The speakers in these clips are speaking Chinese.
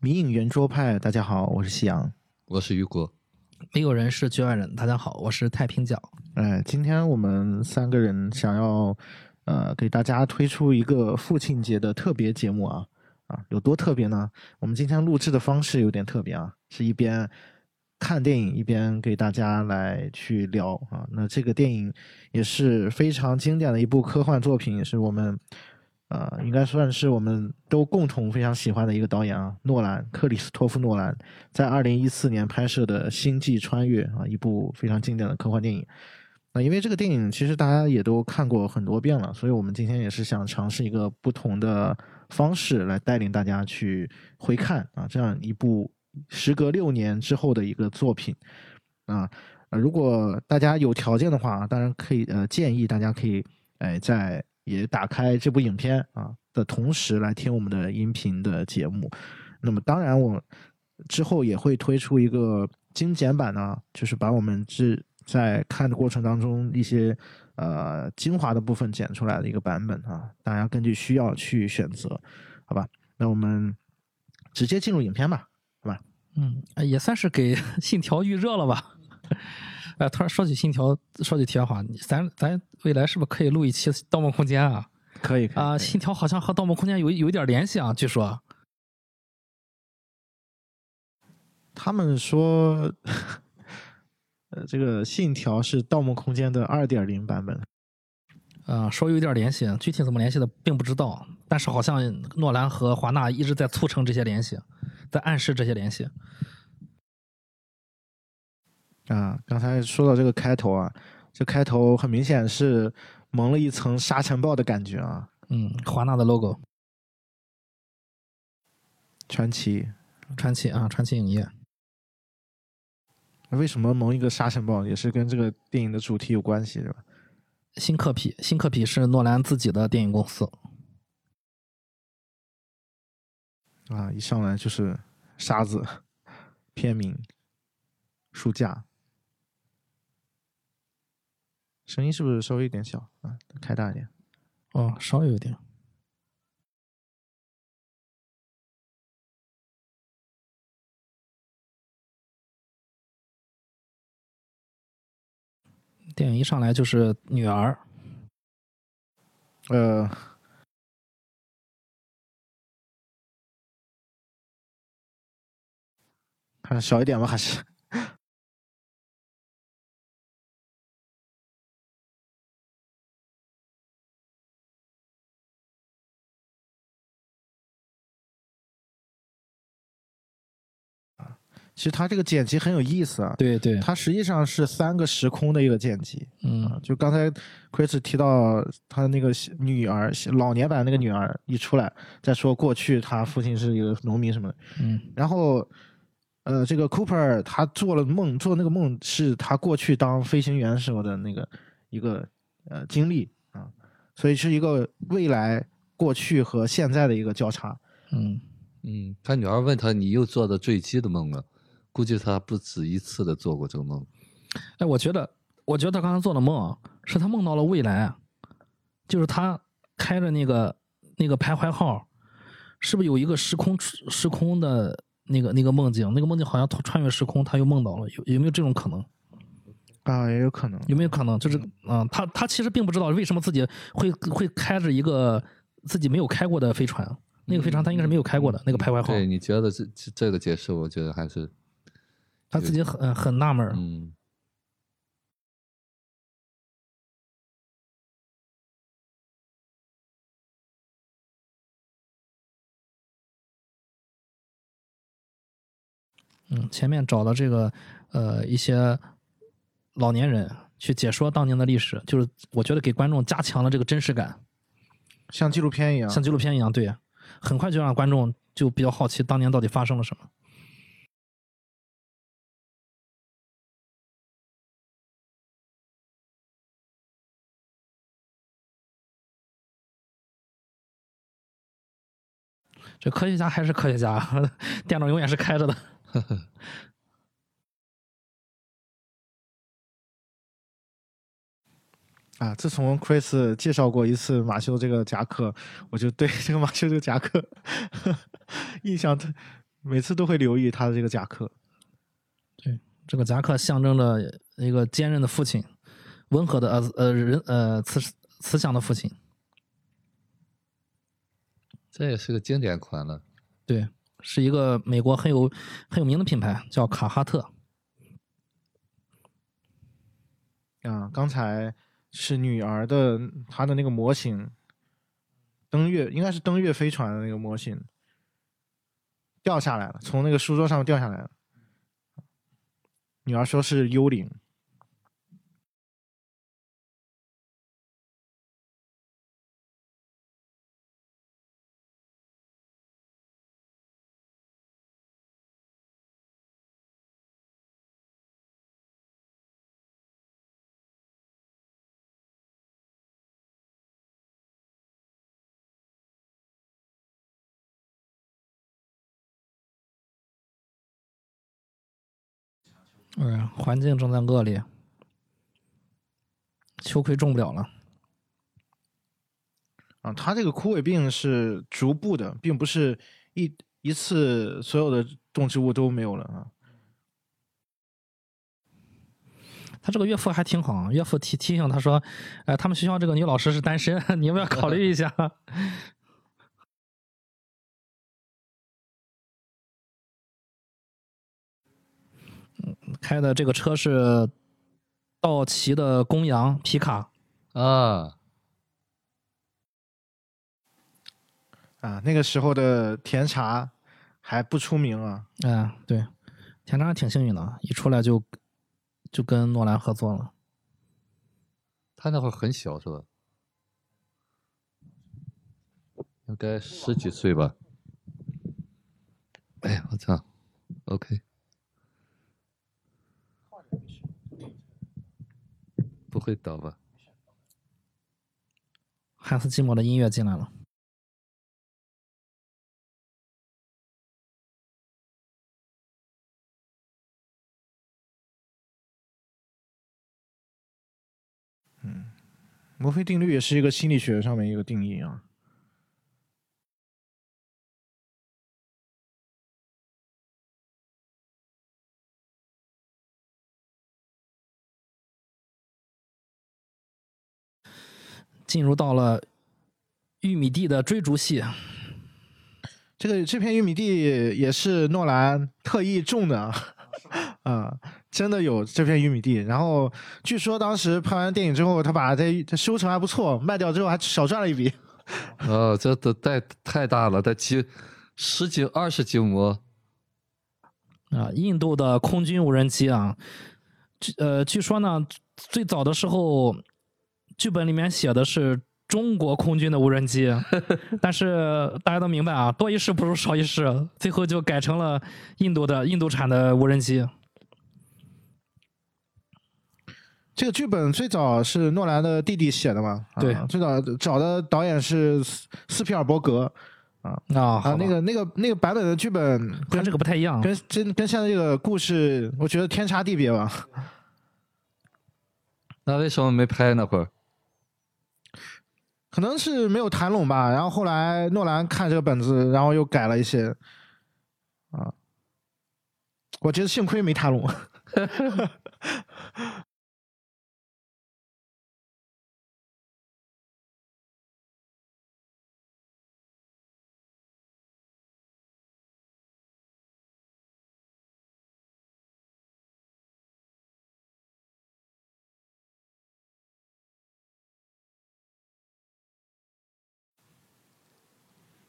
迷影圆桌派，大家好，我是夕阳。我是雨果，没有人是局外人。大家好，我是太平角。哎，今天我们三个人想要呃给大家推出一个父亲节的特别节目啊啊，有多特别呢？我们今天录制的方式有点特别啊，是一边看电影一边给大家来去聊啊。那这个电影也是非常经典的一部科幻作品，也是我们呃应该算是我们都共同非常喜欢的一个导演啊，诺兰克里斯托夫诺兰在二零一四年拍摄的《星际穿越》啊，一部非常经典的科幻电影。那因为这个电影其实大家也都看过很多遍了，所以我们今天也是想尝试一个不同的方式来带领大家去回看啊这样一部时隔六年之后的一个作品啊。呃，如果大家有条件的话，当然可以呃建议大家可以哎在也打开这部影片啊的同时来听我们的音频的节目。那么当然我之后也会推出一个精简版呢，就是把我们这在看的过程当中一些呃精华的部分剪出来的一个版本啊，大家根据需要去选择，好吧？那我们直接进入影片吧，好吧？嗯，也算是给 《信条》预热了吧。哎，突然说起《信条》，说起题外话，咱咱未来是不是可以录一期《盗梦空间》啊？可以啊，《信条》好像和《盗梦空间》有有一点联系啊，据说。他们说。呃，这个《信条》是《盗梦空间》的二点零版本，啊，说有点联系，具体怎么联系的并不知道，但是好像诺兰和华纳一直在促成这些联系，在暗示这些联系。啊，刚才说到这个开头啊，这开头很明显是蒙了一层沙尘暴的感觉啊。嗯，华纳的 logo，传奇，传奇啊，传奇影业。为什么蒙一个沙尘暴也是跟这个电影的主题有关系，是吧？新克皮，新克皮是诺兰自己的电影公司。啊，一上来就是沙子，片名，书架，声音是不是稍微有点小啊？开大一点。哦，稍微有点。电影一上来就是女儿，呃，看小一点吧，还是？其实他这个剪辑很有意思啊，对对，它实际上是三个时空的一个剪辑，嗯，就刚才 Chris 提到他那个女儿老年版那个女儿一出来，再说过去他父亲是一个农民什么的，嗯，然后呃，这个 Cooper 他做了梦，做那个梦是他过去当飞行员时候的那个一个呃经历。啊，所以是一个未来、过去和现在的一个交叉，嗯。嗯，他女儿问他你又做的坠机的梦了。估计他不止一次的做过这个梦。哎，我觉得，我觉得他刚才做的梦是他梦到了未来，就是他开着那个那个徘徊号，是不是有一个时空时空的那个那个梦境？那个梦境好像穿越时空，他又梦到了，有有没有这种可能？啊，也有可能。有没有可能？就是啊，他他其实并不知道为什么自己会会开着一个自己没有开过的飞船，那个飞船他应该是没有开过的那个徘徊号。对，你觉得这这个解释，我觉得还是。他自己很很纳闷儿。嗯。嗯，前面找的这个呃一些老年人去解说当年的历史，就是我觉得给观众加强了这个真实感，像纪录片一样，像纪录片一样，对，很快就让观众就比较好奇当年到底发生了什么。这科学家还是科学家，电脑永远是开着的。啊，自从 Chris 介绍过一次马修这个夹克，我就对这个马修这个夹克印象特每次都会留意他的这个夹克。对这个夹克象征着一个坚韧的父亲，温和的呃呃人呃慈慈祥的父亲。这也是个经典款了。对，是一个美国很有很有名的品牌，叫卡哈特。啊，刚才是女儿的她的那个模型，登月应该是登月飞船的那个模型掉下来了，从那个书桌上掉下来了。女儿说是幽灵。嗯，环境正在恶劣，秋葵种不了了。啊，它这个枯萎病是逐步的，并不是一一次所有的动植物都没有了啊。他这个岳父还挺好，岳父提提醒他说：“哎，他们学校这个女老师是单身，你要不要考虑一下？”开的这个车是道奇的公羊皮卡啊啊，那个时候的甜茶还不出名啊。嗯，对，甜茶挺幸运的，一出来就就跟诺兰合作了。他那会儿很小是吧？应该十几岁吧。哎呀，我操！OK。不会倒吧？汉斯寂寞的音乐进来了。嗯，墨菲定律也是一个心理学上面一个定义啊。进入到了玉米地的追逐戏，这个这片玉米地也是诺兰特意种的啊，真的有这片玉米地。然后据说当时拍完电影之后，他把这这收成还不错，卖掉之后还少赚了一笔。哦，这都太太大了，得几十几二十几亩啊！印度的空军无人机啊，据呃据说呢，最早的时候。剧本里面写的是中国空军的无人机，但是大家都明白啊，多一事不如少一事，最后就改成了印度的印度产的无人机。这个剧本最早是诺兰的弟弟写的嘛？对，最早找的导演是斯皮尔伯格啊啊啊！那个那个那个版本的剧本跟这个不太一样，跟真跟现在这个故事，我觉得天差地别吧。那为什么没拍那会儿？可能是没有谈拢吧，然后后来诺兰看这个本子，然后又改了一些，啊，我觉得幸亏没谈拢。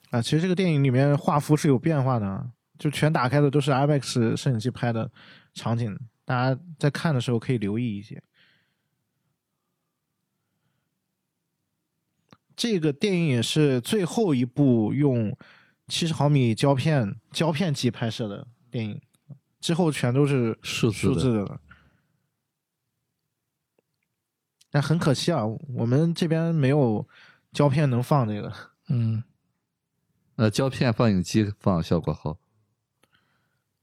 啊，其实这个电影里面画幅是有变化的，就全打开的都是 IMAX 摄影机拍的场景，大家在看的时候可以留意一些。这个电影也是最后一部用七十毫米胶片胶片机拍摄的电影，之后全都是数数字的了。但很可惜啊，我们这边没有胶片能放这个。嗯。呃，胶片放映机放效果好，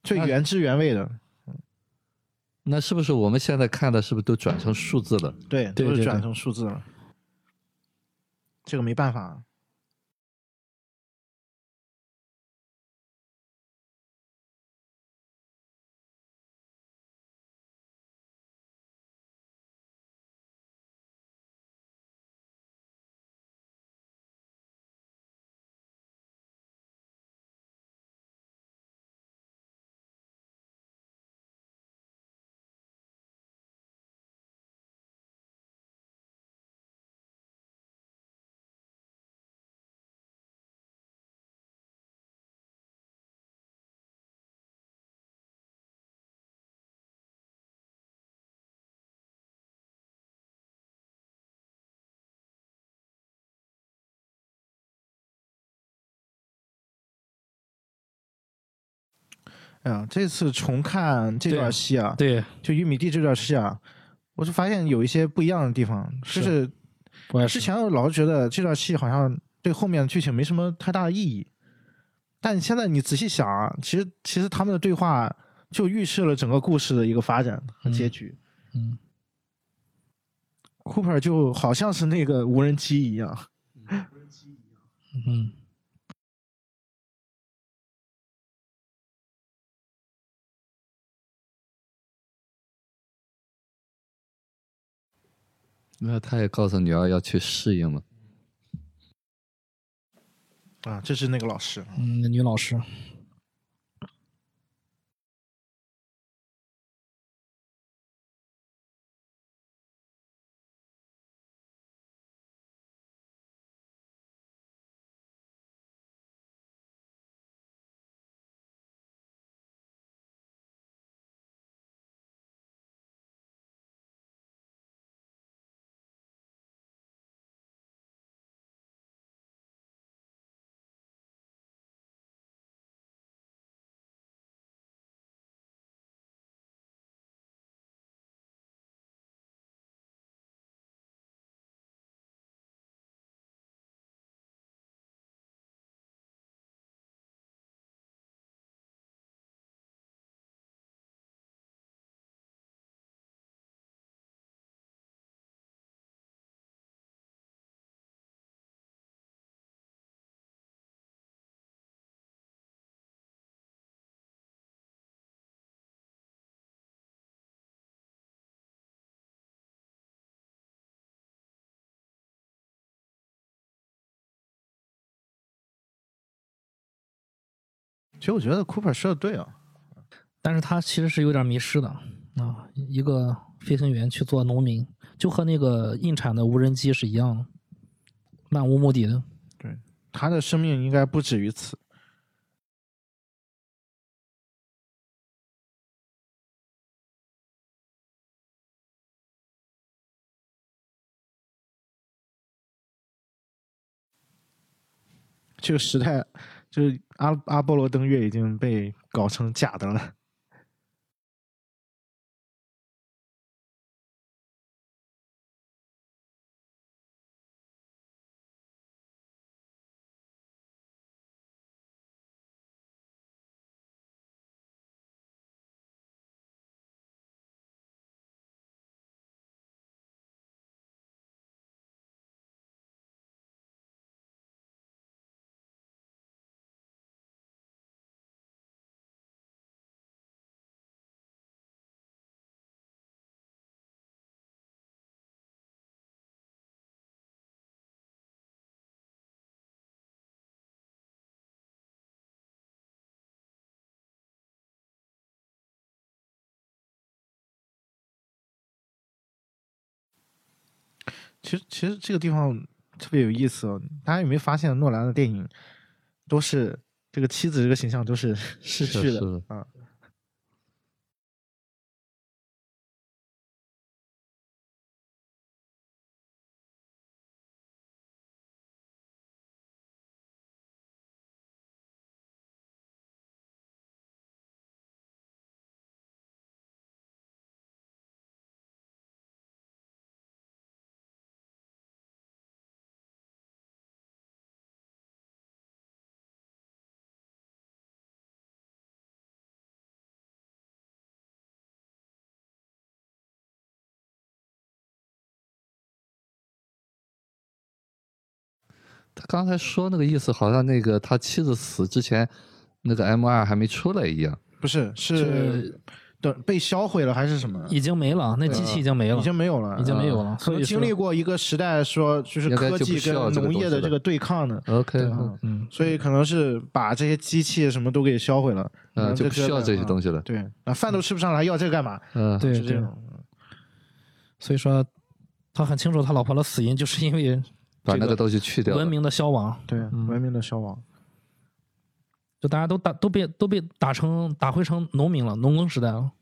最原汁原味的。那是不是我们现在看的，是不是都转成数字了？对，都是转成数字了。这个没办法。哎呀，这次重看这段戏啊，对，就玉米地这段戏啊，我就发现有一些不一样的地方，就是我是。之前我老是觉得这段戏好像对后面的剧情没什么太大的意义，但现在你仔细想啊，其实其实他们的对话就预示了整个故事的一个发展和结局。嗯，Cooper 就好像是那个无人机一样，嗯，那他也告诉女儿要去适应了。啊，这是那个老师。嗯，那女老师，其实我觉得 Cooper 说的对啊，但是他其实是有点迷失的啊。一个飞行员去做农民，就和那个印产的无人机是一样的，漫无目的的。对，他的生命应该不止于此。这个时代，就是阿阿波罗登月已经被搞成假的了。其实，其实这个地方特别有意思哦。大家有没有发现，诺兰的电影都是这个妻子这个形象都是 逝去的啊？他刚才说那个意思，好像那个他妻子死之前，那个 M 二还没出来一样。不是，是是等被销毁了还是什么？已经没了，那机器已经没了，已经没有了，已经没有了。可能所以经历过一个时代，说就是科技跟农业的这个对抗呢。OK，嗯嗯，所以可能是把这些机器什么都给销毁了，嗯，就不需要这些东西。了。对，那饭都吃不上了，还要这个干嘛？嗯，对对，是这种。所以说他很清楚他老婆的死因就是因为这个把那个东西去掉。文明的消亡，对，文明的消亡。就大家都打都被都被打成打回成农民了，农耕时代了。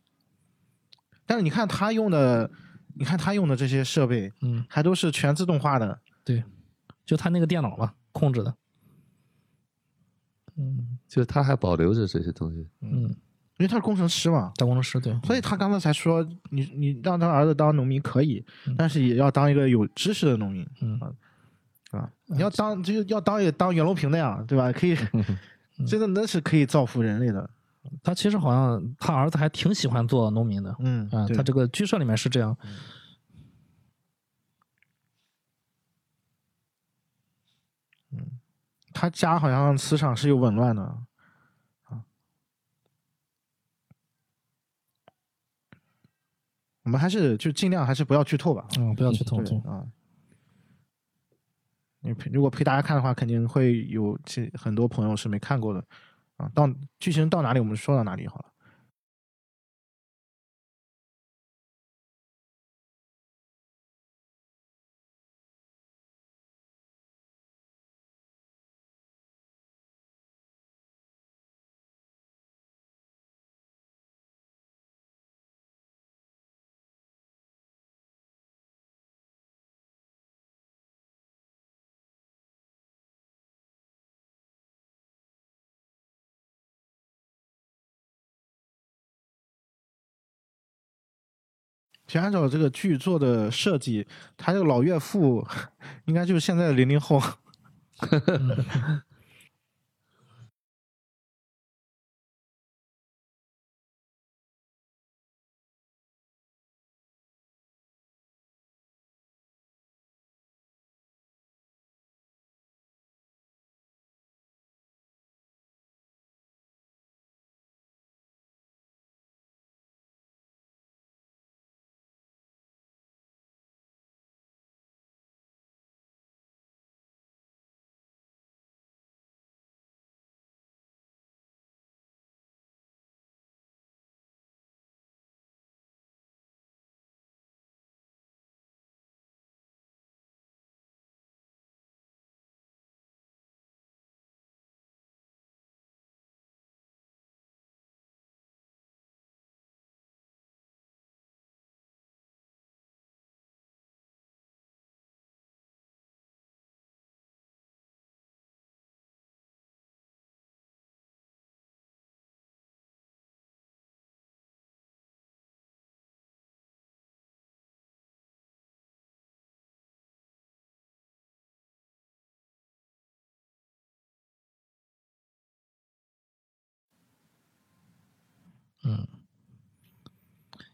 但是你看他用的，你看他用的这些设备，嗯，还都是全自动化的。对，就他那个电脑嘛控制的。嗯就是他还保留着这些东西。嗯，因为他是工程师嘛，当工程师对，所以他刚才才说你你让他儿子当农民可以，但是也要当一个有知识的农民，嗯啊，是吧？你要当就要当也当袁隆平那样，对吧？可以，真 的那是可以造福人类的，他其实好像他儿子还挺喜欢做农民的，嗯啊，他这个剧社里面是这样，他家好像磁场是有紊乱的啊。我们还是就尽量还是不要剧透吧。嗯，不要剧透对透，你陪如果陪大家看的话，肯定会有其很多朋友是没看过的啊。到剧情到哪里，我们说到哪里好了。全按照这个剧做的设计，他这个老岳父 应该就是现在的零零后。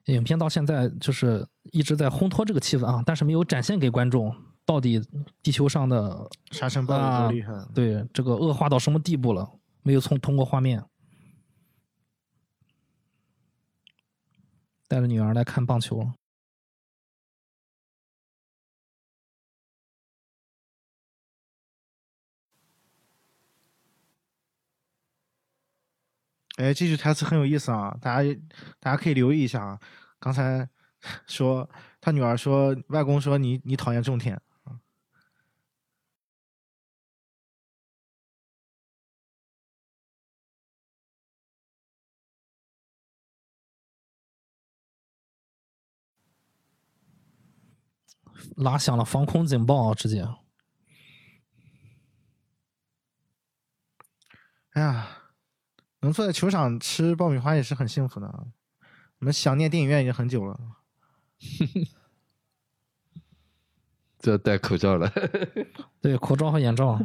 影片到现在就是一直在烘托这个气氛啊，但是没有展现给观众到底地球上的沙尘暴有啊多厉害？对这个恶化到什么地步了，没有从通过画面带着女儿来看棒球。哎，这句台词很有意思啊，大家大家可以留意一下啊。刚才 说他女儿说，外公说你你讨厌种田，拉响了防空警报，啊直接哎呀，能坐在球场吃爆米花也是很幸福的啊。我们想念电影院已经很久了。这要戴口罩了。对口罩和眼罩。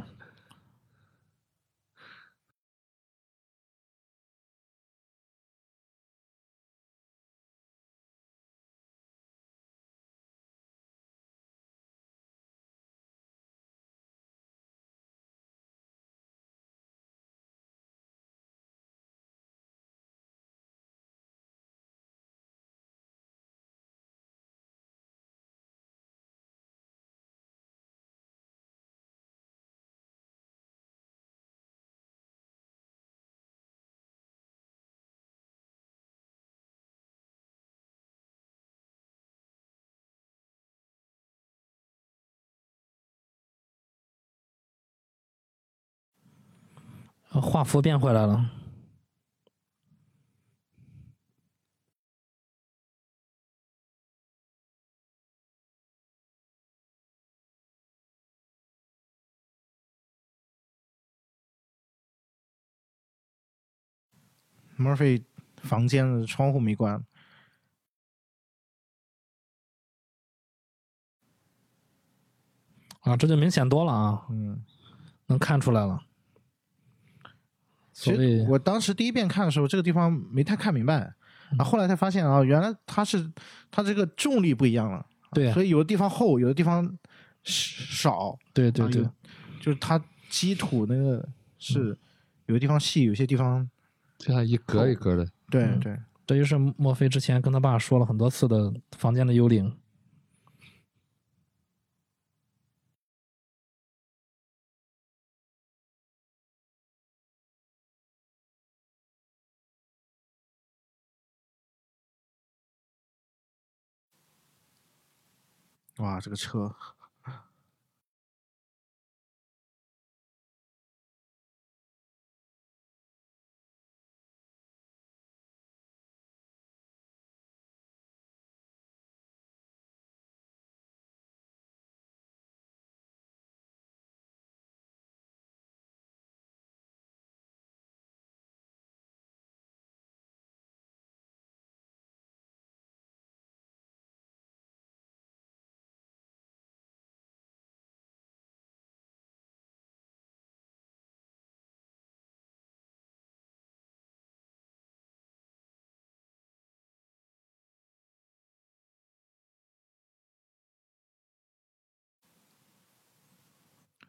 画幅变回来了。Murphy 房间的窗户没关。啊，这就明显多了啊，嗯，能看出来了。其所谓实我当时第一遍看的时候，这个地方没太看明白，啊，后来才发现啊，原来它是它这个重力不一样了，啊对所以有的地方厚，有的地方少，对对对。就是它基础那个是有的地方细，有些地方这样一格一格的，嗯。对。对，这就是墨菲之前跟他爸说了很多次的房间的幽灵。哇，这个车，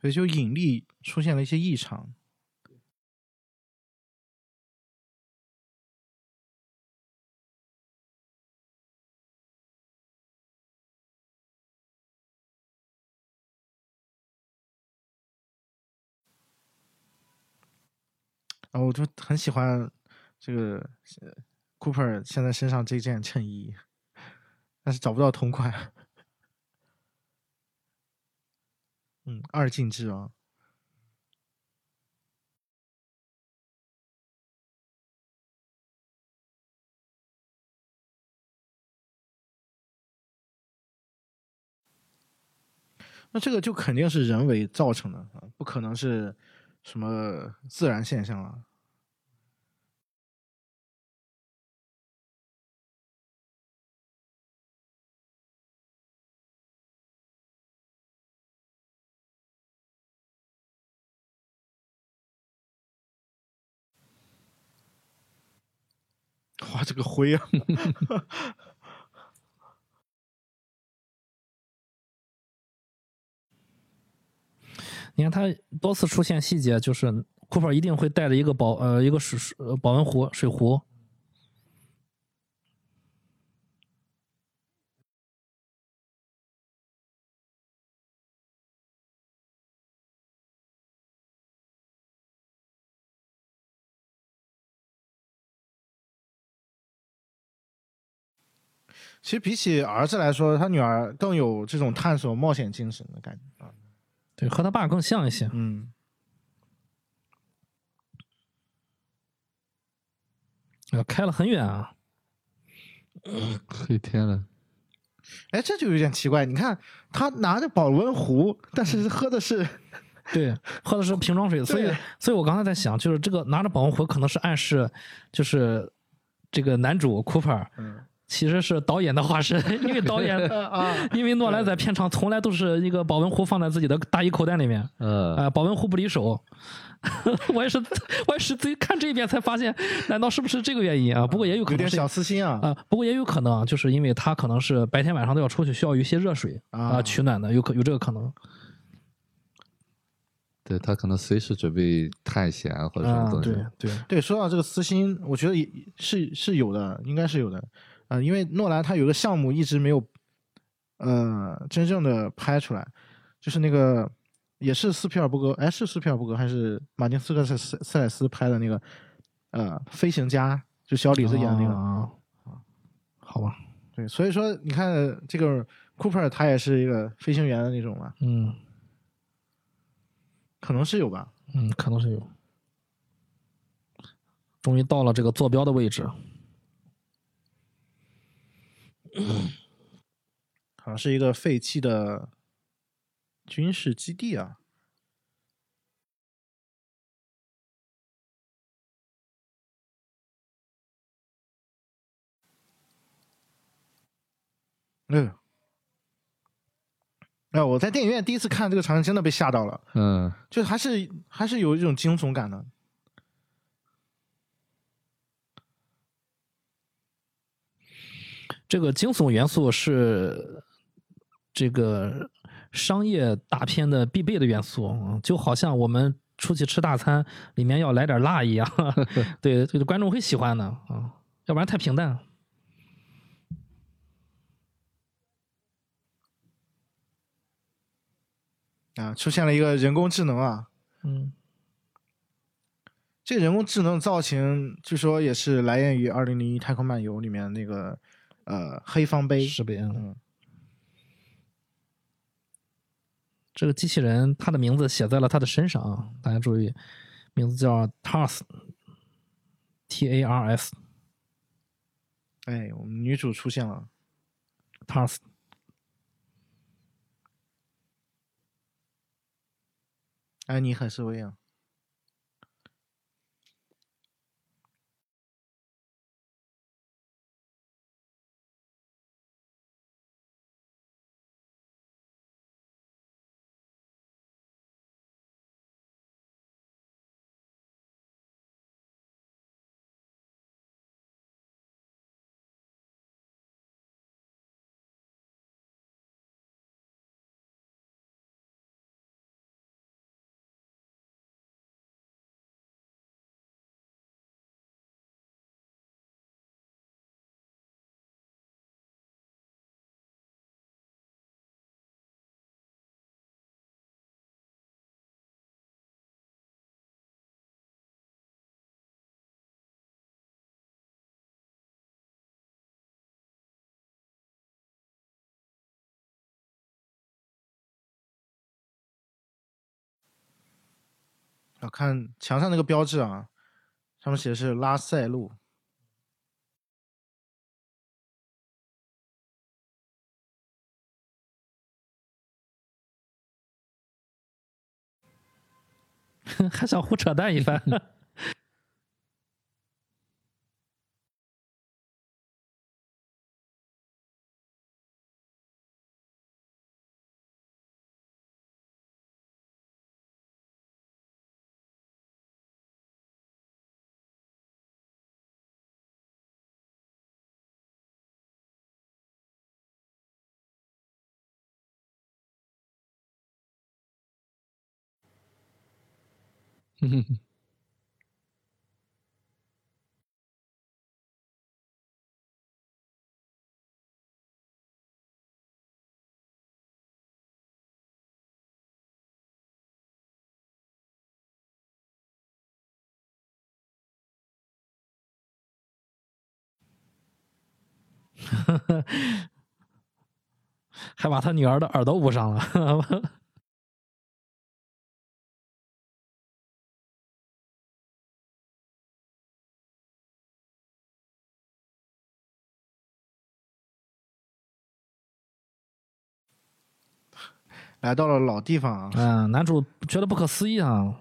所以就引力出现了一些异常。啊，我就很喜欢这个 Cooper 现在身上这件衬衣，但是找不到同款。嗯，二进制啊。那这个就肯定是人为造成的啊，不可能是什么自然现象了。哇，这个灰啊！你看他多次出现细节，就是库珀一定会带着一个保呃一个水水保温壶水壶，其实比起儿子来说，他女儿更有这种探索冒险精神的感觉啊。对，和他爸更像一些。嗯，啊，开了很远啊，黑天了，哎，这就有点奇怪。你看他拿着保温壶，但是喝的是 对，喝的是瓶装水，所以所以我刚才在想，就是这个拿着保温壶可能是暗示，就是这个男主库珀嗯其实是导演的化身，因为导演啊，因为诺兰在片场从来都是一个保温壶放在自己的大衣口袋里面，呃，啊，保温壶不离手。我也是，我也是自己看这一遍才发现，难道是不是这个原因啊？不过也有可能是有点小私心啊。啊，不过也有可能就是因为他可能是白天晚上都要出去，需要一些热水啊啊取暖的，有可有这个可能对他可能随时准备探险啊或者什么啊，东西，对对，对，说到这个私心，我觉得也是是有的，应该是有的。呃，因为诺兰他有个项目一直没有，呃，真正的拍出来，就是那个也是斯皮尔伯格，哎，是斯皮尔伯格还是马丁斯科塞斯塞莱斯拍的那个，呃，飞行家，就小李子演的那个。啊，好吧，对，所以说你看这个 Cooper 他也是一个飞行员的那种嘛，嗯可能是有吧。嗯，可能是有。终于到了这个坐标的位置，嗯 好像是一个废弃的军事基地啊。嗯哎我在电影院第一次看这个场景真的被吓到了。嗯。就还是还是有一种惊悚感的。这个惊悚元素是这个商业大片的必备的元素，嗯就好像我们出去吃大餐，里面要来点辣一样。对，这个观众会喜欢的啊，要不然太平淡。啊，出现了一个人工智能啊，嗯，这个人工智能造型据说也是来源于《二零零一太空漫游》里面那个呃黑方杯。是呗。嗯嗯，这个机器人，它的名字写在了它的身上啊，大家注意，名字叫 Tars，T A R S，Tars。哎，我们女主出现了。，Tars。安妮海瑟薇啊，看墙上那个标志啊，上面写的是拉塞路。还想胡扯淡一番。哼 哼还把他女儿的耳朵捂上了。来到了老地方啊，嗯，男主觉得不可思议啊，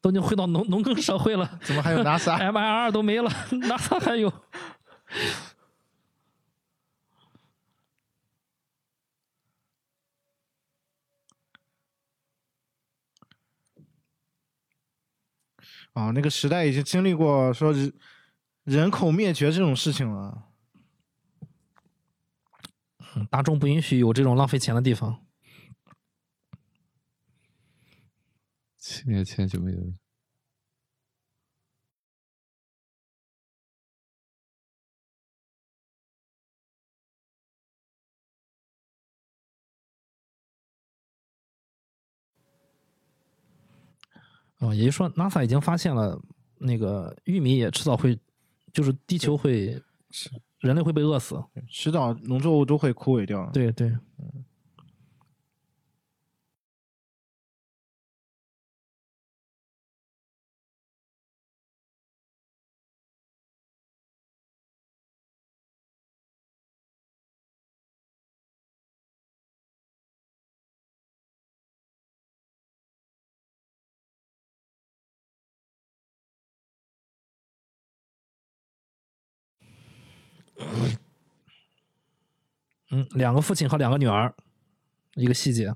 都已经回到农农耕社会了怎么还有 NASA？，MIR 都没了，NASA 还有。啊，那个时代已经经历过说人人口灭绝这种事情了。嗯大众不允许有这种浪费钱的地方。七年前就没有了。哦，也就是说，NASA 已经发现了那个玉米也迟早会，就是地球会，人类会被饿死。迟早农作物都会枯萎掉。，对对，嗯，嗯两个父亲和两个女儿一个细节。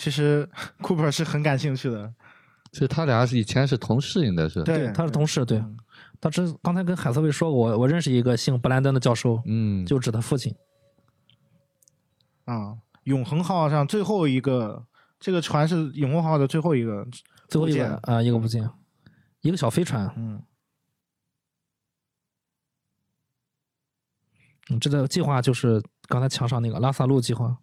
其实 cooper 是很感兴趣的。其实他俩以前是同事应该是。对他是同事对。他之刚才跟海瑟薇说过，我我认识一个姓布兰登的教授，嗯，就指他父亲。啊，永恒号上最后一个，这个船是永恒号的最后一个，最后一个啊、一个部件，一个小飞船。嗯，嗯，这个计划就是刚才墙上那个拉萨路计划。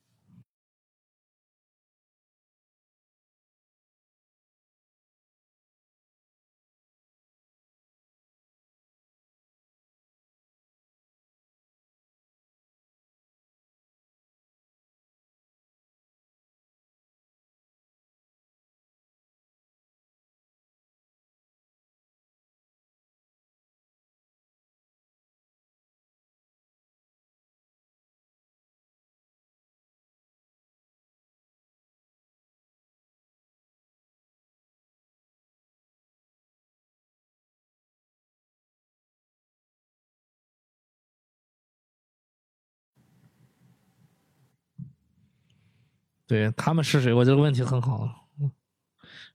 对他们是谁？我这个问题很好，嗯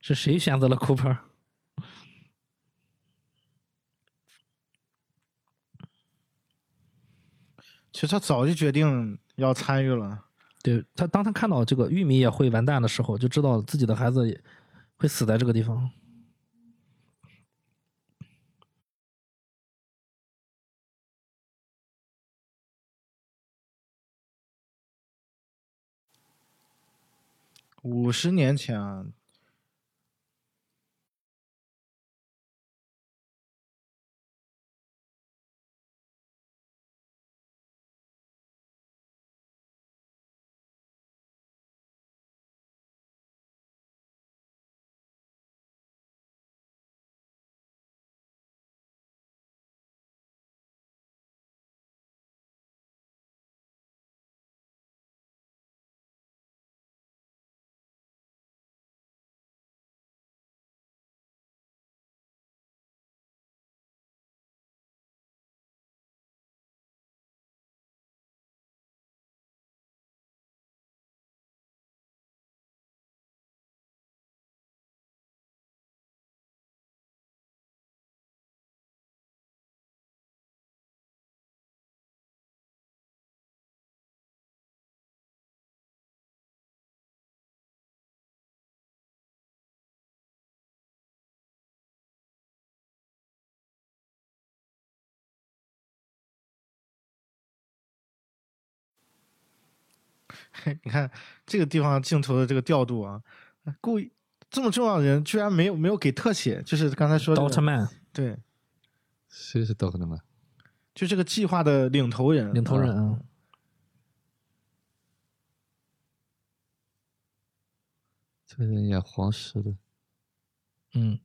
是谁选择了 Cooper？其实他早就决定要参与了。对他，当他看到这个玉米也会完蛋的时候，就知道自己的孩子也会死在这个地方。五十年前啊，你看这个地方镜头的这个调度啊，故意这么重要的人居然没有没有给特写，就是刚才说的、奥特曼对，谁是 Doctor 曼？就这个计划的领头人，领头人这个人演黄石的。嗯，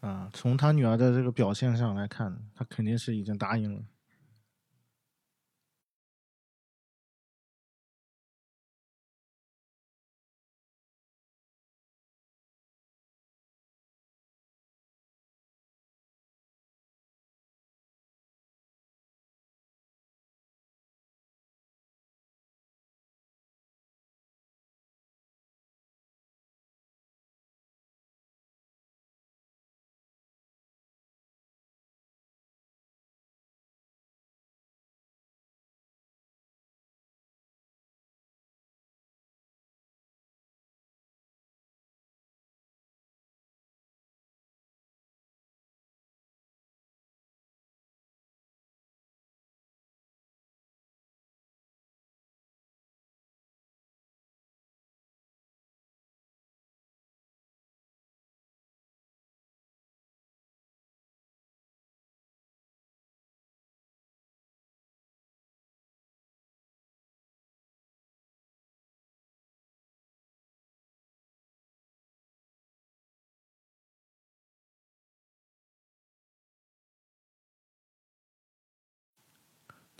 啊，从他女儿的这个表现上来看，他肯定是已经答应了。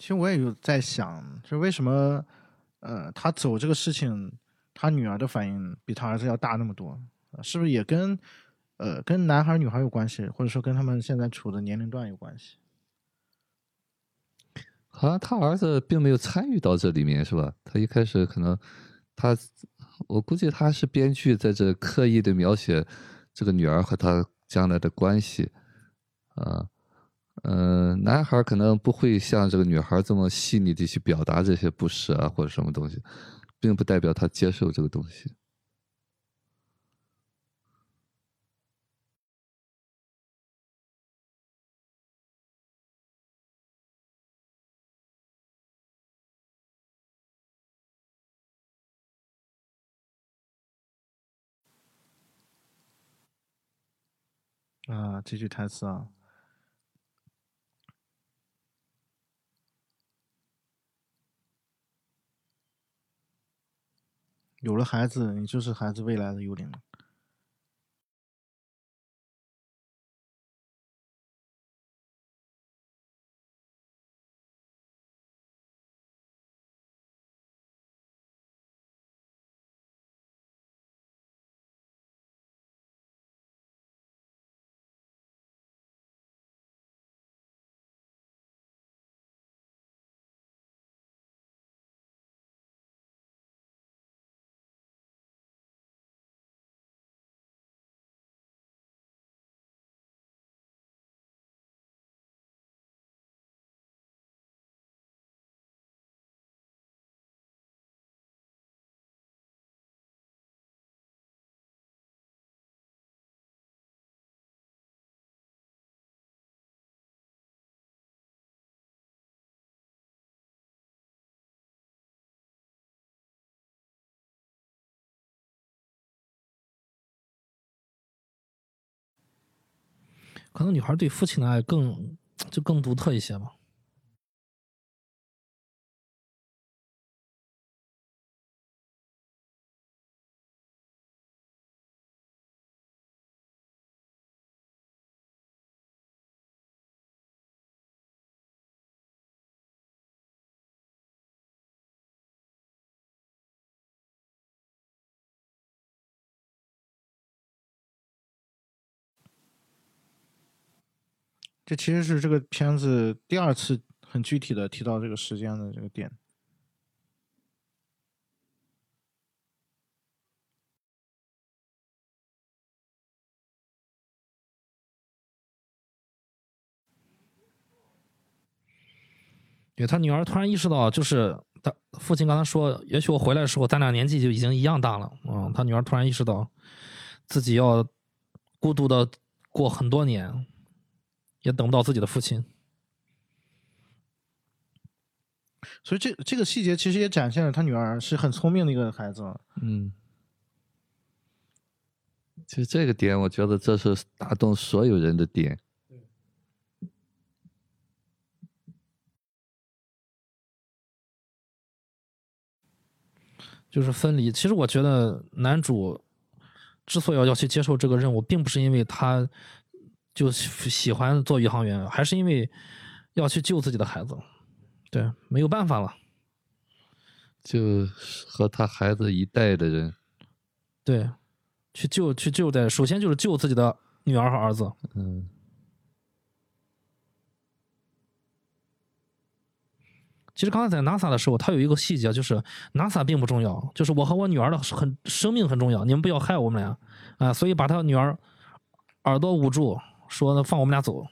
其实我也有在想，就为什么，呃，他走这个事情，他女儿的反应比他儿子要大那么多，是不是也跟，呃，跟男孩女孩有关系，或者说跟他们现在处的年龄段有关系？好像他儿子并没有参与到这里面，是吧？他一开始可能，他，我估计他是编剧在这刻意的描写这个女儿和他将来的关系，啊。嗯，男孩可能不会像这个女孩这么细腻的去表达这些不舍啊，或者什么东西，并不代表他接受这个东西。啊，这句台词啊。有了孩子，你就是孩子未来的幽灵。可能女孩对父亲的爱更就更独特一些吧。这其实是这个片子第二次很具体的提到这个时间的这个点。对他女儿突然意识到，就是他父亲刚才说，也许我回来的时候，咱俩年纪就已经一样大了。嗯，他女儿突然意识到，自己要孤独的过很多年。也等不到自己的父亲，所以这这个细节其实也展现了他女儿是很聪明的一个孩子。嗯，其实这个点，我觉得这是打动所有人的点。就是分离。其实我觉得男主之所以要要去接受这个任务，并不是因为他。就喜喜欢做宇航员，还是因为要去救自己的孩子，对，没有办法了，就和他孩子一代的人，对，去救去救的，首先就是救自己的女儿和儿子，嗯。其实刚才在 NASA 的时候，他有一个细节，就是 NASA 并不重要，就是我和我女儿的很生命很重要，你们不要害我们俩啊、所以把他女儿耳朵捂住，说放我们俩走。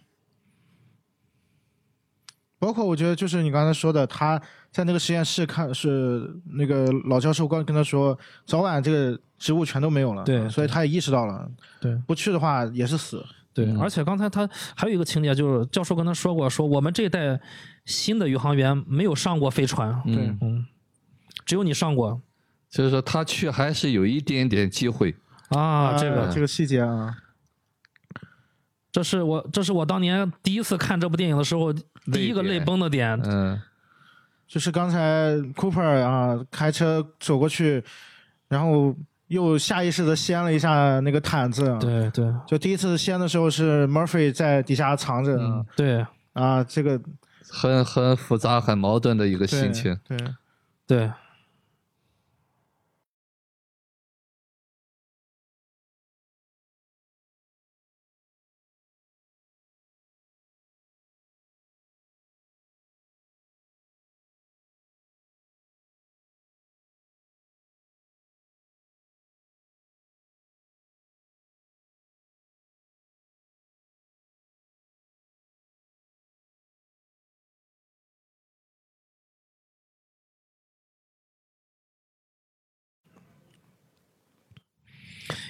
包括我觉得就是你刚才说的，他在那个实验室看是那个老教授刚跟他说，早晚这个植物全都没有了，对所以他也意识到了，对不去的话也是死。对，嗯而且刚才他还有一个情节，就是教授跟他说过，说我们这一代新的宇航员没有上过飞船，嗯，嗯，只有你上过就是说他去还是有一点点机会，啊，这个呃这个细节啊，这是我这是我当年第一次看这部电影的时候第一个泪崩的点，嗯。就是刚才 Cooper 啊开车走过去，然后又下意识的掀了一下那个毯子，，对对。就第一次掀的时候是 Murphy 在底下藏着、嗯。对。啊，这个很很复杂、很矛盾的一个心情。对。对。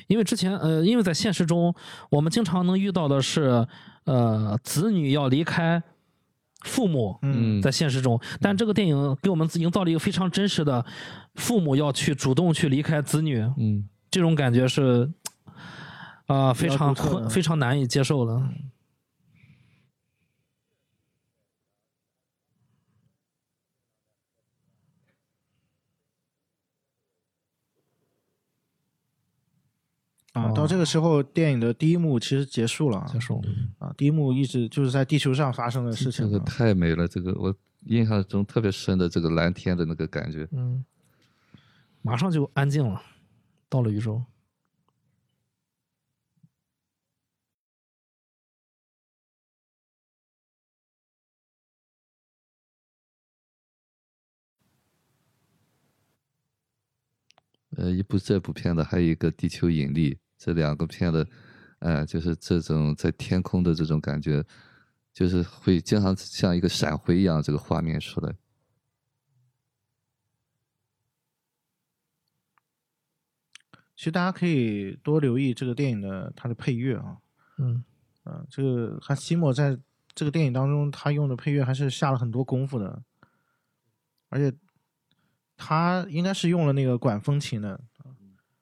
因为之前呃，因为在现实中，我们经常能遇到的是，呃，子女要离开父母，嗯。在现实中，但这个电影给我们营造了一个非常真实的，父母要去主动去离开子女，嗯。这种感觉是，啊、非常困，非常难以接受的。啊，到这个时候，电影的第一幕其实结束了啊接受，啊，第一幕一直就是在地球上发生的事情这个。太美了，这个我印象中特别深的这个蓝天的那个感觉。嗯，马上就安静了，到了宇宙。呃，一部这部片子，还有一个《地球引力》，这两个片的，呃，就是这种在天空的这种感觉，就是会经常像一个闪回一样，这个画面出来。其实大家可以多留意这个电影的它的配乐啊，嗯，啊，这个他西莫在这个电影当中他用的配乐还是下了很多功夫的，而且他应该是用了那个管风琴的，啊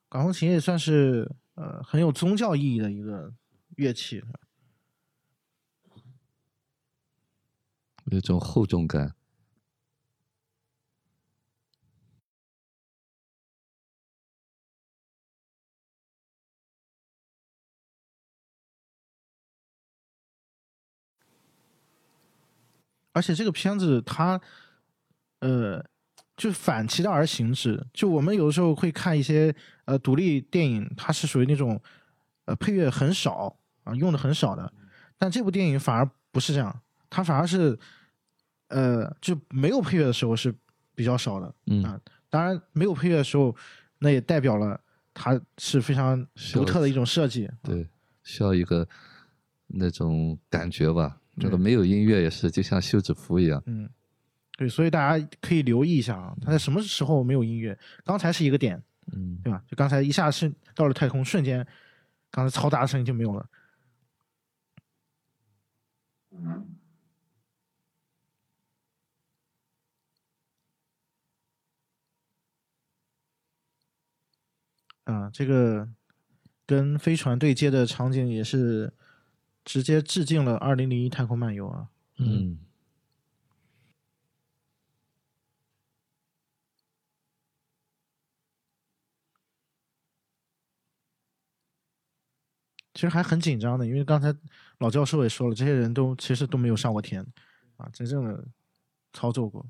管风琴也算是呃很有宗教意义的一个乐器。有种厚重感。而且这个片子它，呃，就反其道而行之。就我们有的时候会看一些呃独立电影，它是属于那种呃配乐很少啊，用的很少的。但这部电影反而不是这样，它反而是呃就没有配乐的时候是比较少的。嗯啊当然没有配乐的时候，那也代表了它是非常独特的一种设计。对，需要一个那种感觉吧。这个没有音乐也是，就像休止符一样。嗯，对，所以大家可以留意一下啊，它在什么时候没有音乐？刚才是一个点，嗯，对吧？就刚才一下是到了太空，瞬间，刚才嘈杂的声音就没有了。啊，这个跟飞船对接的场景也是直接致敬了《二零零一太空漫游》啊。嗯，其实还很紧张的，因为刚才老教授也说了，这些人都其实都没有上过天啊，真正的操作过。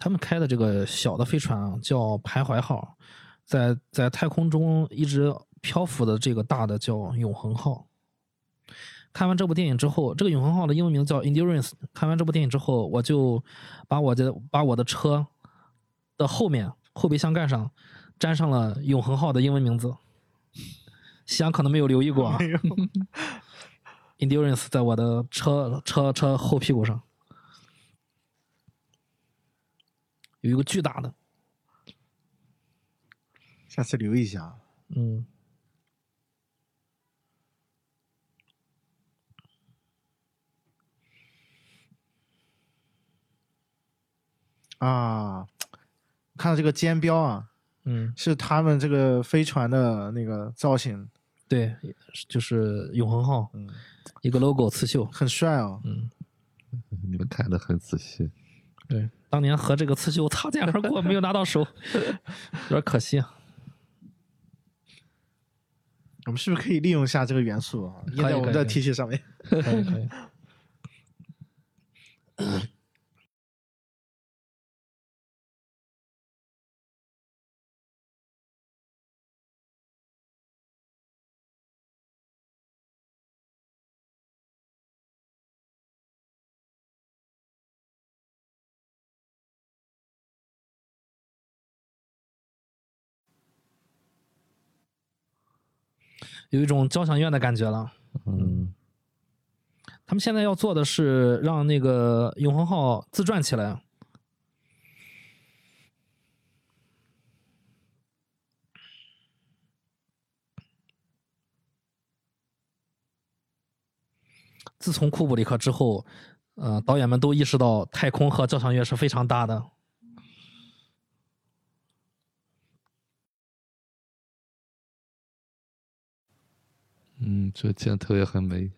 他们开的这个小的飞船啊，叫徘徊号，在在太空中一直漂浮的这个大的叫永恒号。看完这部电影之后，这个永恒号的英文名叫 Endurance。看完这部电影之后，我就把我的把我的车的后面后备箱盖上粘上了永恒号的英文名字。西安可能没有留意过啊，Endurance 在我的车车车后屁股上。有一个巨大的，下次留意一下。嗯，啊，看到这个尖标啊，嗯，是他们这个飞船的那个造型，对，就是永恒号，嗯，一个 logo 刺绣，很帅哦。嗯，你们看的很仔细。对，当年和这个刺绣擦肩而过，没有拿到手，有点可惜啊。我们是不是可以利用一下这个元素啊，印在我们的 T 恤上面？可以可以。有一种交响乐的感觉了。嗯，他们现在要做的是让那个永恒号自转起来。自从库布里克之后，呃，导演们都意识到太空和交响乐是非常搭的。嗯，这箭头也很美。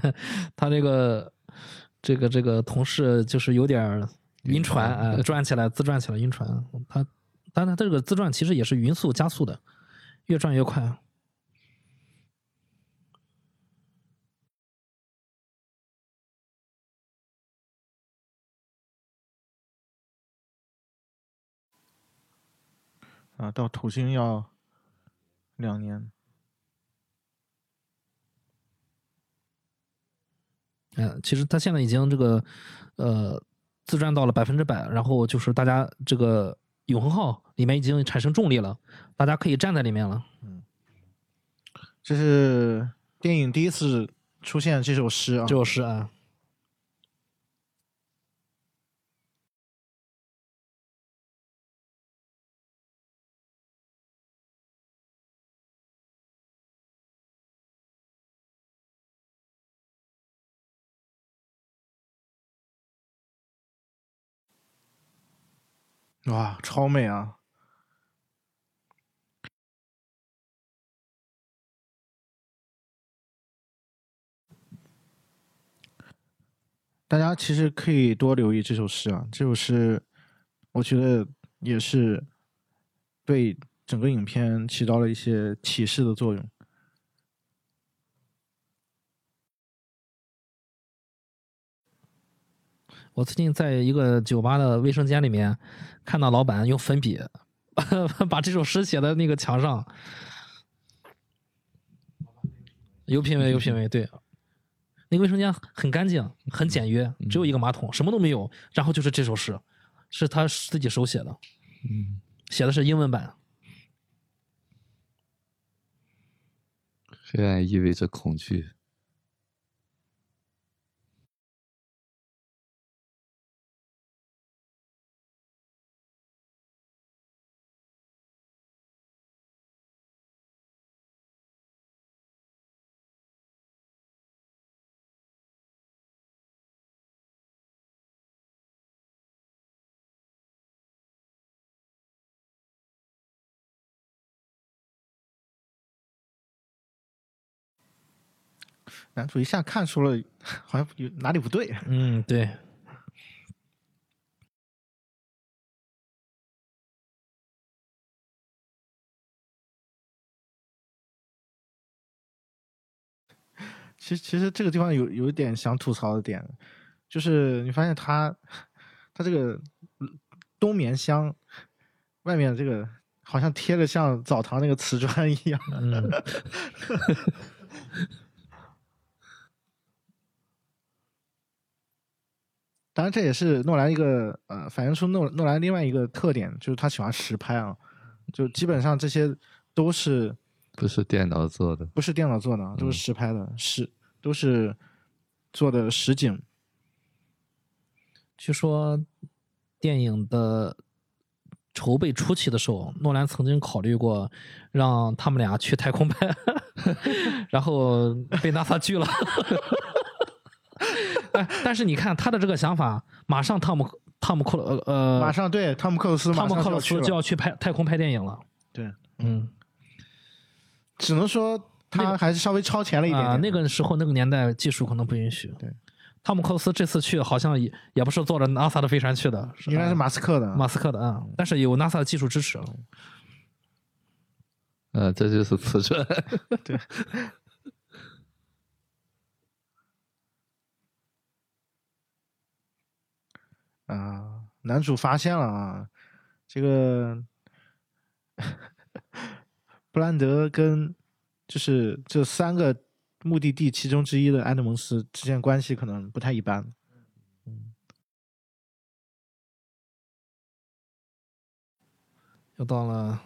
他这个这个这个同事就是有点晕船，啊、转起来自转起来晕船。他，但他这个自转其实也是匀速加速的，越转越快。啊，到土星要两年。嗯，其实它现在已经这个呃自转到了百分之百，然后就是大家这个永恒号里面已经产生重力了，大家可以站在里面了。嗯这是电影第一次出现这首诗啊，这首诗啊，哇，超美啊！大家其实可以多留意这首诗啊，这首诗我觉得也是对整个影片起到了一些启示的作用。我最近在一个酒吧的卫生间里面看到老板用粉笔 把这首诗写在那个墙上，有品位，有品位，对，那个卫生间很干净，很简约，只有一个马桶，什么都没有。然后就是这首诗，是他自己手写的，嗯，写的是英文版。黑暗意味着恐惧。男主一下看出了好像有哪里不对，嗯，对，其实其实这个地方有有一点想吐槽的点，就是你发现他他这个冬眠箱外面这个好像贴的像澡堂那个瓷砖一样，嗯，当然这也是诺兰一个呃反映出诺诺兰另外一个特点，就是他喜欢实拍啊，就基本上这些都是不是电脑做的，不是电脑做的，都是实拍的，实都是做的实景。据说电影的筹备初期的时候，诺兰曾经考虑过让他们俩去太空拍，然后被 NASA 拒了。哎，但是你看他的这个想法，马上汤姆汤姆克鲁呃马上对汤姆克鲁斯马汤姆克鲁上就要去了斯就要去拍太空拍电影了。对，嗯，只能说他还是稍微超前了一点啊、点。那个时候那个年代技术可能不允许。对，汤姆克鲁斯这次去好像也也不是坐着 NASA 的飞船去的，应该是啊马斯克的。马斯克的啊，但是有 NASA 的技术支持。呃，这就是瓷砖。啊，男主发现了啊，这个布兰德跟就是这三个目的地其中之一的安德蒙斯之间关系可能不太一般。又到了，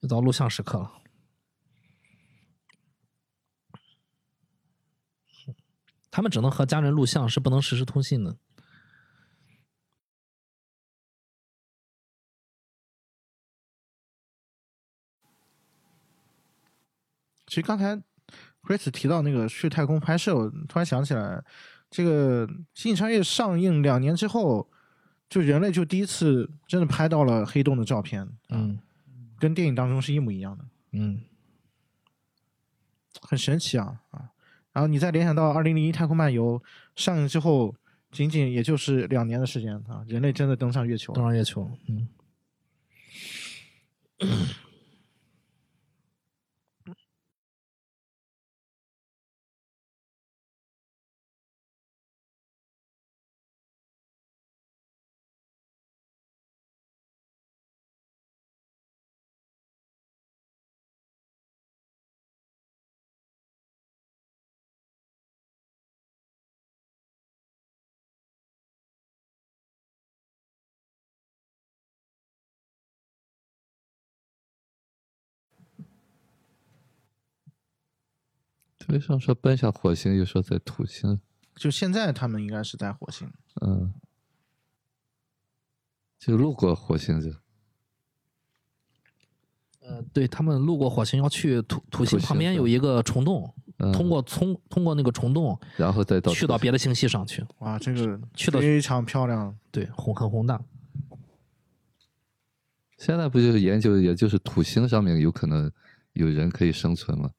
又到录像时刻了。他们只能和家人录像，是不能实时通信的。其实刚才 Chris 提到那个去太空拍摄，我突然想起来，这个《星际穿越》上映两年之后，就人类就第一次真的拍到了黑洞的照片，嗯跟电影当中是一模一样的。嗯，很神奇啊啊！然后你再联想到《二零零一太空漫游》上映之后，仅仅也就是两年的时间啊，人类真的登上月球。登上月球。嗯，为什么说奔向火星，又说在土星？就现在他们应该是在火星，嗯，就路过火星就呃，对他们路过火星要去土土星旁边有一个虫洞，嗯通过通通过那个虫洞然后再到去到别的星系上去。哇，这个去到非常漂亮。对，宏很宏大。现在不就是研究，也就是土星上面有可能有人可以生存吗？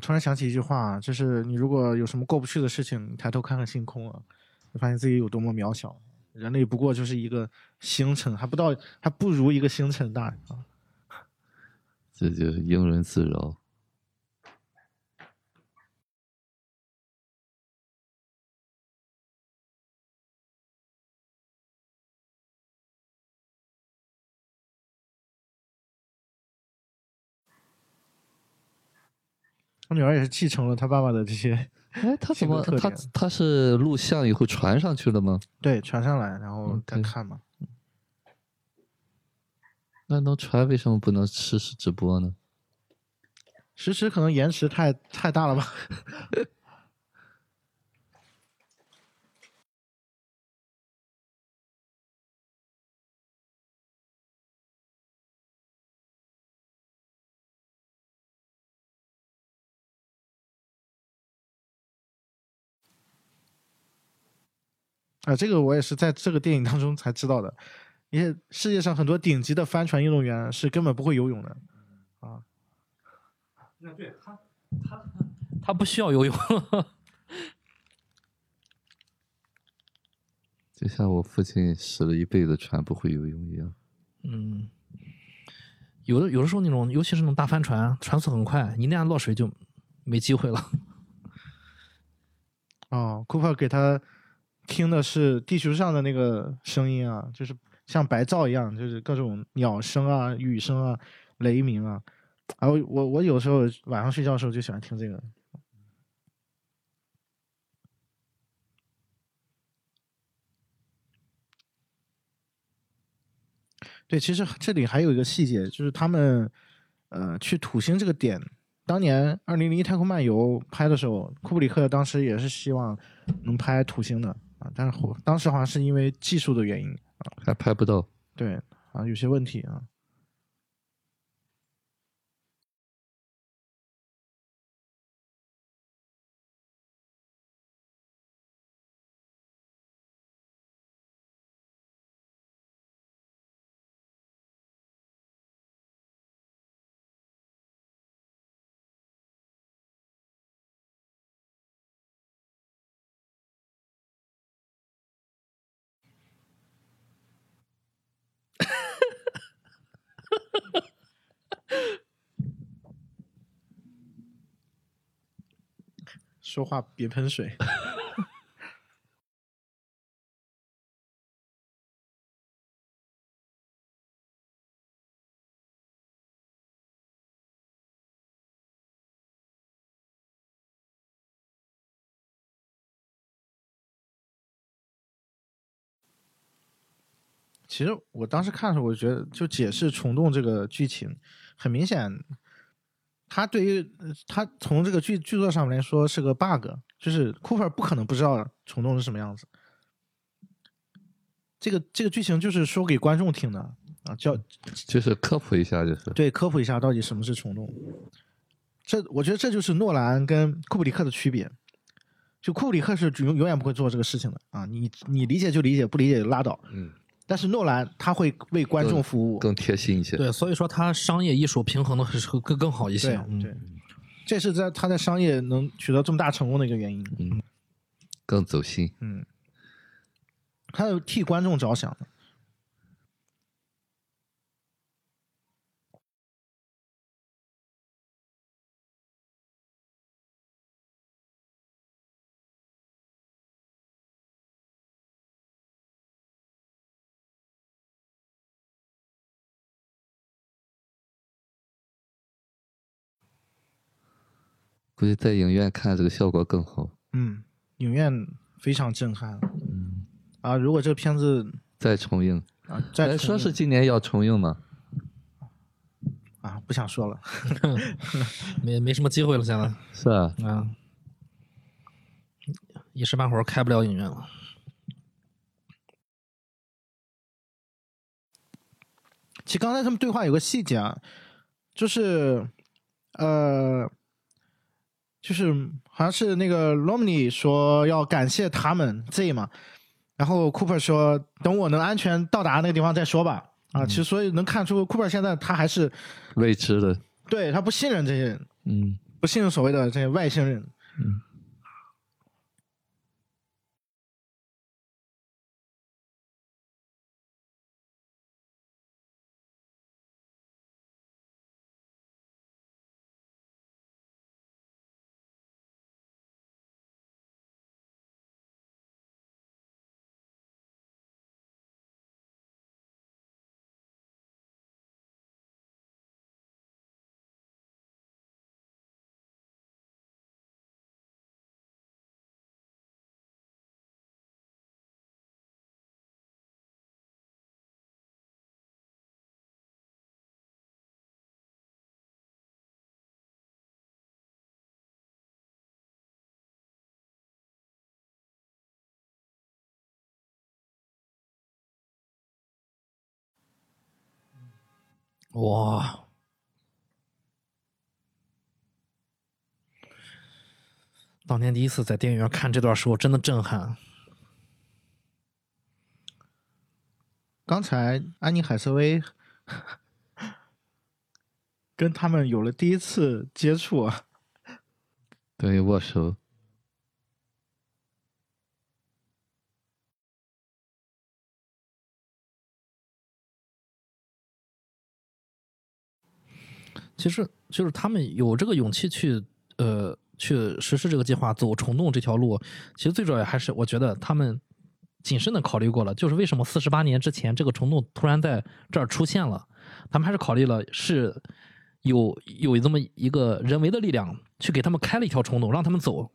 突然想起一句话，就是你如果有什么过不去的事情，抬头看看星空啊，你发现自己有多么渺小。人类不过就是一个星辰，还不到，还不如一个星辰大啊！这就是庸人自扰。他女儿也是继承了他爸爸的这些，哎，他怎么他他是录像以后传上去了吗？对，传上来，然后再看嘛。那能传为什么不能实时直播呢？实时可能延迟太太大了吧？啊，这个我也是在这个电影当中才知道的。因为世界上很多顶级的帆船运动员是根本不会游泳的。啊 那对他，他 他不需要游泳。就像我父亲使了一辈子船不会游泳一样。嗯，有的有的时候那种，尤其是那种大帆船，船速很快，你那样落水就没机会了。哦，库珀给他听的是地球上的那个声音啊，就是像白噪一样，就是各种鸟声啊、雨声啊、雷鸣啊。然后我我有时候晚上睡觉的时候就喜欢听这个。对，其实这里还有一个细节，就是他们呃去土星这个点，当年《二零零一太空漫游》拍的时候，库布里克当时也是希望能拍土星的啊，但是后当时好像是因为技术的原因，还拍不到。对啊，有些问题啊。说话别喷水。其实我当时看的时候，我觉得就解释虫洞这个剧情，很明显，他对于呃他从这个剧剧作上面来说是个 bug，就是 Cooper 不可能不知道虫洞是什么样子。这个这个剧情就是说给观众听的啊，叫就是科普一下，就是对科普一下到底什么是虫洞。这我觉得这就是诺兰跟库布里克的区别。就库布里克是永永远不会做这个事情的啊，你你理解就理解，不理解就拉倒。嗯，但是诺兰他会为观众服务，更贴心一些。对，所以说他商业艺术平衡的是更更好一些对。这是在他在商业能取得这么大成功的一个原因。嗯，更走心。嗯，他是替观众着想的。估计在影院看这个效果更好。嗯，影院非常震撼嗯，啊！如果这个片子再重映，啊再说是今年要重映吗？啊，不想说了。没没什么机会了，现在是啊，啊，一时半会儿开不了影院了。其实刚才他们对话有个细节啊，就是呃，就是好像是那个 Romney 说要感谢他们 Z 嘛，然后 Cooper 说等我能安全到达那个地方再说吧。啊，其实所以能看出 Cooper 现在他还是未知的。对他不信任这些人，嗯不信任所谓的这些外星人。嗯。哇！当年第一次在电影院看这段时候，真的震撼。刚才安妮海瑟薇跟他们有了第一次接触啊，等于握手。其实就是他们有这个勇气去呃去实施这个计划，走虫洞这条路。其实最主要还是我觉得他们谨慎的考虑过了，就是为什么四十八年之前这个虫洞突然在这儿出现了，他们还是考虑了是有有这么一个人为的力量去给他们开了一条虫洞，让他们走。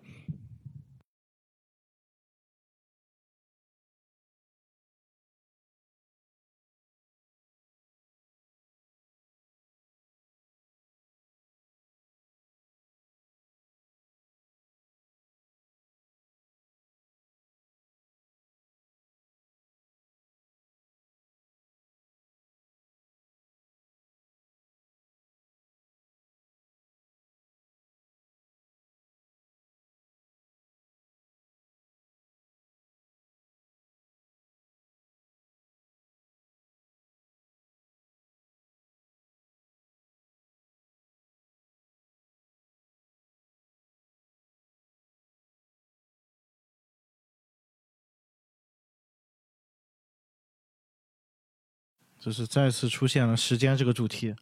就是再次出现了时间这个主题。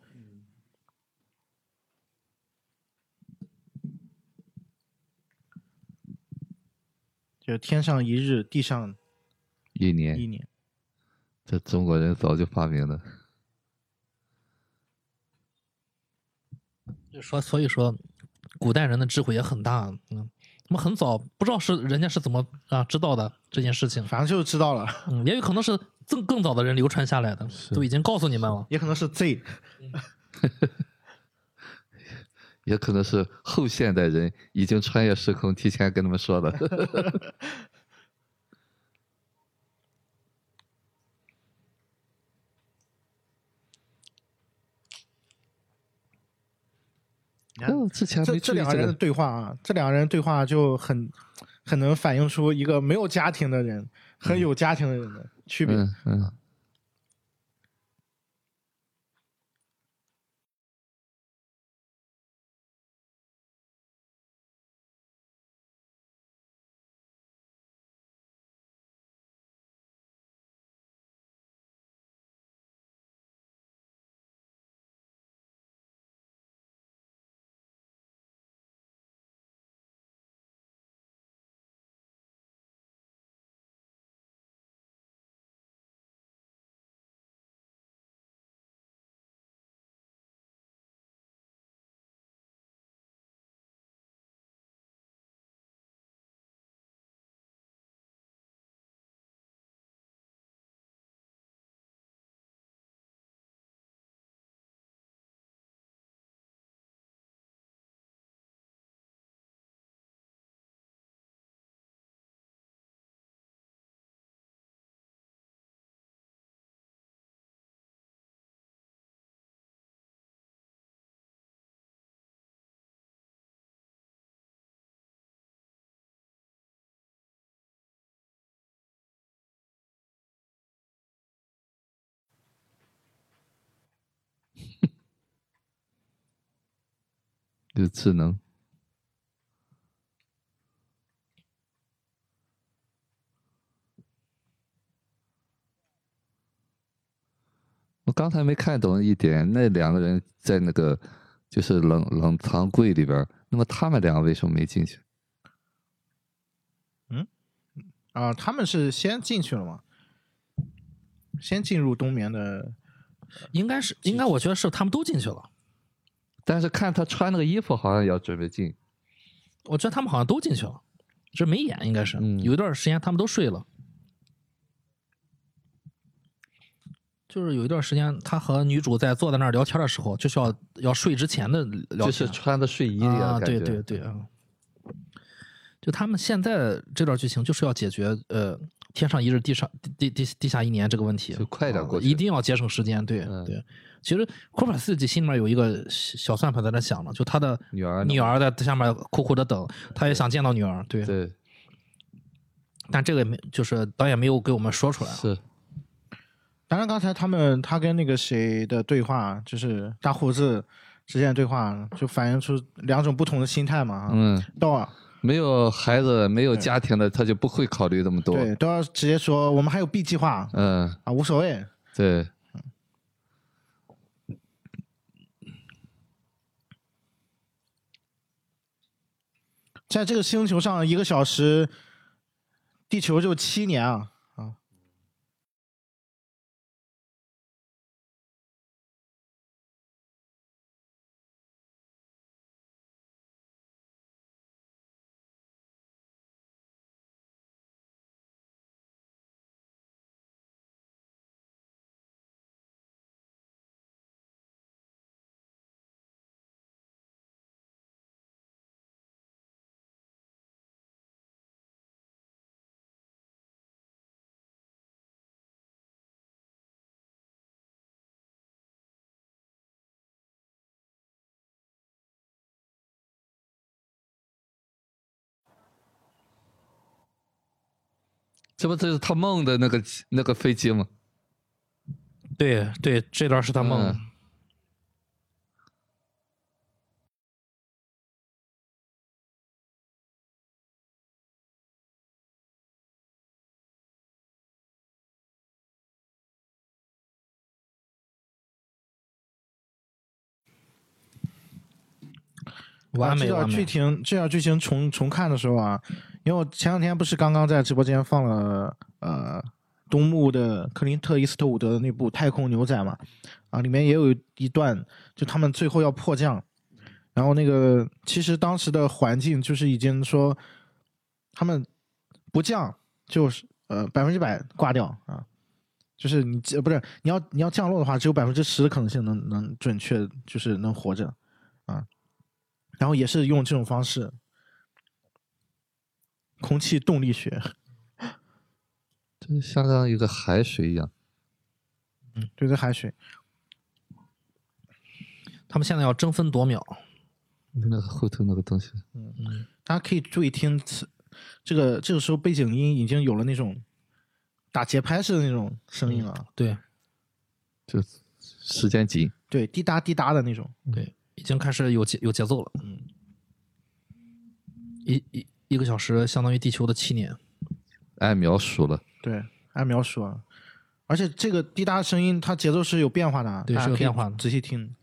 就天上一日，地上一年，一年。这中国人早就发明了。就说，所以说，古代人的智慧也很大。嗯，他们很早不知道是人家是怎么啊知道的这件事情，反正就知道了。嗯，也有可能是更更早的人流传下来的，都已经告诉你们了。也可能是 Z，也可能是后现代人已经穿越时空，提前跟他们说的。你看哦，之前这这这两个人的。对话啊，这两个人对话就很很能反映出一个没有家庭的人和有家庭的人的区别。嗯嗯，有智能。我刚才没看懂一点，那两个人在那个就是冷冷藏柜里边儿，那么他们俩为什么没进去？嗯啊，他们是先进去了吗？先进入冬眠的，应该是，应该我觉得是他们都进去了。但是看他穿那个衣服，好像也要准备进。我觉得他们好像都进去了，这没演，应该是、嗯有一段时间他们都睡了。就是有一段时间，他和女主在坐在那儿聊天的时候，就是要要睡之前的聊天，就是穿的睡衣啊，对对对啊。就他们现在这段剧情就是要解决呃天上一日，地上地地地下一年这个问题，就快点啊过去。一定要节省时间。对、嗯。对，其实库珀斯基心里面有一个小小算盘在那想了，就他的女儿女儿在下面苦苦的等，他也想见到女儿，对，对，但这个没就是导演没有给我们说出来。是。当然，刚才他们他跟那个谁的对话，就是大胡子之间的对话，就反映出两种不同的心态嘛。啊，嗯，道尔没有孩子、没有家庭的，他就不会考虑这么多。对都要直接说我们还有 B 计划嗯，啊，无所谓。对，在这个星球上，一个小时，地球就七年啊这不这是他梦的那个那个飞机吗？对对，这段是他梦。嗯完美完美啊这段剧，情，这段剧情重重看的时候啊，因为我前两天不是刚刚在直播间放了呃东木的克林特·伊斯特伍德的那部《太空牛仔》嘛，啊，里面也有一段，就他们最后要迫降，然后那个其实当时的环境就是已经说他们不降就是呃百分之百挂掉啊。就是你呃不是你要你要降落的话，只有百分之十的可能性能能准确就是能活着啊，然后也是用这种方式，空气动力学，就相当于一个海水一样。嗯对个海水，他们现在要争分夺秒。那个后头那个东西，嗯嗯大家可以注意听这个这个时候背景音已经有了那种打节拍式的那种声音了，对就时间紧。对，滴答滴答的那种，对，已经开始有节有节奏了。嗯，一一一个小时相当于地球的七年。按秒数了，对，按秒数啊，而且这个滴答声音它节奏是有变化的啊，对是有变化的仔细听。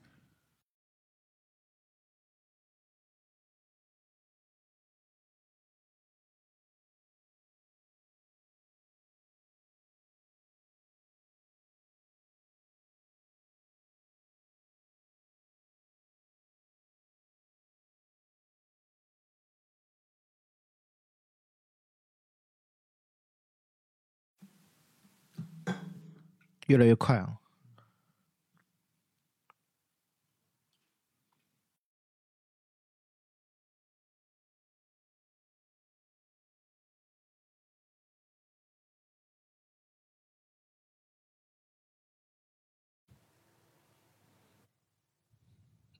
越来越快啊！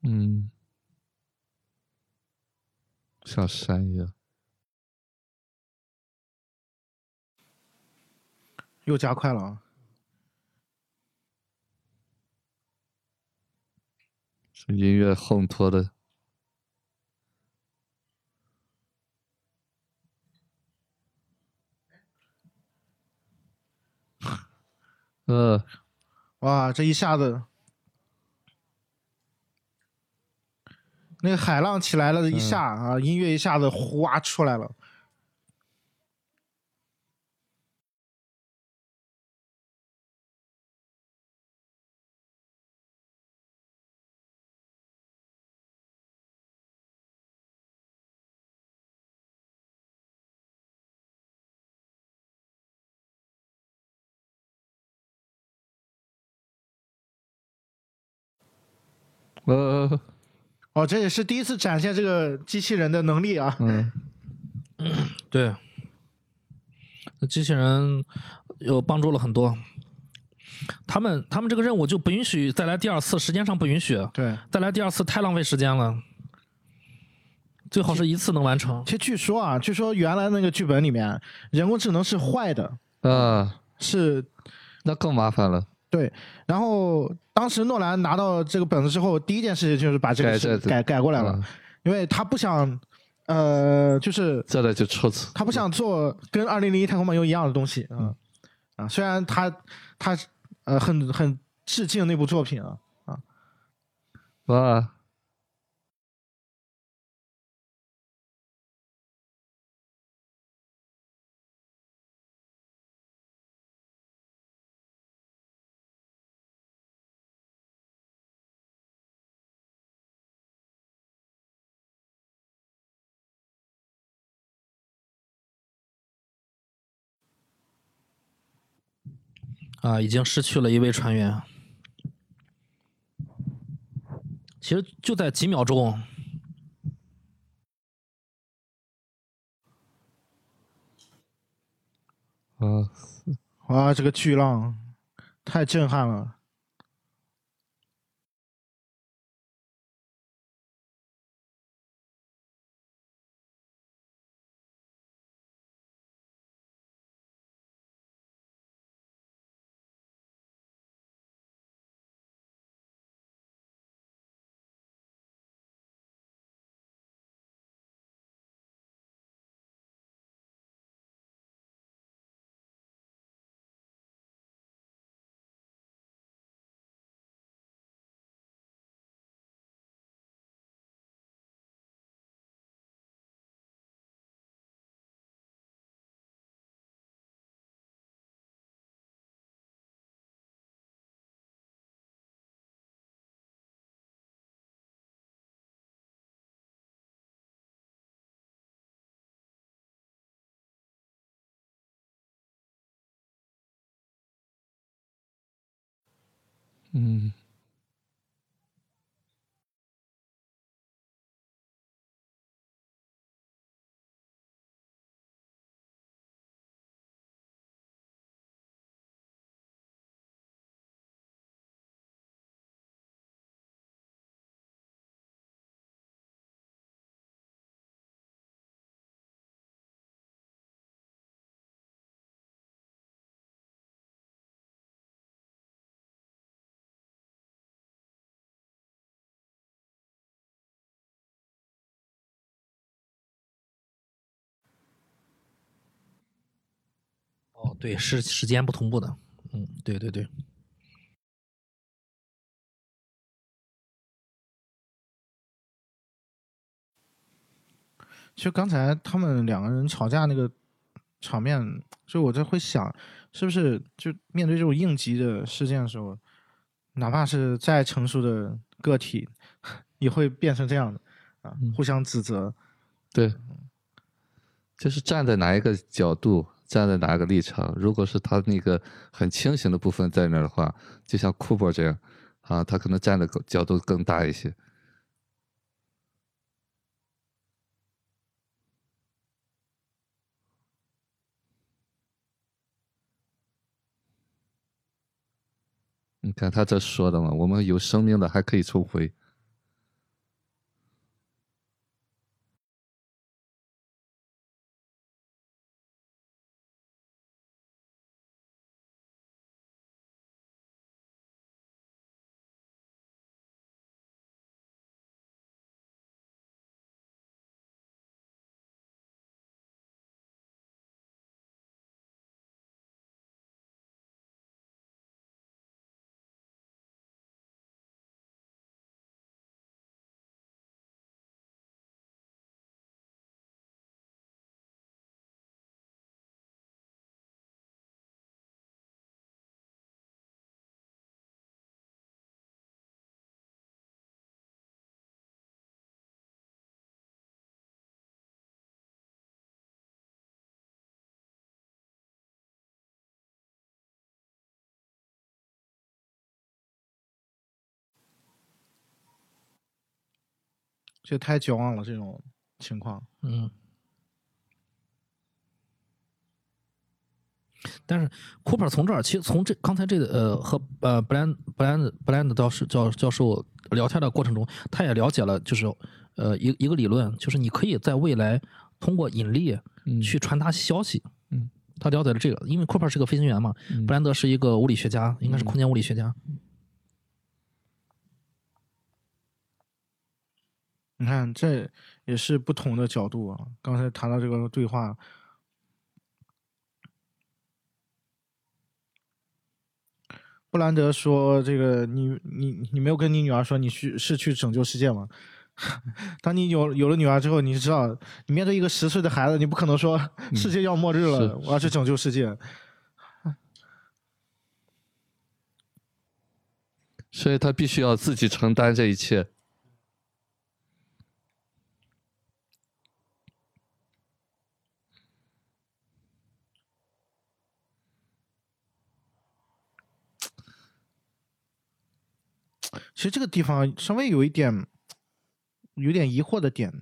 嗯，像山一样。又加快了啊！是音乐烘托的，呃，哇，这一下子，那个海浪起来了，一下、啊，音乐一下子哗出来了。呃，哦，这也是第一次展现这个机器人的能力啊！嗯，对，那机器人有帮助了很多。他们他们这个任务就不允许再来第二次，时间上不允许。对，再来第二次太浪费时间了，最好是一次能完成。其实据说啊，据说原来那个剧本里面人工智能是坏的，呃，是那更麻烦了。对。然后当时诺兰拿到这个本子之后，第一件事情就是把这个事改改改过来了，嗯。因为他不想，呃，就是这的就出错。他不想做跟《二零零一太空漫游》一样的东西，嗯。啊，虽然他他呃很很致敬那部作品啊，哇，啊，已经失去了一位船员。其实就在几秒钟，啊，哇，这个巨浪太震撼了。嗯，对，是时间不同步的。嗯，对对对，其实刚才他们两个人吵架那个场面，就我在会想，是不是就面对这种应急的事件的时候，哪怕是再成熟的个体，也会变成这样的啊，互相指责。对，就是站在哪一个角度，站在哪个立场。如果是他那个很清醒的部分在那儿的话，就像库珀这样，啊，他可能站的角度更大一些。你看他这说的嘛，我们有生命的还可以重回。这太绝望了，这种情况。嗯，但是 Cooper 从这儿，其实从这刚才这个呃和呃布兰布兰布兰的教授教教授聊天的过程中，他也了解了，就是呃一一个理论，就是你可以在未来通过引力嗯去传达消息。嗯，他了解了这个，因为 Cooper 是个飞行员嘛，布兰德是一个物理学家，应该是空间物理学家。你看，这也是不同的角度啊。刚才谈到这个对话，布兰德说：“这个你你你没有跟你女儿说你去是去拯救世界吗？当你有有了女儿之后，你就知道，你面对一个十岁的孩子，你不可能说世界要末日了，是我要去拯救世界。所以他必须要自己承担这一切。其实这个地方稍微有一点有点疑惑的点，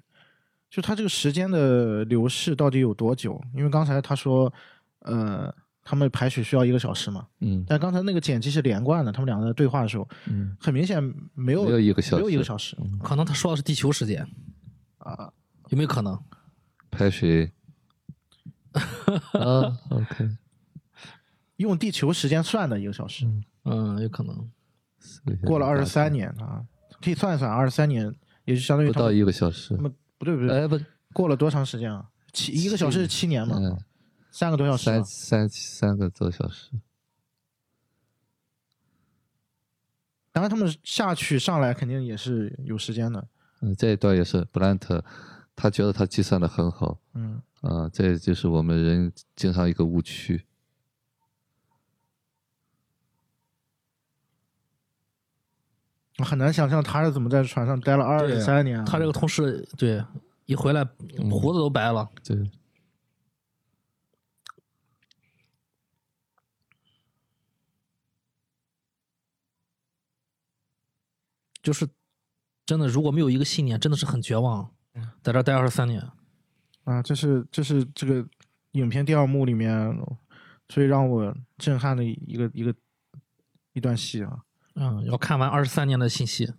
就他这个时间的流逝到底有多久？因为刚才他说，呃，他们排水需要一个小时嘛，嗯但刚才那个剪辑是连贯的，他们两个在对话的时候，嗯，很明显没有没有一个小时没有一个时小时可能他说的是地球时间，啊。有没有可能？排水。啊，OK，用地球时间算的一个小时，嗯，有可能。过了二十三年啊，可以算一算，二十三年也就相当于不到一个小时那么不对不对，哎，不，过了多长时间啊？七一个小时是七年嘛，嗯，三个多小时嘛三。三三个多小时。当然他们下去上来肯定也是有时间的，嗯，这一段也是布兰特，他觉得他计算的很好嗯。啊，这就是我们人经常一个误区。很难想象他是怎么在船上待了二十三年啊。他这个同事对一回来胡子都白了。对，就是真的，如果没有一个信念，真的是很绝望，在这待二十三年。啊，这是这是这个影片第二幕里面最让我震撼的一个一个一段戏啊。嗯，要看完二十三年的信息。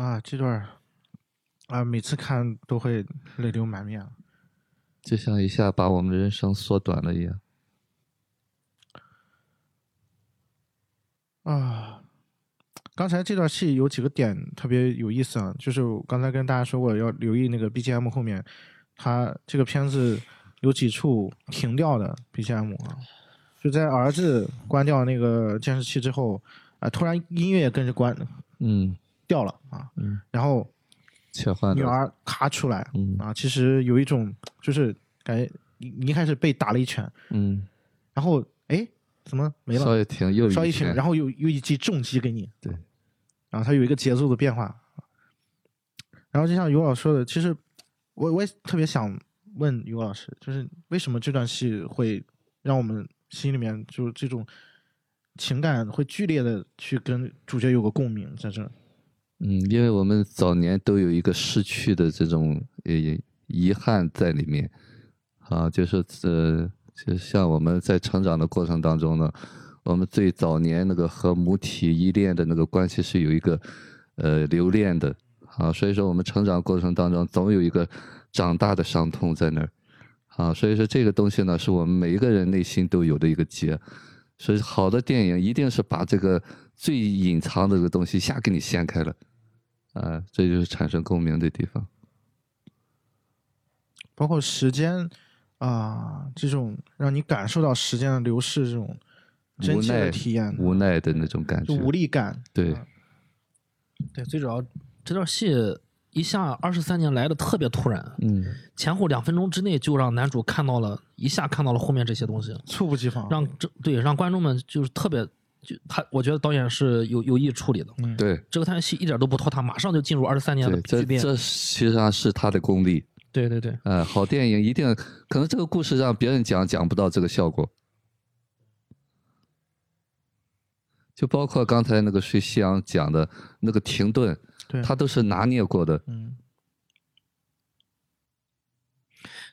啊，这段儿啊，每次看都会泪流满面。就像一下把我们的人生缩短了一样。啊，刚才这段戏有几个点特别有意思啊，就是我刚才跟大家说过要留意那个 BGM 后面，它这个片子有几处停掉的 BGM 啊，就在儿子关掉那个监视器之后，啊，突然音乐也跟着关嗯掉了啊，嗯，然后切换，女儿咔出来嗯。啊，其实有一种就是感觉你你一开始被打了一拳，嗯，然后哎怎么没了？稍一停又稍一停，然后又又一记重击给你，对，然后它有一个节奏的变化。然后就像尤老师说的，其实我我也特别想问尤老师，就是为什么这段戏会让我们心里面就这种情感会剧烈的去跟主角有个共鸣在这儿？嗯，因为我们早年都有一个失去的这种呃遗憾在里面，啊，就是呃，就像我们在成长的过程当中呢，我们最早年那个和母体依恋的那个关系是有一个呃留恋的，啊，所以说我们成长过程当中总有一个长大的伤痛在那儿，啊，所以说这个东西呢是我们每一个人内心都有的一个结，所以好的电影一定是把这个最隐藏的这个东西一下给你掀开了。啊，这就是产生共鸣的地方。包括时间啊、这种让你感受到时间的流逝，这种真切的体验，无奈的那种感觉，无力感。对，对，最主要这段戏一下二十三年来的特别突然，嗯，前后两分钟之内就让男主看到了，一下看到了后面这些东西，猝不及防。让这对让观众们就是特别就他，我觉得导演是有有意处理的。嗯，对这个探戏一点都不拖沓，马上就进入二十三年的巨变。这实际上是他的功力。对对对，呃，好电影一定可能这个故事让别人讲讲不到这个效果，就包括刚才那个睡夕阳讲的那个停顿，他都是拿捏过的。嗯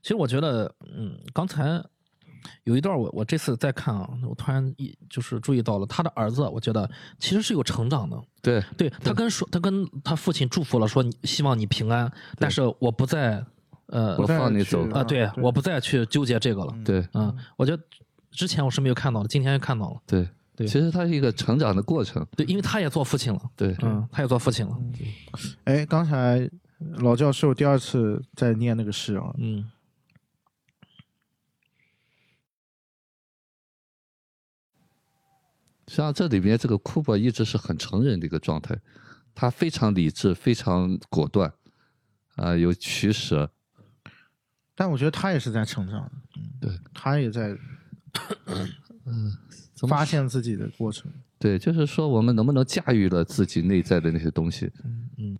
其实我觉得，嗯，刚才有一段我我这次再看啊，我突然一就是注意到了他的儿子，我觉得其实是有成长的。对，对他跟说他跟他父亲祝福了，说希望你平安，但是我不再呃我放你走啊，对对我不再去纠结这个了。对，嗯，我觉得之前我是没有看到的，今天看到了。对，对其实他是一个成长的过程。对，因为他也做父亲了。对，嗯，他也做父亲了。哎，刚才老教授第二次在念那个诗啊，嗯实际上这里面这个库珀一直是很成人的一个状态，他非常理智，非常果断，啊、有取舍，但我觉得他也是在成长的，嗯，对，他也在嗯 发现自己的过程。对，就是说我们能不能驾驭了自己内在的那些东西？嗯嗯，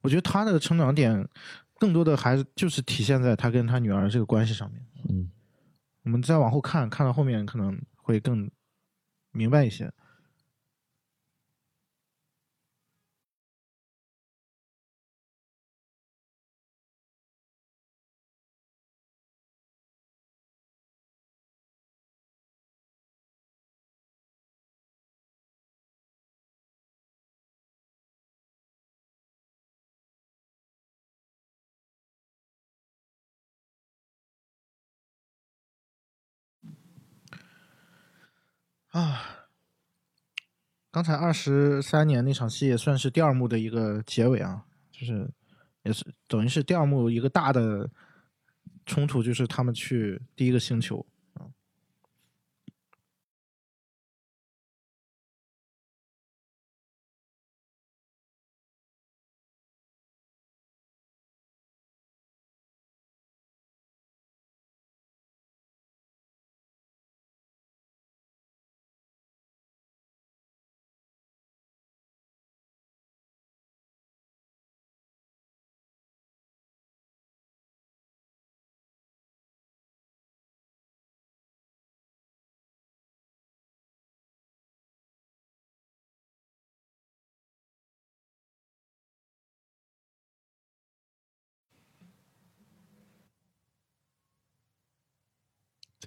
我觉得他的成长点，更多的还是就是体现在他跟他女儿这个关系上面。嗯，我们再往后看，看到后面可能会更明白一些。啊，刚才二十三年那场戏也算是第二幕的一个结尾啊，就是也是等于是第二幕一个大的冲突，就是他们去第一个星球。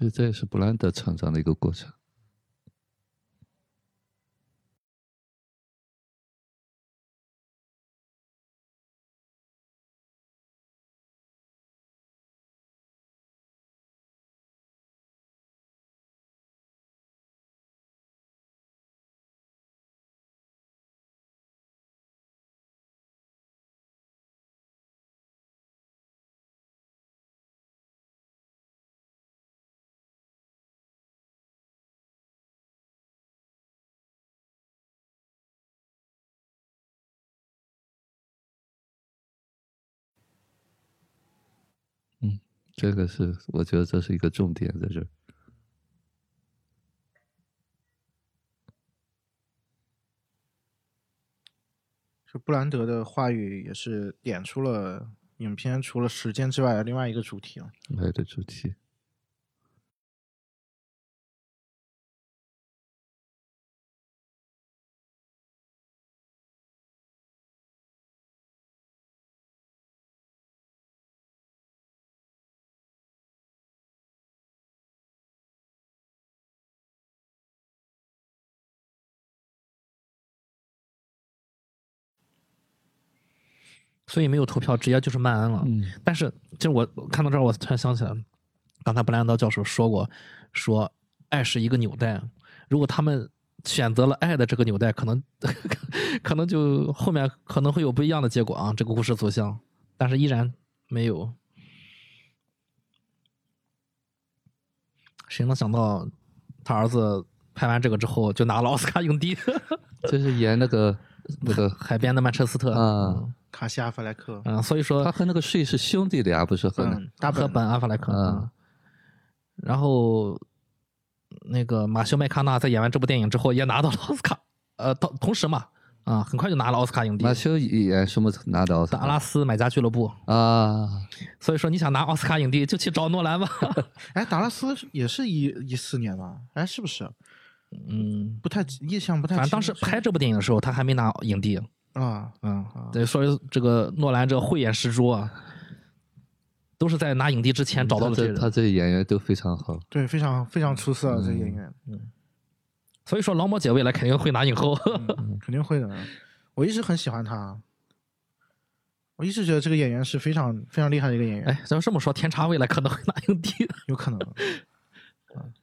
这这也是布兰德成长的一个过程。这个是我觉得这是一个重点在这儿。就布兰德的话语也是点出了影片除了时间之外的另外一个主题啊。爱的主题。所以没有投票，直接就是曼恩了。嗯但是，就是我看到这儿，我突然想起来，刚才布兰德教授说过，说爱是一个纽带，如果他们选择了爱的这个纽带，可能 可能就后面可能会有不一样的结果啊，这个故事走向，但是依然没有。谁能想到他儿子拍完这个之后就拿了奥斯卡影帝？就是演那个那个海边的曼彻斯特啊，卡西·阿弗莱克，嗯，所以说他和那个税是兄弟的呀，不是和嗯，大和本本阿弗莱克，嗯嗯，然后那个马修麦康纳在演完这部电影之后也拿到了奥斯卡，呃，同同时嘛，啊，很快就拿了奥斯卡影帝，马修演什么拿到奥斯达拉斯买家俱乐部，啊？所以说你想拿奥斯卡影帝就去找诺兰吧，哎，达拉斯也是一一四年吧？哎，是不是？嗯，不太印象不太。反正当时拍这部电影的时候他还没拿影帝，啊，嗯，对，所以这个诺兰这慧眼识珠啊，都是在拿影帝之前找到的这他这演员都非常好。对，非常非常出色，这嗯演员，嗯所以说劳模姐未来肯定会拿影后，嗯 肯定会的。我一直很喜欢她，我一直觉得这个演员是非常非常厉害的一个演员，哎，咱们这么说，天差未来可能会拿影帝，有可能。啊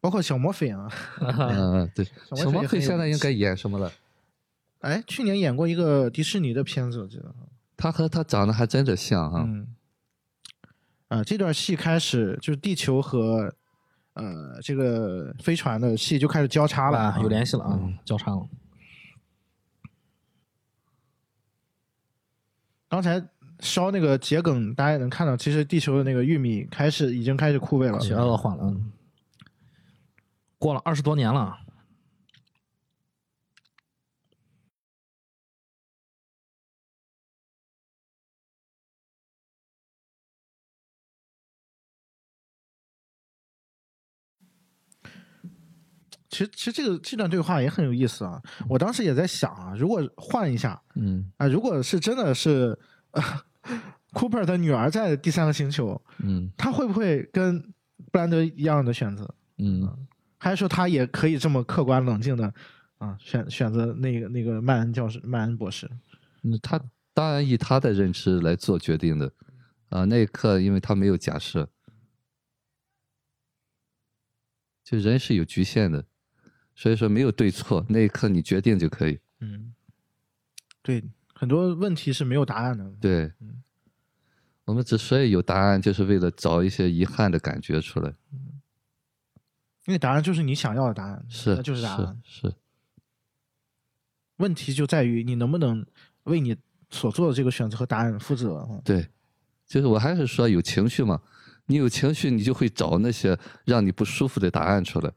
包括小魔菲啊，嗯，对，小小魔菲现在应该演什么了？哎，去年演过一个迪士尼的片子，我记得。他和他长得还真的像哈。嗯，啊，这段戏开始就是地球和呃这个飞船的戏就开始交叉了，啊，有联系了啊，嗯交叉了。刚才烧那个桔梗，大家也能看到，其实地球的那个玉米开始已经开始枯萎了。血恶化了，嗯过了二十多年了。其实，其实这个这段对话也很有意思啊。我当时也在想啊，如果换一下嗯啊，如果是真的是、呃、Cooper 的女儿在第三个星球，嗯他会不会跟布兰德一样的选择？嗯还是说他也可以这么客观冷静的啊选选择那个那个曼恩教授、曼恩博士？嗯，他当然以他的认知来做决定的。啊，那一刻因为他没有假设，就人是有局限的，所以说没有对错，那一刻你决定就可以。嗯，对，很多问题是没有答案的。对嗯，我们之所以有答案，就是为了找一些遗憾的感觉出来。因为答案就是你想要的答案，是，那就是答案。是是，问题就在于你能不能为你所做的这个选择和答案负责。嗯对，就是我还是说有情绪嘛，你有情绪，你就会找那些让你不舒服的答案出来。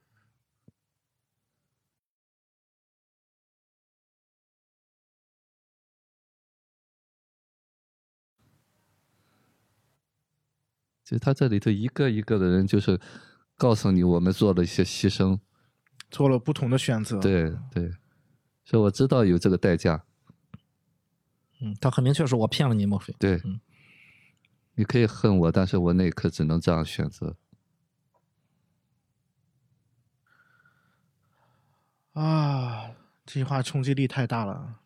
就他这里头一个一个的人，就是告诉你我们做了一些牺牲，做了不同的选择。，对对，所以我知道有这个代价，嗯，他很明确说，我骗了你，莫非？对，嗯你可以恨我，但是我那一刻只能这样选择。啊，这句话冲击力太大了。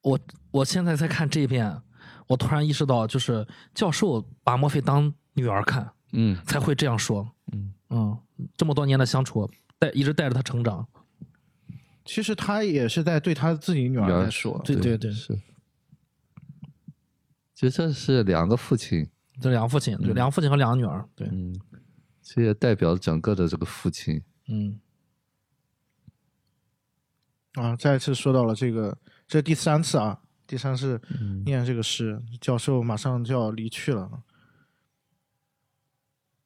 我我现在在看这一遍，我突然意识到，就是教授把墨菲当女儿看，嗯。才会这样说。嗯。嗯，这么多年的相处，带一直带着她成长。其实他也是在对他自己女儿来说，对对对是。其实这是两个父亲，这两个父亲，对，两个父亲和两个女儿，对，嗯，这也代表整个的这个父亲，嗯，啊，再次说到了这个，这第三次啊，第三世嗯念这个诗，教授马上就要离去了，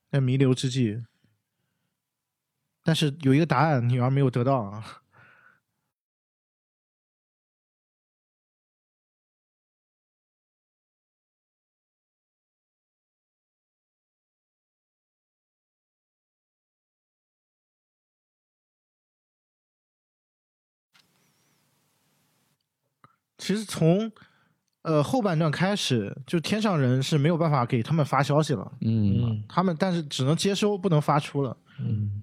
在弥留之际，但是有一个答案，女儿没有得到啊。其实从呃后半段开始，就天上人是没有办法给他们发消息了，嗯。嗯他们但是只能接收，不能发出了。嗯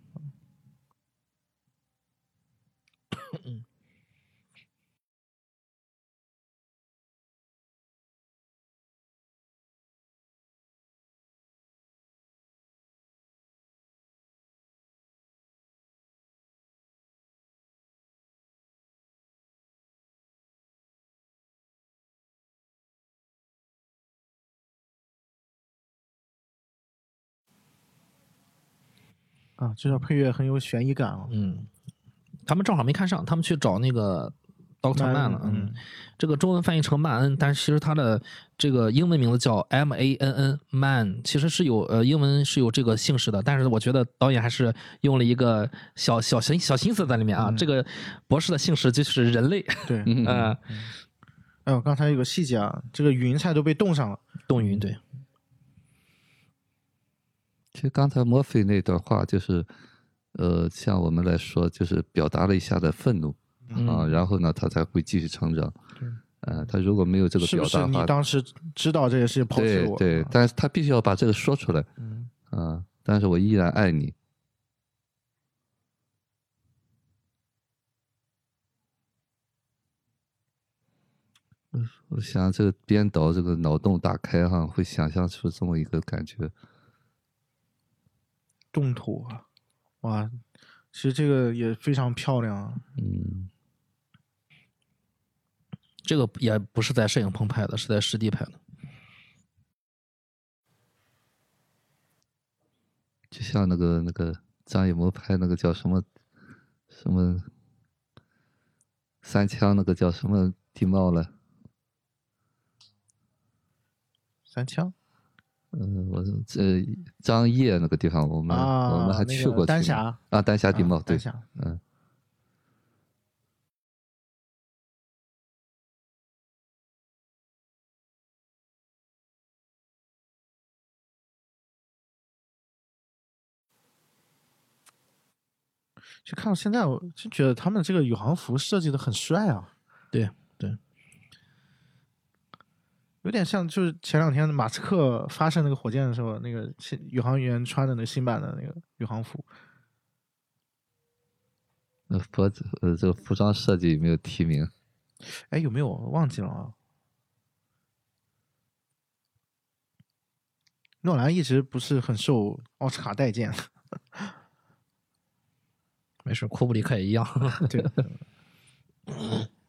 啊，这条配乐很有悬疑感啊。嗯，他们正好没看上，他们去找那个 Doctor Man 了。嗯嗯，这个中文翻译成曼恩，但是其实它的这个英文名字叫 M A N N Man，其实是有呃英文是有这个姓氏的，但是我觉得导演还是用了一个小小心小心思在里面啊。这个博士的姓氏就是人类，对，嗯嗯，哎呦，刚才有个细节啊，这个云彩都被冻上了。冻云对，其实刚才墨菲那段话就是，呃，像我们来说，就是表达了一下的愤怒、啊，然后呢，他才会继续成长。对，呃，他如果没有这个是不是你当时知道这件事情抛弃我？对对，啊但是他必须要把这个说出来，嗯啊，但是我依然爱你。嗯我想这个编导这个脑洞大开哈，会想象出这么一个感觉。冻土啊，哇，其实这个也非常漂亮啊。嗯，这个也不是在摄影棚拍的，是在实地拍的。就像那个那个张艺谋拍那个叫什么什么三枪那个叫什么地貌了？三枪嗯，我这张掖那个地方，我们、啊，我们还那个去过去丹霞啊，丹霞地貌，对嗯，就看到现在，我就觉得他们这个宇航服设计的很帅啊，对对，有点像就是前两天马斯克发射那个火箭的时候，那个新宇航员穿的那个新版的那个宇航服。那脖子呃这个服装设计有没有提名？哎，有没有忘记了啊？诺兰一直不是很受奥斯卡待见，没事，库布里克也一样。对，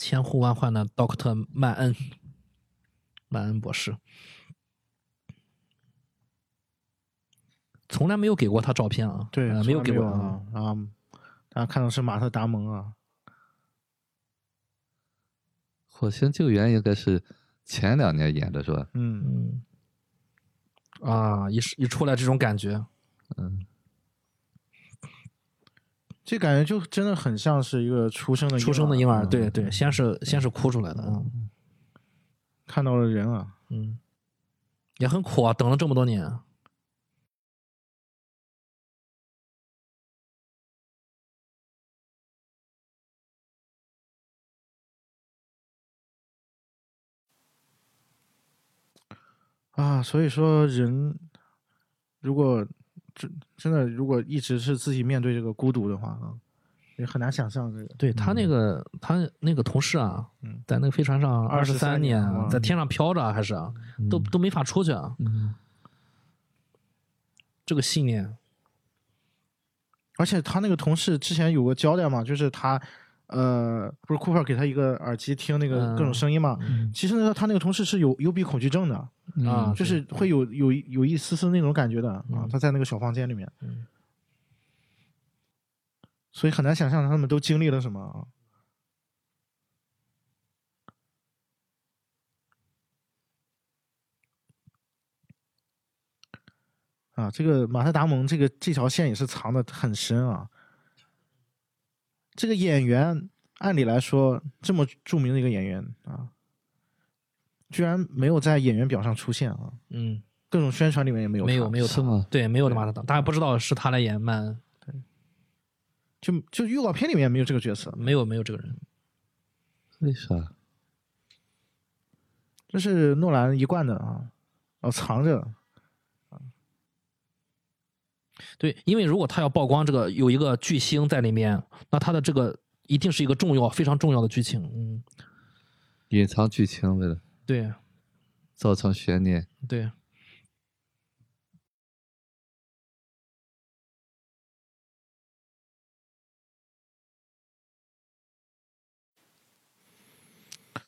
千呼万唤的 Doctor 曼恩，曼恩博士，从来没有给过他照片啊，对，呃没有给过啊啊！大家看到是马特·达蒙啊，火星救援应该是前两年演的是吧？嗯，嗯，啊，一一出来这种感觉，嗯，这感觉就真的很像是一个出生的出生的婴儿，嗯。对对，先是先是哭出来的，嗯。看到了人啊，嗯，也很苦啊，等了这么多年，啊，所以说人如果真真的如果一直是自己面对这个孤独的话啊，也很难想象这个。对他那个他那个同事啊，嗯在那个飞船上二十23三年在天上飘着啊还是啊，都都没法出去啊，嗯这个信念，而且他那个同事之前有个交代嘛，就是他呃，不是库珀给他一个耳机听那个嗯各种声音嘛。其实呢，他那个同事是有幽闭恐惧症的，啊就是会有有有一丝丝那种感觉的啊。他在那个小房间里面，所以很难想象他们都经历了什么啊。啊，这个马特·达蒙这个这条线也是藏的很深啊。这个演员按理来说这么著名的一个演员啊，居然没有在演员表上出现啊，嗯，各种宣传里面也没有，没有没有吗？对，没有马特达，大家不知道是他来演曼恩，就就预告片里面没有这个角色，没有没有这个人。为啥？这是诺兰一贯的啊，哦藏着，对，因为如果他要曝光这个有一个巨星在里面，那他的这个一定是一个重要、非常重要的剧情。嗯，隐藏剧情为了对造成悬念。对，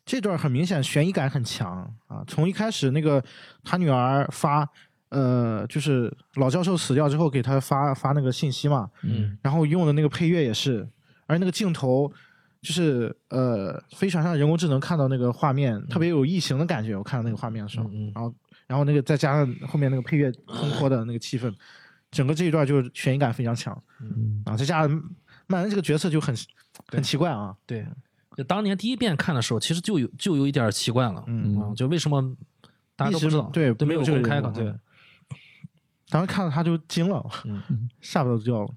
这段很明显悬疑感很强啊！从一开始那个他女儿发，呃，就是老教授死掉之后给他发发那个信息嘛，嗯。然后用的那个配乐也是，而那个镜头就是呃飞船上人工智能看到那个画面特别有异形的感觉，我看到那个画面的时候，嗯嗯。然后然后那个再加上后面那个配乐烘托的那个气氛，整个这一段就是悬疑感非常强嗯，啊！再加上曼恩这个角色就很很奇怪啊，对。就当年第一遍看的时候，其实就有就有一点奇怪了，嗯。啊，就为什么大家都不知道，对都没有这个公开过，对当时看到他就惊了，嗯。吓不都叫了。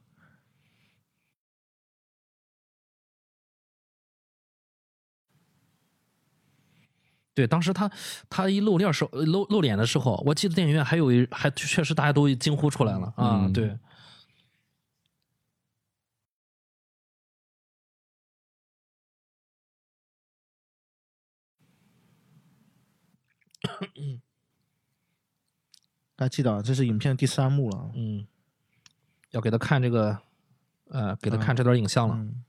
对，当时他他一露脸时候露露脸的时候，我记得电影院还有一还确实大家都惊呼出来了啊，嗯。对，大家记得啊，这是影片第三幕了啊。嗯，要给他看这个，呃，给他嗯看这段影像了，嗯，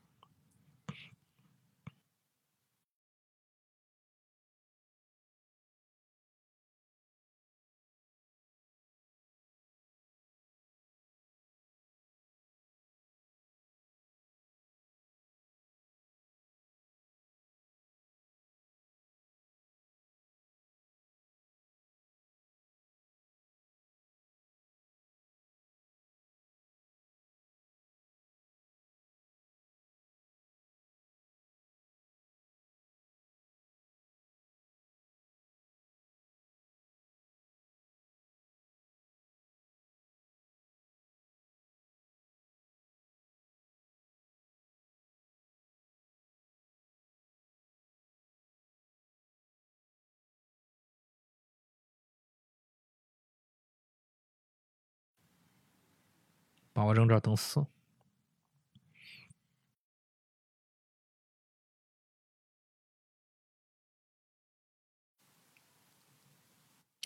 把我扔这儿等死。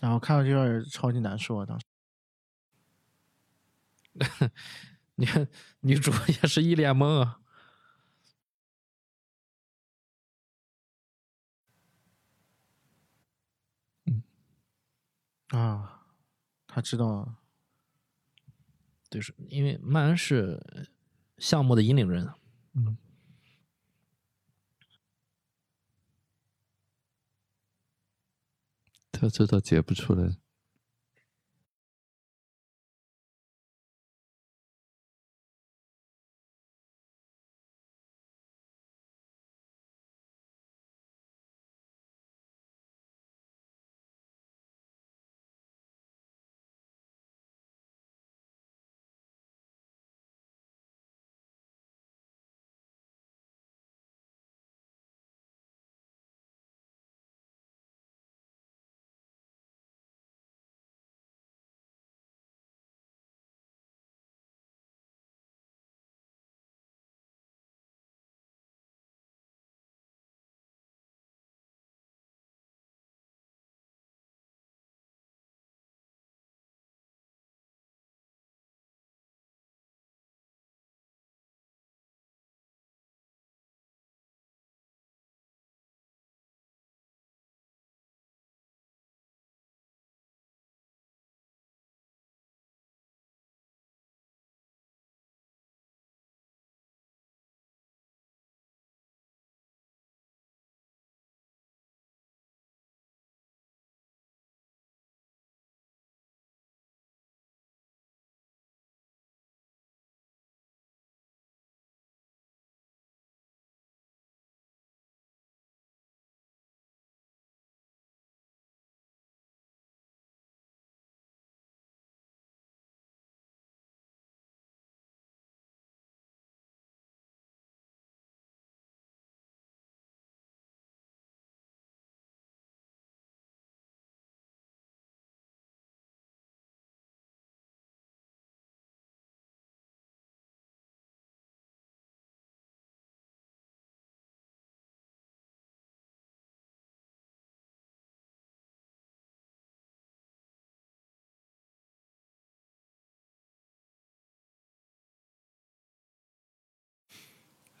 然后看到这段超级难受啊，当时。你看女主也是一脸懵啊，啊，他知道，就是因为曼恩是项目的引领人，嗯他这倒解不出来。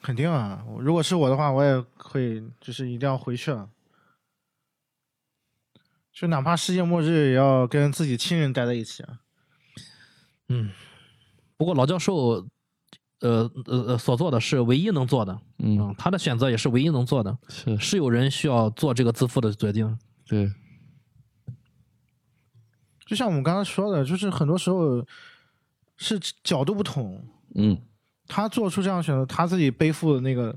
肯定啊，如果是我的话，我也会就是一定要回去了。就哪怕世界末日，也要跟自己亲人待在一起啊。嗯，不过老教授，呃呃呃，所做的是唯一能做的，嗯，嗯，他的选择也是唯一能做的。是是有人需要做这个自负的决定。对，就像我们刚刚说的，就是很多时候是角度不同，嗯，他做出这样选择，他自己背负的那个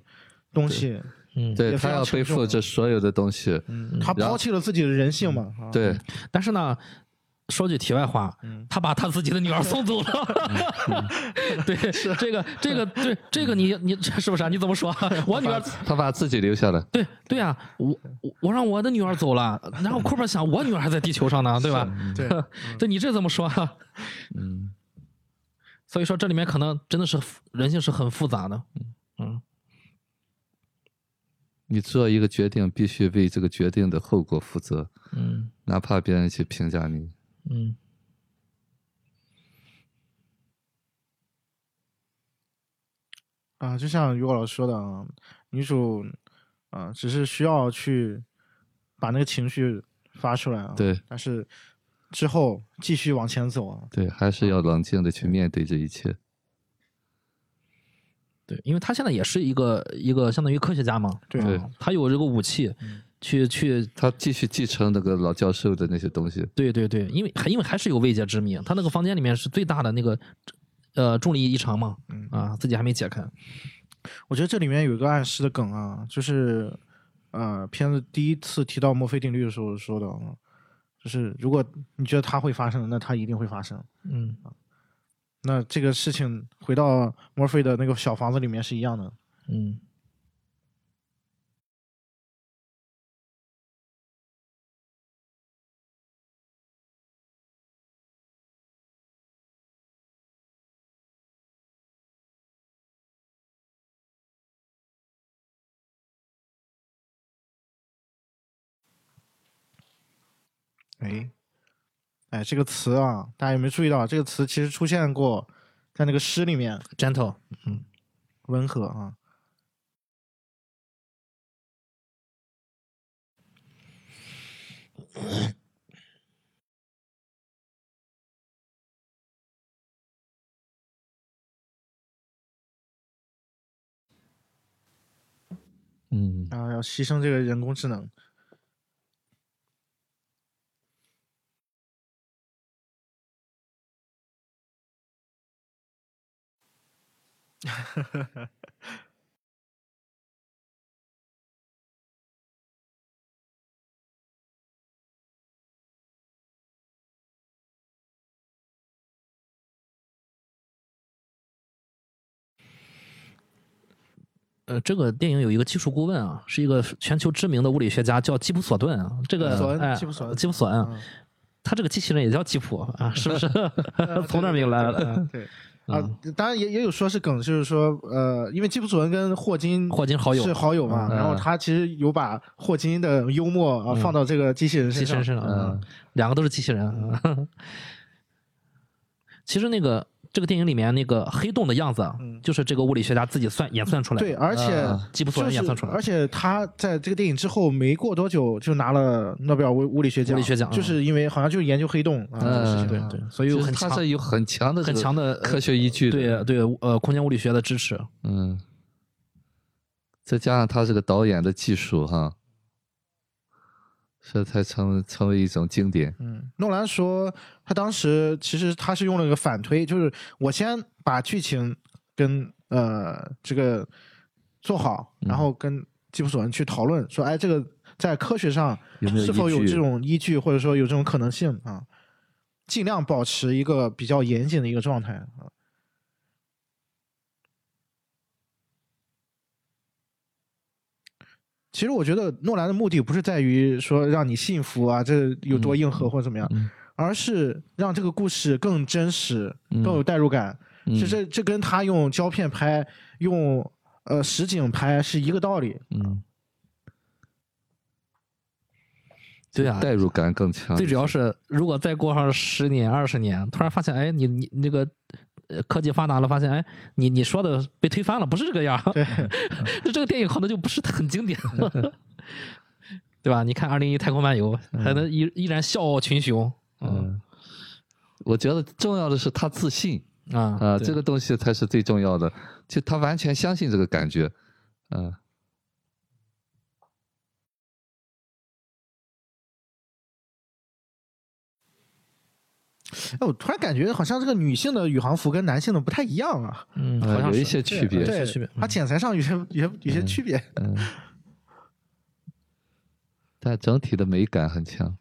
东西，嗯，对他要背负这所有的东西，嗯，他抛弃了自己的人性嘛，啊，对，但是呢，说句题外话，嗯。他把他自己的女儿送走了。对，这个这个对这个你你是不是啊？你怎么说？我女儿他把自己留下了，对对啊、我我我让我的女儿走了，然后库珀想我女儿还在地球上呢，对吧？对，这你这怎么说啊？嗯，所以说这里面可能真的是人性是很复杂的。嗯，你做一个决定，必须为这个决定的后果负责，嗯。哪怕别人去评价你，嗯。啊，就像于果老师说的啊，女主啊，只是需要去把那个情绪发出来啊，对。但是之后继续往前走啊，对，还是要冷静的去面对这一切，对，因为他现在也是一个一个相当于科学家嘛，对他有这个武器，去去，他继续继承那个老教授的那些东西，对对对，因为还因为还是有未解之谜，他那个房间里面是最大的那个呃重力异常嘛，嗯啊，自己还没解开，我觉得这里面有一个暗示的梗啊，就是呃，片子第一次提到墨菲定律的时候说的啊，就是如果你觉得它会发生，那它一定会发生。嗯那这个事情回到墨菲的那个小房子里面是一样的。嗯哎，哎，这个词啊，大家有没有注意到？这个词其实出现过在那个诗里面，，gentle，嗯温和啊。嗯，然后要牺牲这个人工智能。呃，这个电影有一个技术顾问啊，是一个全球知名的物理学家，叫基普索顿啊。这个哎基普索恩基普索恩，嗯他这个机器人也叫吉普啊，是不是？从那儿名来的。嗯对啊，当然也也有说是梗，就是说呃，因为基普索恩跟霍金霍金好友是好友嘛，嗯然后他其实有把霍金的幽默啊放到这个机器人身上机器人。身上，嗯嗯，两个都是机器人。嗯 其实那个这个电影里面那个黑洞的样子就是这个物理学家自己算演算出来的。对，而且啊基普索就是恩演算出来的。而且他在这个电影之后没过多久就拿了诺贝尔物物理学奖，物理学奖就是因为好像就是研究黑洞啊这个事情。啊对。对，所以有很强他是有很强的很强的科学依据的，对对呃空间物理学的支持。嗯，再加上他这个导演的技术哈，这才成成为一种经典。嗯，诺兰说他当时其实他是用了一个反推，就是我先把剧情跟呃这个做好，然后跟基普索恩去讨论，说哎这个在科学上是否有这种依据，或者说有这种可能性啊？尽量保持一个比较严谨的一个状态啊。其实我觉得诺兰的目的不是在于说让你幸福啊，这有多硬核或者怎么样，嗯而是让这个故事更真实、嗯更有代入感。嗯其实这跟他用胶片拍、用呃实景拍是一个道理。嗯，对啊，代入感更强。最主要是，如果再过上十年、二十年，突然发现，哎，你你那个呃科技发达了，发现哎，你你说的被推翻了，不是这个样儿。对，那 这个电影可能就不是很经典了，对吧？你看《二零一太空漫游》，还能依依然笑傲群雄，嗯嗯，我觉得重要的是他自信啊啊，对这个东西才是最重要的。就他完全相信这个感觉，嗯、哎，我突然感觉好像这个女性的宇航服跟男性的不太一样啊。嗯，呃有一好像是些区别。对区别，它嗯剪裁上有些有些有些区别。嗯，但整体的美感很强。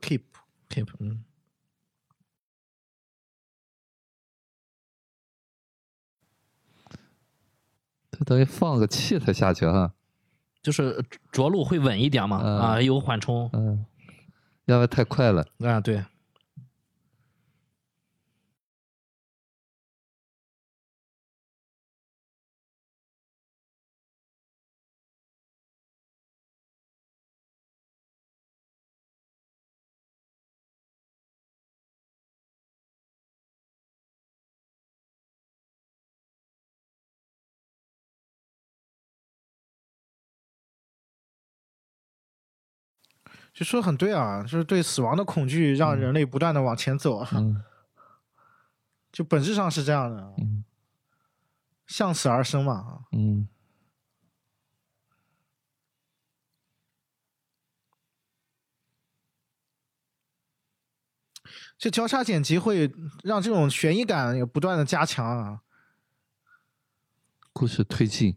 Keep，keep，嗯，他等于放个气才下去哈，就是着陆会稳一点嘛，嗯。啊，有缓冲，嗯，要不然太快了。啊，对，就说得很对啊，就是对死亡的恐惧让人类不断的往前走啊，嗯 就本质上是这样的，嗯向死而生嘛。嗯这交叉剪辑会让这种悬疑感也不断的加强啊。故事推进。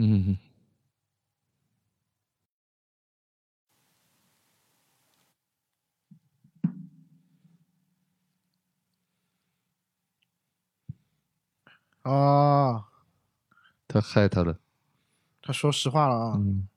嗯，啊，他害他了。他说实话了啊。嗯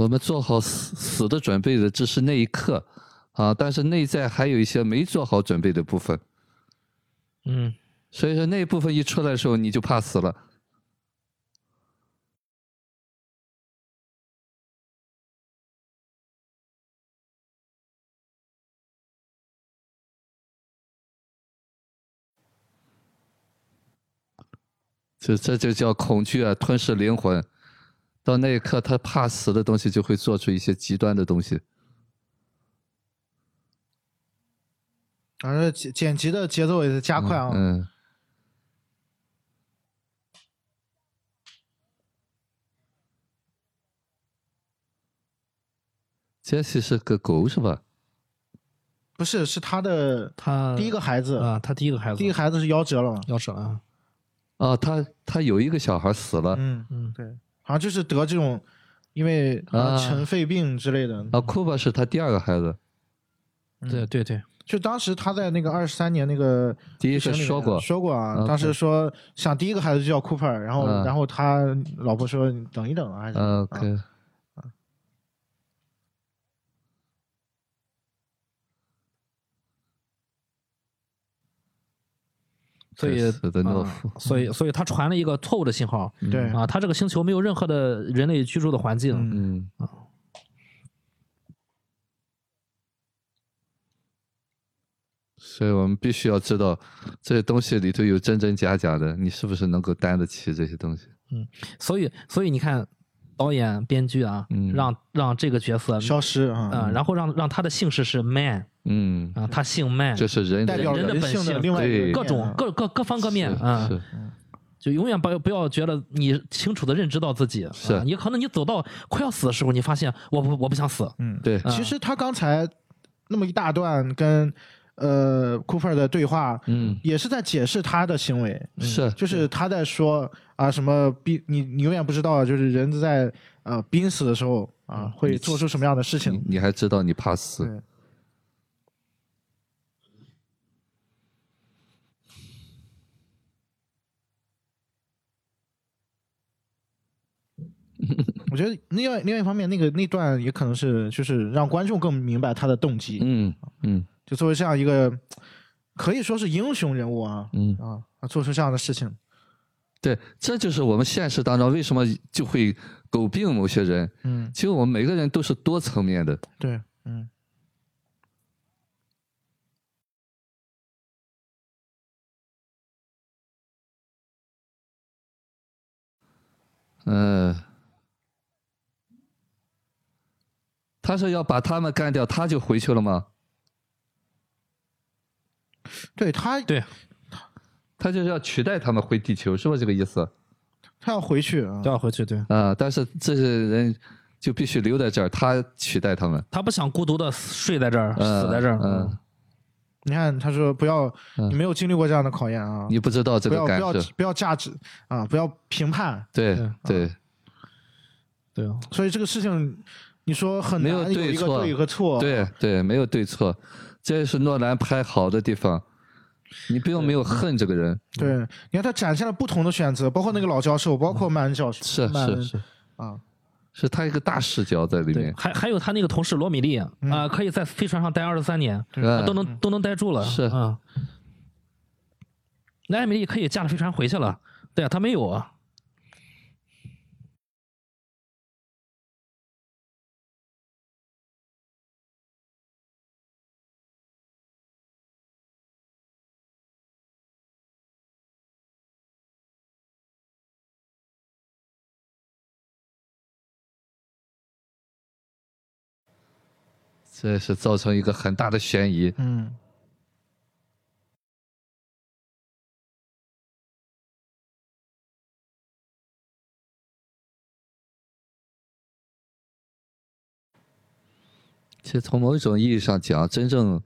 我们做好死死的准备的只是那一刻啊，但是内在还有一些没做好准备的部分，嗯，所以说那一部分一出来的时候，你就怕死了。这这就叫恐惧啊，吞噬灵魂。到那一刻，他怕死的东西就会做出一些极端的东西。而剪剪辑的节奏也在加快啊。嗯，杰西是个狗是吧？不是，是他的他第一个孩子，啊，他第一个孩子，第一个孩子是夭折了嘛？要是啊，哦，他他有一个小孩死了，嗯，嗯，对，好像就是得这种，因为尘肺病之类的。啊，库巴是他第二个孩子，对对对，就当时他在那个二十三年那个第一个剧情里说过说过啊当时说想第一个孩子就叫 Cooper，然后、嗯然后他老婆说等一等啊，还是、嗯啊所以死的懦啊所以所以他传了一个错误的信号对啊，他这个星球没有任何的人类居住的环境，嗯。啊，所以我们必须要知道这些东西里头有真真假假的，你是不是能够担得起这些东西？嗯所以所以你看导演编剧啊，嗯。让让这个角色消失啊，啊，然后让让他的姓氏是 Man 嗯，啊，他姓 Man，这是人代表人的本性的另外一个各种啊。各各各方各面是啊，是。就永远不要不要觉得你清楚的认知到自己，是。啊你可能你走到快要死的时候，你发现我不我不想死，嗯，对，其实他刚才那么一大段跟呃库珀的对话，嗯，也是在解释他的行为，嗯。是。就是他在说啊什么濒你你永远不知道，就是人在呃濒死的时候啊嗯会做出什么样的事情。你还知道你怕死，我觉得另外另外一方面，那个那段也可能是就是让观众更明白他的动机。嗯嗯就作为这样一个可以说是英雄人物啊嗯，啊，啊做出这样的事情，对，这就是我们现实当中为什么就会诟病某些人。嗯，其实我们每个人都是多层面的，对，嗯嗯、他是要把他们干掉，他就回去了吗？对他对，他就是要取代他们回地球，是不是这个意思？他要回去啊都，要回去。对啊、但是这些人就必须留在这儿，他取代他们。他不想孤独的睡在这儿，嗯死在这儿。嗯，你看他说不要，嗯你没有经历过这样的考验啊，你不知道这不要不要个感受，不要价值啊，不要评判，对对对，啊，所以这个事情你说很难有一个对和错，对对，没有对错，这也是诺兰拍好的地方。你并没有恨这个人，对，你看他展现了不同的选择，包括那个老教授，包括曼恩教授，是是是，啊，是他一个大视角在里面，。还还有他那个同事罗米利啊、嗯可以在飞船上待二十三年，嗯都能都能待住了。是啊，那艾米丽可以驾着飞船回去了，对啊，他没有啊。这是造成一个很大的悬疑。嗯其实从某种意义上讲，真正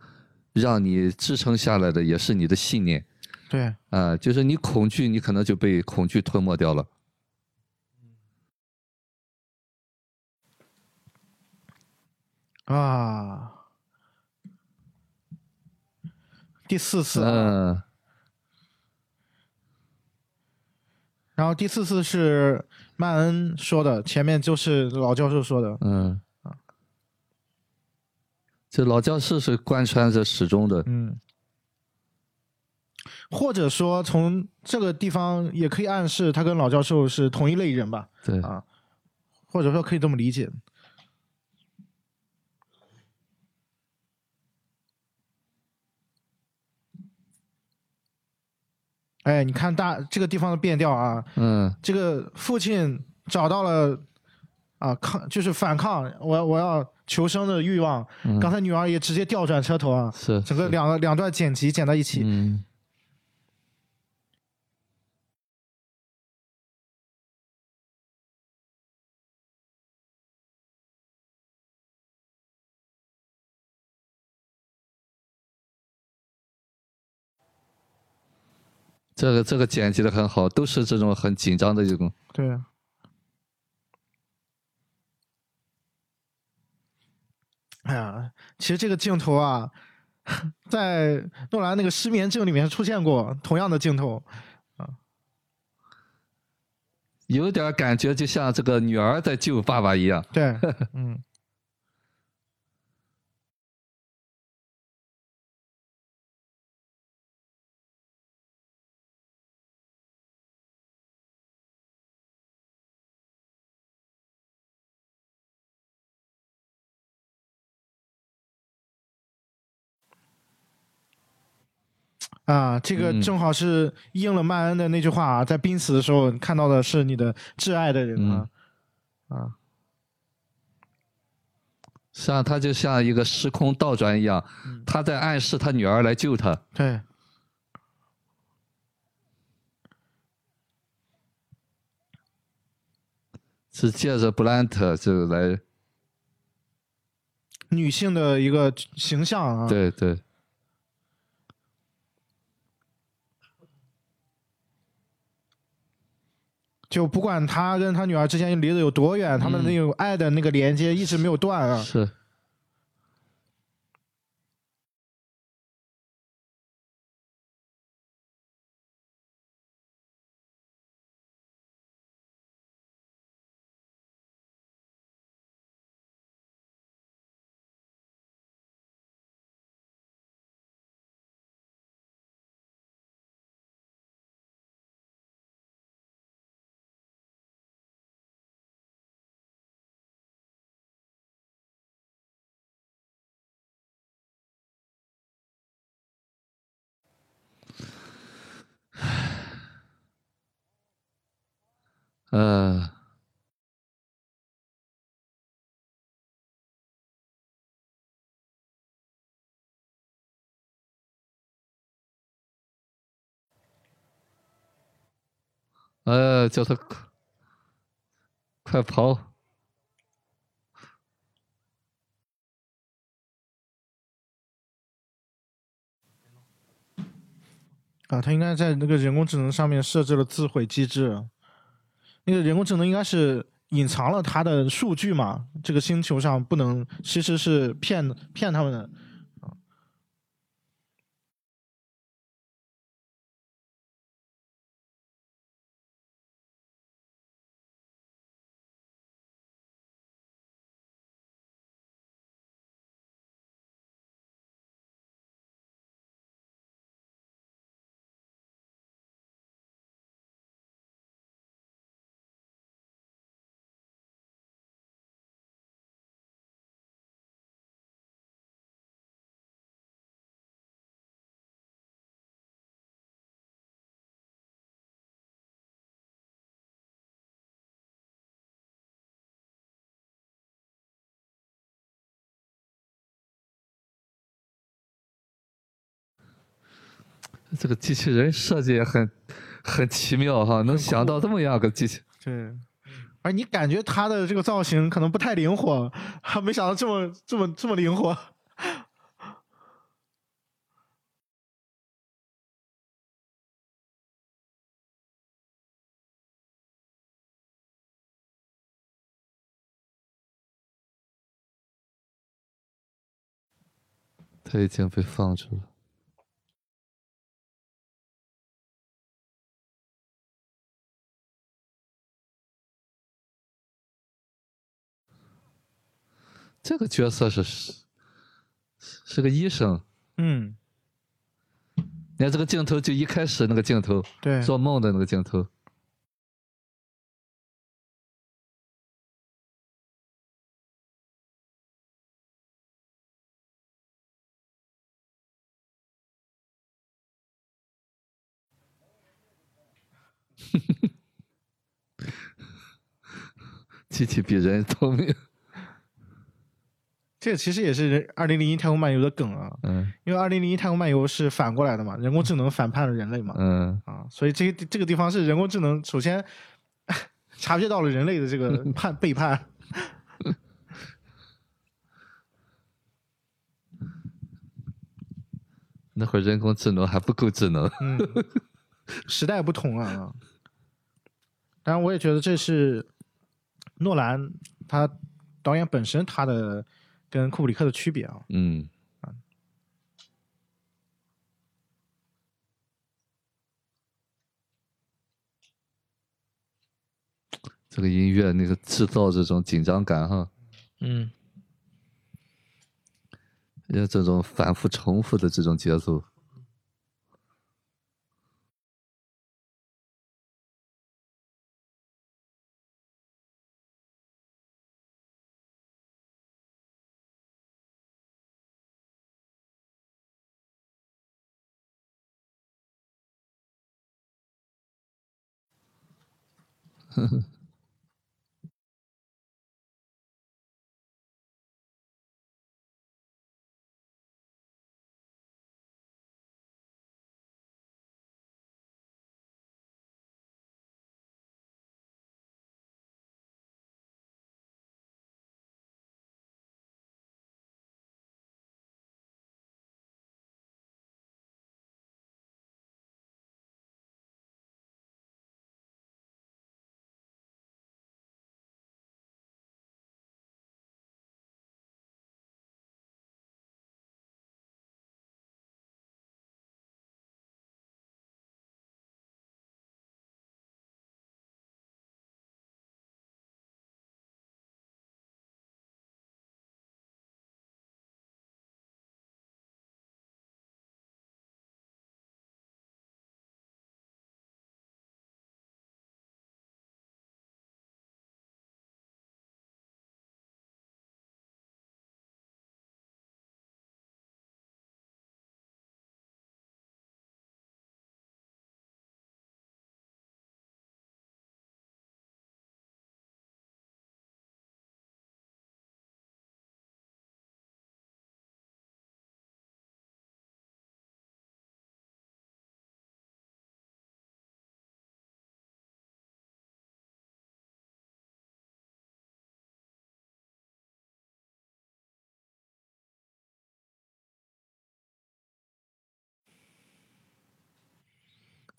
让你支撑下来的也是你的信念对，啊、就是你恐惧，你可能就被恐惧吞没掉了。啊，第四次啊，嗯，然后第四次是曼恩说的，前面就是老教授说的，嗯，这老教授是贯穿着始终的。嗯，或者说从这个地方也可以暗示他跟老教授是同一类人吧，对，啊，或者说可以这么理解。哎，你看大这个地方的变调啊，嗯，这个父亲找到了啊抗，就是反抗，我要我要求生的欲望。嗯刚才女儿也直接调转车头啊，是整个两个两段剪辑剪到一起。嗯，这个这个剪辑的很好，都是这种很紧张的这种。对。哎呀，其实这个镜头啊，在诺兰那个失眠症里面出现过同样的镜头。有点感觉就像这个女儿在救爸爸一样。对，嗯。啊，这个嗯。正好是应了曼恩的那句话啊，在濒死的时候看到的是你的挚爱的人啊，啊，实际上，他就像一个时空倒转一样，他在暗示他女儿来救他。对，是借着布兰特就来，女性的一个形象啊，对对，就不管他跟他女儿之间离得有多远，他们那种爱的那个连接一直没有断啊。是，呃，呃，叫他快跑！啊，他应该在那个人工智能上面设置了自毁机制。那个人工智能应该是隐藏了它的数据嘛？这个星球上不能，其实是骗骗他们的。这个机器人设计也很很奇妙哈，能想到这么样个机器。对，而你感觉它的这个造型可能不太灵活，还没想到这么这么这么灵活。他已经被放出了。这个角色是是个医生，嗯，你看这个镜头，就一开始那个镜头，对，做梦的那个镜头，机器比人聪明。这个其实也是《二零零一太空漫游》的梗啊，嗯，因为《二零零一太空漫游》是反过来的嘛，人工智能反叛了人类嘛，嗯，啊，所以这这个地方是人工智能首先 察觉到了人类的这个 叛背叛，那会儿人工智能还不够智能，嗯，时代不同了啊。当然，我也觉得这是诺兰他导演本身他的。跟库布里克的区别啊，嗯，这个音乐那个制造这种紧张感哈，嗯，要这种反复重复的这种节奏。呵呵。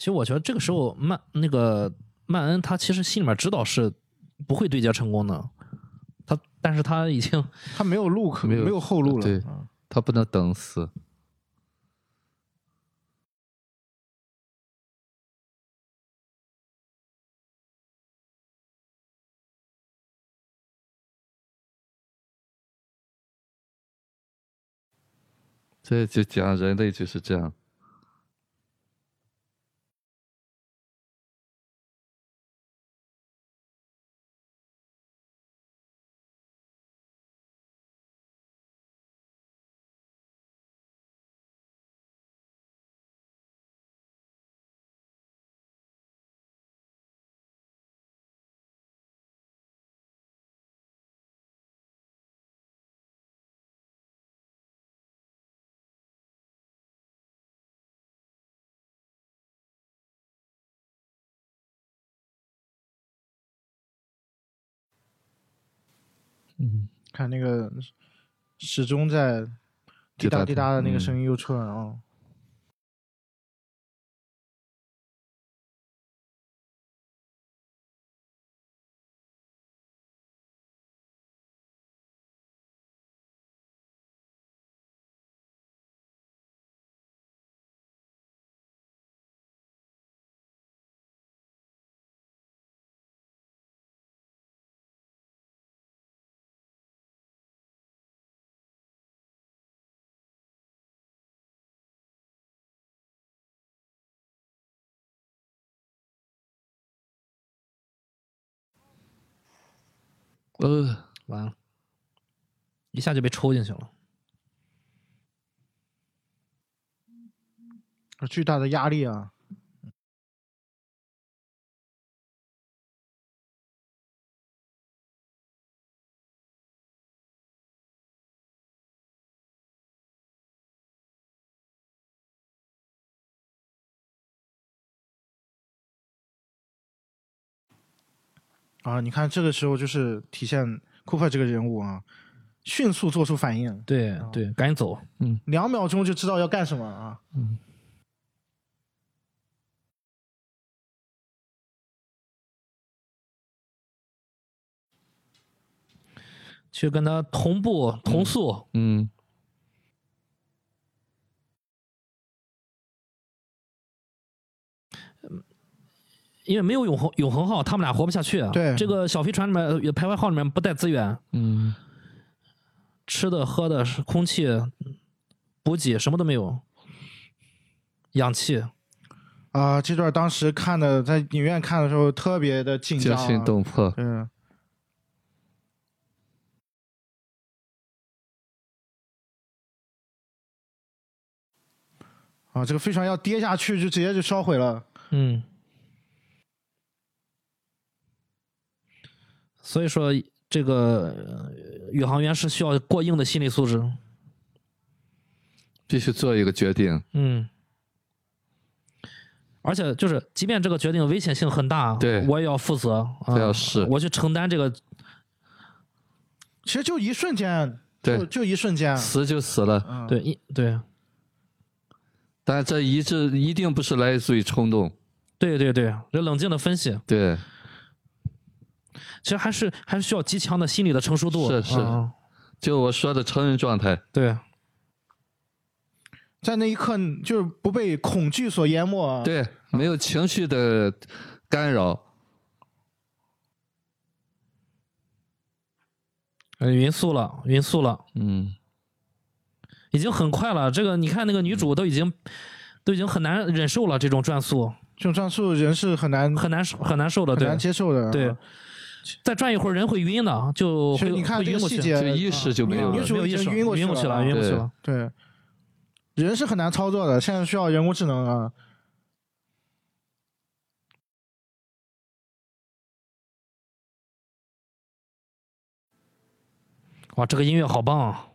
其实我觉得这个时候曼那个曼恩他其实心里面知道是不会对接成功的，他但是他已经 他没有路可没有没有后路了。对嗯他不能等死。这就讲人类就是这样，嗯，看那个始终在滴答滴答的那个声音又出来了啊。呃，完了，一下就被抽进去了。巨大的压力啊！啊，你看这个时候就是体现库珀这个人物啊，迅速做出反应，对对，赶紧走。嗯两秒钟就知道要干什么啊！嗯去跟他同步同速，嗯，因为没有永恒永恒号，他们俩活不下去。啊对这个小飞船里面呃徘徊号里面不带资源，嗯，吃的喝的是空气补给什么都没有，氧气。啊，这段当时看的，在影院看的时候特别的紧张、啊，惊心动魄。嗯，啊，这个飞船要跌下去，就直接就烧毁了。嗯，所以说这个呃宇航员是需要过硬的心理素质。必须做一个决定。嗯，而且就是，即便这个决定危险性很大，对我也要负责，啊这要是我去承担这个。其实就一瞬间，对就就一瞬间。死就死了，嗯，对，一对但这一致一定不是来自于冲动。对对对，这冷静的分析，对，其实还是还是需要极强的心理的成熟度。是是啊就我说的成人状态。对在那一刻就是不被恐惧所淹没啊。，对，没有情绪的干扰。嗯匀速了，匀速了，嗯，已经很快了。这个你看，那个女主都已经都已经很难忍受了这种转速，这种转速人是很难很难受很难受的。对很难接受的。对，再转一会儿人会晕的，就会你看会晕过去。这个细节，就意识就没有了女主已没有意识，经晕过晕过去了。晕过去了。对，人是很难操作的，现在需要人工智能啊。哇，这个音乐好棒啊！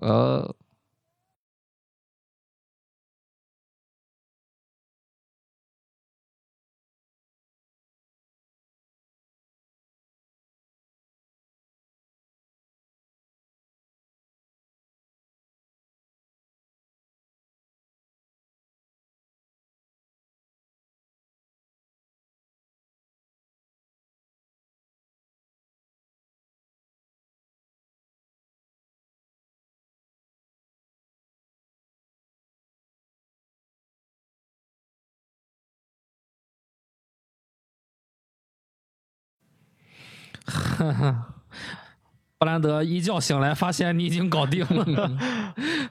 呃，布兰德一觉醒来，发现你已经搞定了。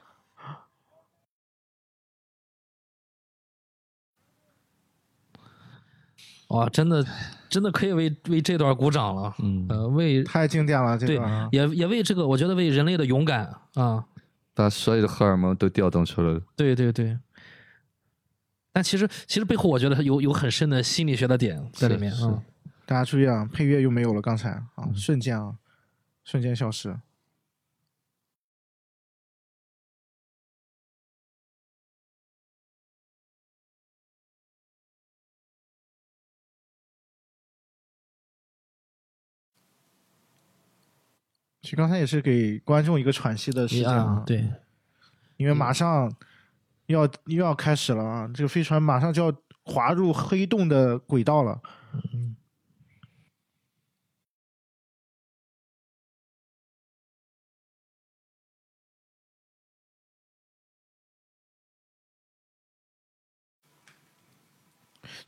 哇，真的，真的可以为为这段鼓掌了。嗯呃，为太经典了，这对也也为这个，我觉得为人类的勇敢啊，把所有的荷尔蒙都调动出来了。对对对。但其实其实背后，我觉得有有很深的心理学的点在里面是啊。大家注意啊，配乐又没有了，刚才啊，瞬间啊，瞬间消失。其实刚才也是给观众一个喘息的时间啊，对，因为马上要又要开始了啊，这个飞船马上就要滑入黑洞的轨道了。其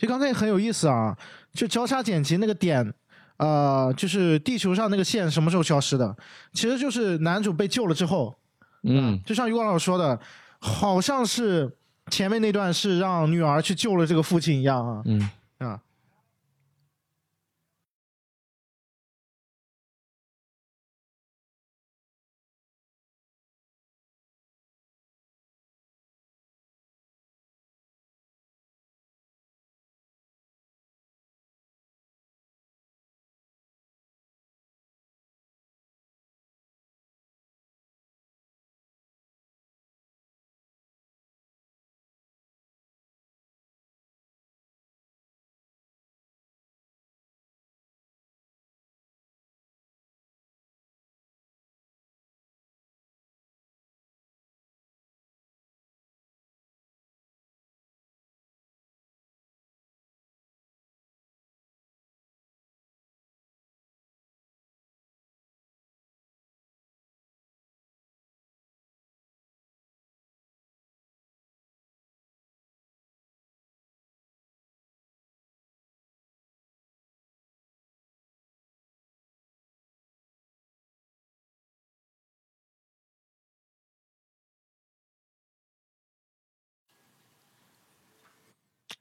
实刚才也很有意思啊，就交叉剪辑那个点，呃，就是地球上那个线什么时候消失的？其实就是男主被救了之后，嗯，就像于光老师说的，好像是前面那段是让女儿去救了这个父亲一样啊，嗯，啊，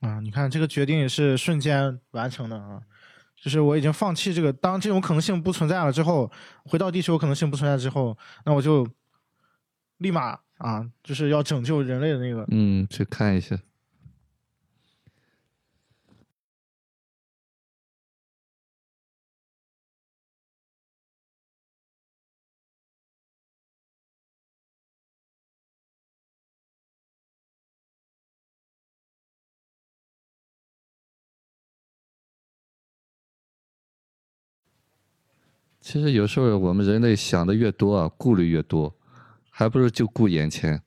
啊，你看这个决定也是瞬间完成的啊，就是我已经放弃这个，当这种可能性不存在了之后，回到地球可能性不存在之后，那我就立马啊，就是要拯救人类的那个，嗯，去看一下。其实有时候我们人类想的越多啊，顾虑越多，还不如就顾眼前。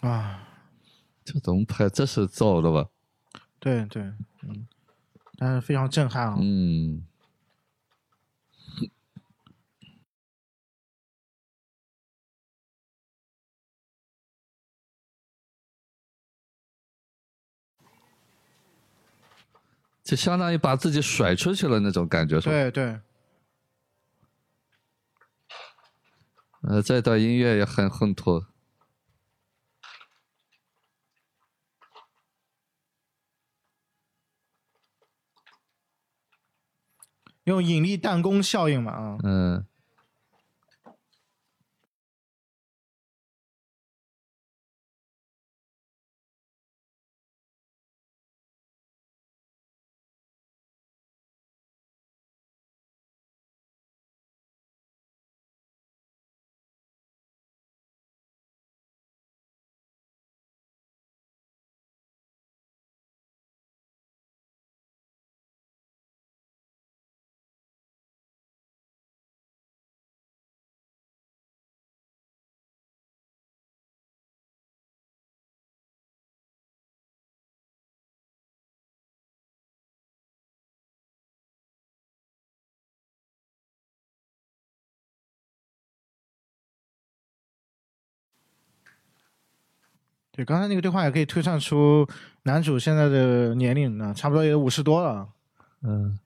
啊，这怎么拍？这是造的吧？对对，嗯，但是非常震撼啊，嗯，就相当于把自己甩出去了那种感觉，是吧？对对，呃，这段音乐也很烘托。用引力弹弓效应嘛啊，嗯，对，刚才那个对话也可以推算出男主现在的年龄呢，差不多也五十多了。嗯，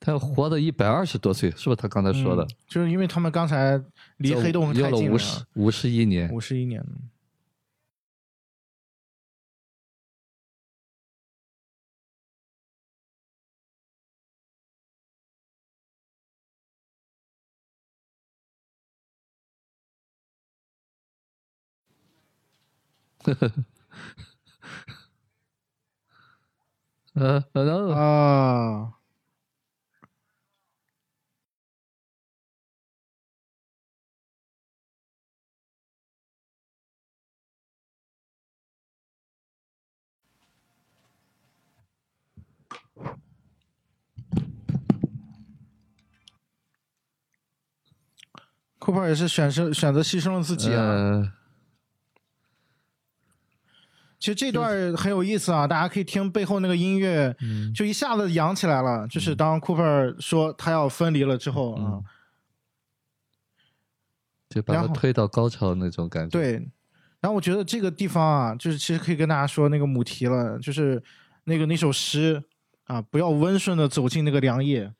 他要活到一百二十多岁，是不是他刚才说的嗯？就是因为他们刚才离黑洞太近了，五十五十一年。五十一年。呃，然后啊，库珀也是选择选择牺牲了自己啊。呃，其实这段很有意思啊，大家可以听背后那个音乐，嗯就一下子扬起来了。就是当库珀说他要分离了之后啊，嗯就把他推到高潮那种感觉。，对。然后我觉得这个地方啊，就是其实可以跟大家说那个母题了，就是那个那首诗啊，不要温顺的走进那个凉夜，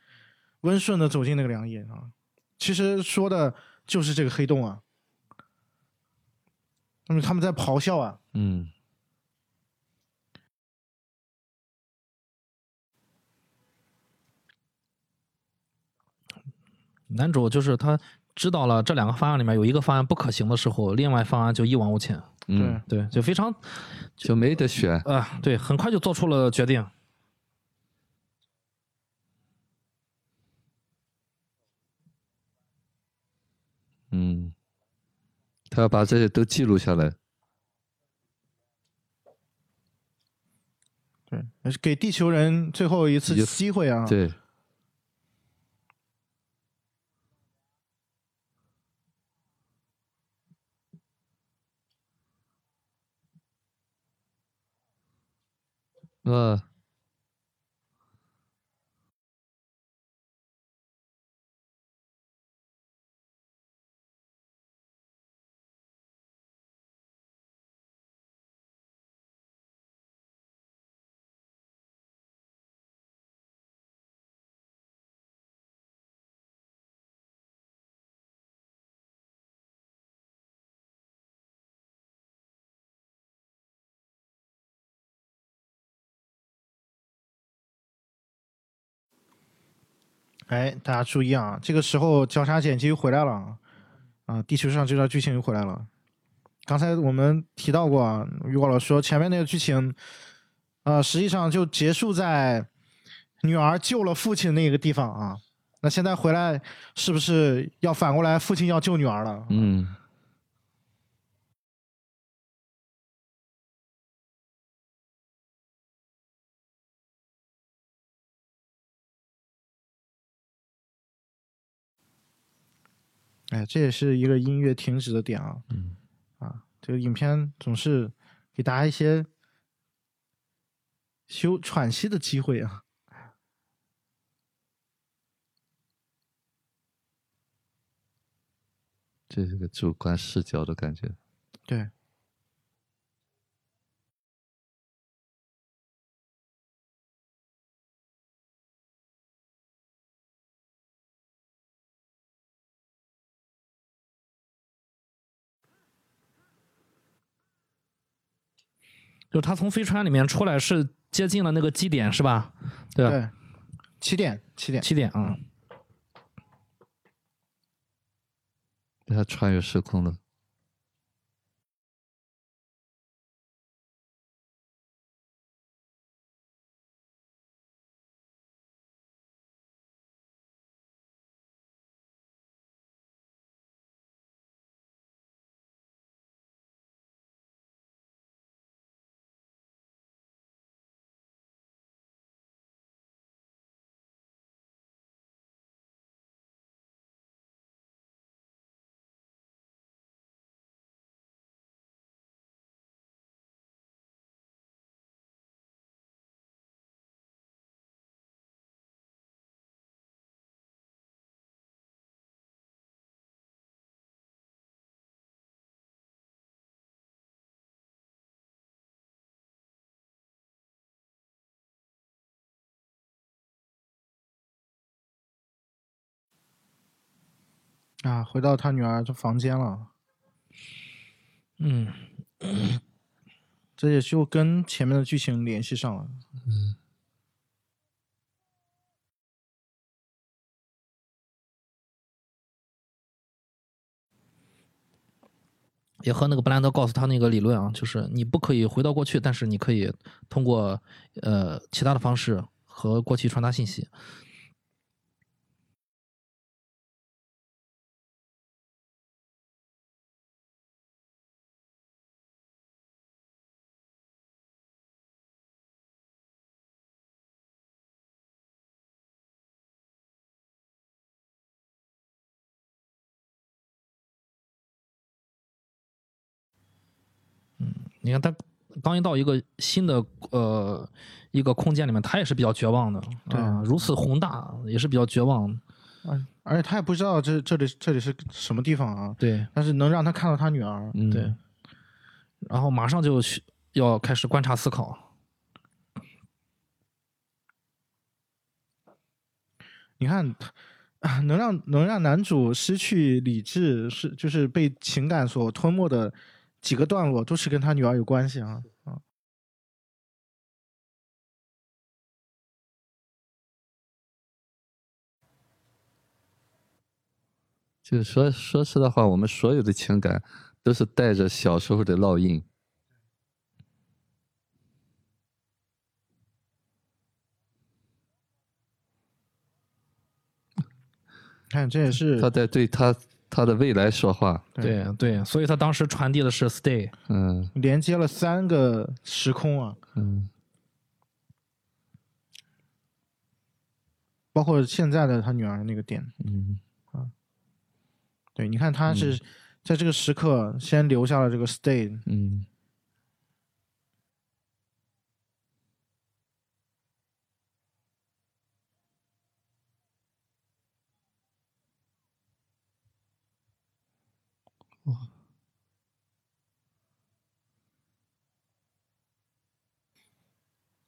温顺的走进那个凉夜啊。其实说的就是这个黑洞啊。那么他们在咆哮啊，嗯，男主就是他知道了这两个方案里面有一个方案不可行的时候，另外方案就一往无前。嗯，对，就非常就没得选。啊、对，很快就做出了决定。嗯，他要把这些都记录下来。对，给地球人最后一次机会啊。对，呃，哎，大家注意啊，这个时候交叉剪辑又回来了啊，地球上这段剧情又回来了。刚才我们提到过啊，于果老师说前面那个剧情，呃，实际上就结束在女儿救了父亲那个地方啊。那现在回来是不是要反过来，父亲要救女儿了？嗯，哎，这也是一个音乐停止的点啊。嗯，啊，这个影片总是给大家一些休喘息的机会啊。这是个主观视角的感觉。对，就他从飞船里面出来是接近了那个基点是吧？对吧？对，起点，起点。起点啊、他穿越时空了。啊，回到他女儿的房间了。嗯，这也就跟前面的剧情联系上了。嗯也和那个布兰德告诉他那个理论啊，就是你不可以回到过去，但是你可以通过呃其他的方式和过去传达信息。你看他刚一到一个新的呃一个空间里面，他也是比较绝望的，对啊，如此宏大也是比较绝望的，而而且他也不知道这这里这里是什么地方啊，对但是能让他看到他女儿，嗯对，然后马上就去要开始观察思考，你看，啊能让能让男主失去理智，是就是被情感所吞没的几个段落，都是跟他女儿有关系啊啊。就是说说实在话，我们所有的情感都是带着小时候的烙印。看，这也是他在对他他的未来说话。对。对，所以他当时传递的是 stay，嗯。连接了三个时空啊，嗯。包括现在的他女儿那个点。嗯。啊。对，你看他是在这个时刻先留下了这个 stay，嗯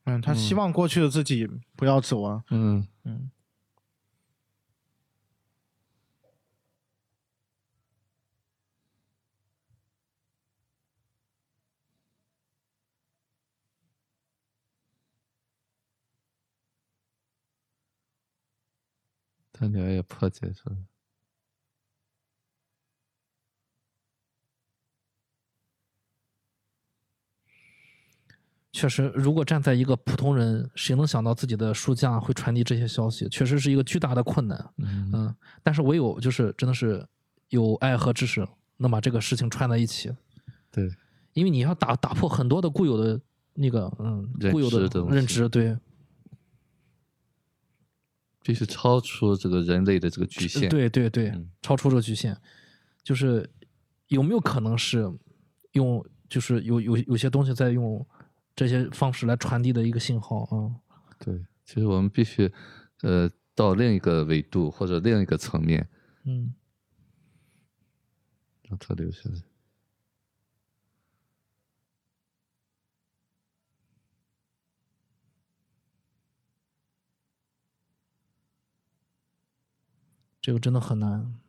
嗯，他希望过去的自己不要走啊，嗯嗯。他女儿也破解出来。确实，如果站在一个普通人，谁能想到自己的书架会传递这些消息？确实是一个巨大的困难。嗯嗯，但是唯有就是真的是有爱和知识，能把这个事情串在一起。对，因为你要打打破很多的固有的那个嗯固有的认知，对必须超出这个人类的这个局限。对对对嗯，超出这个局限，就是有没有可能是用就是有有有些东西在用这些方式来传递的一个信号啊？对，其实我们必须呃到另一个维度或者另一个层面嗯。让它留下来。这个真的很难。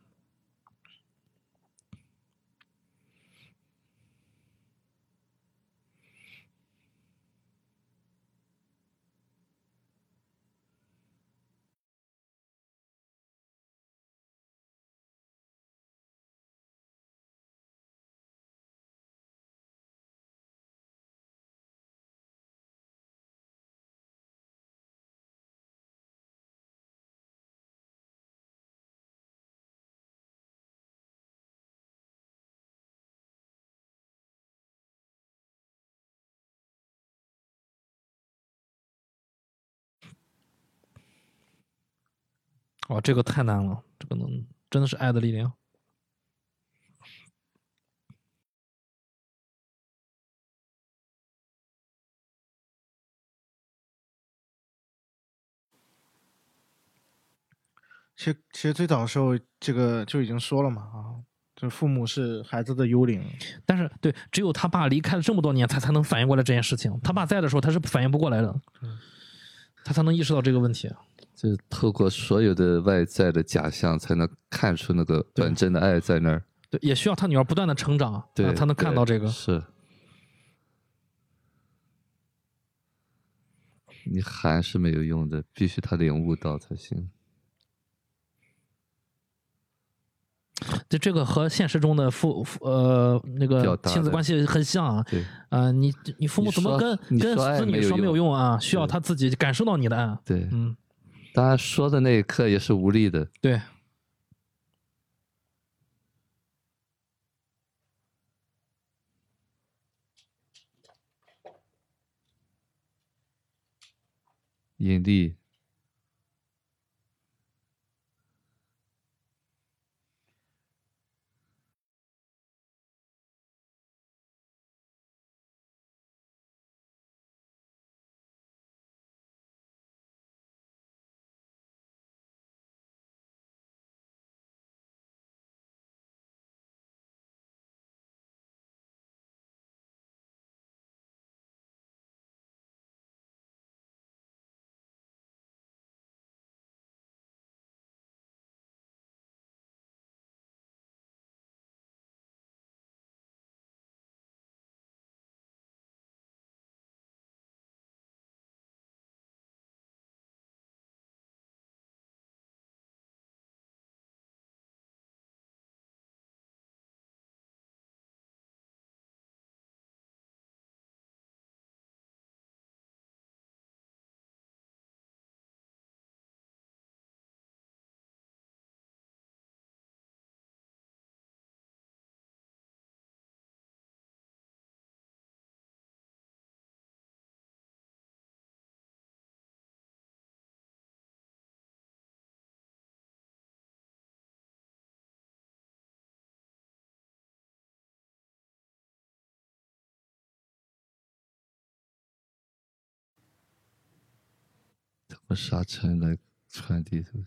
哇，这个太难了，这个能真的是爱的力量。其实其实最早的时候，这个就已经说了嘛啊，这父母是孩子的幽灵。但是，对，只有他爸离开了这么多年，他才能反应过来这件事情。他爸在的时候，他是反应不过来的，他才能意识到这个问题。就是透过所有的外在的假象，才能看出那个本真的爱在那儿。对，也需要他女儿不断的成长，对，让他能看到这个。是，你喊是没有用的，必须他领悟到才行。就，这个和现实中的父父呃那个亲子关系很像啊。对，啊，你你父母怎么跟跟子女说没有用啊？需要他自己感受到你的爱。对，嗯，当然说的那一刻也是无力的。对。引力。沙尘来传递，是不是？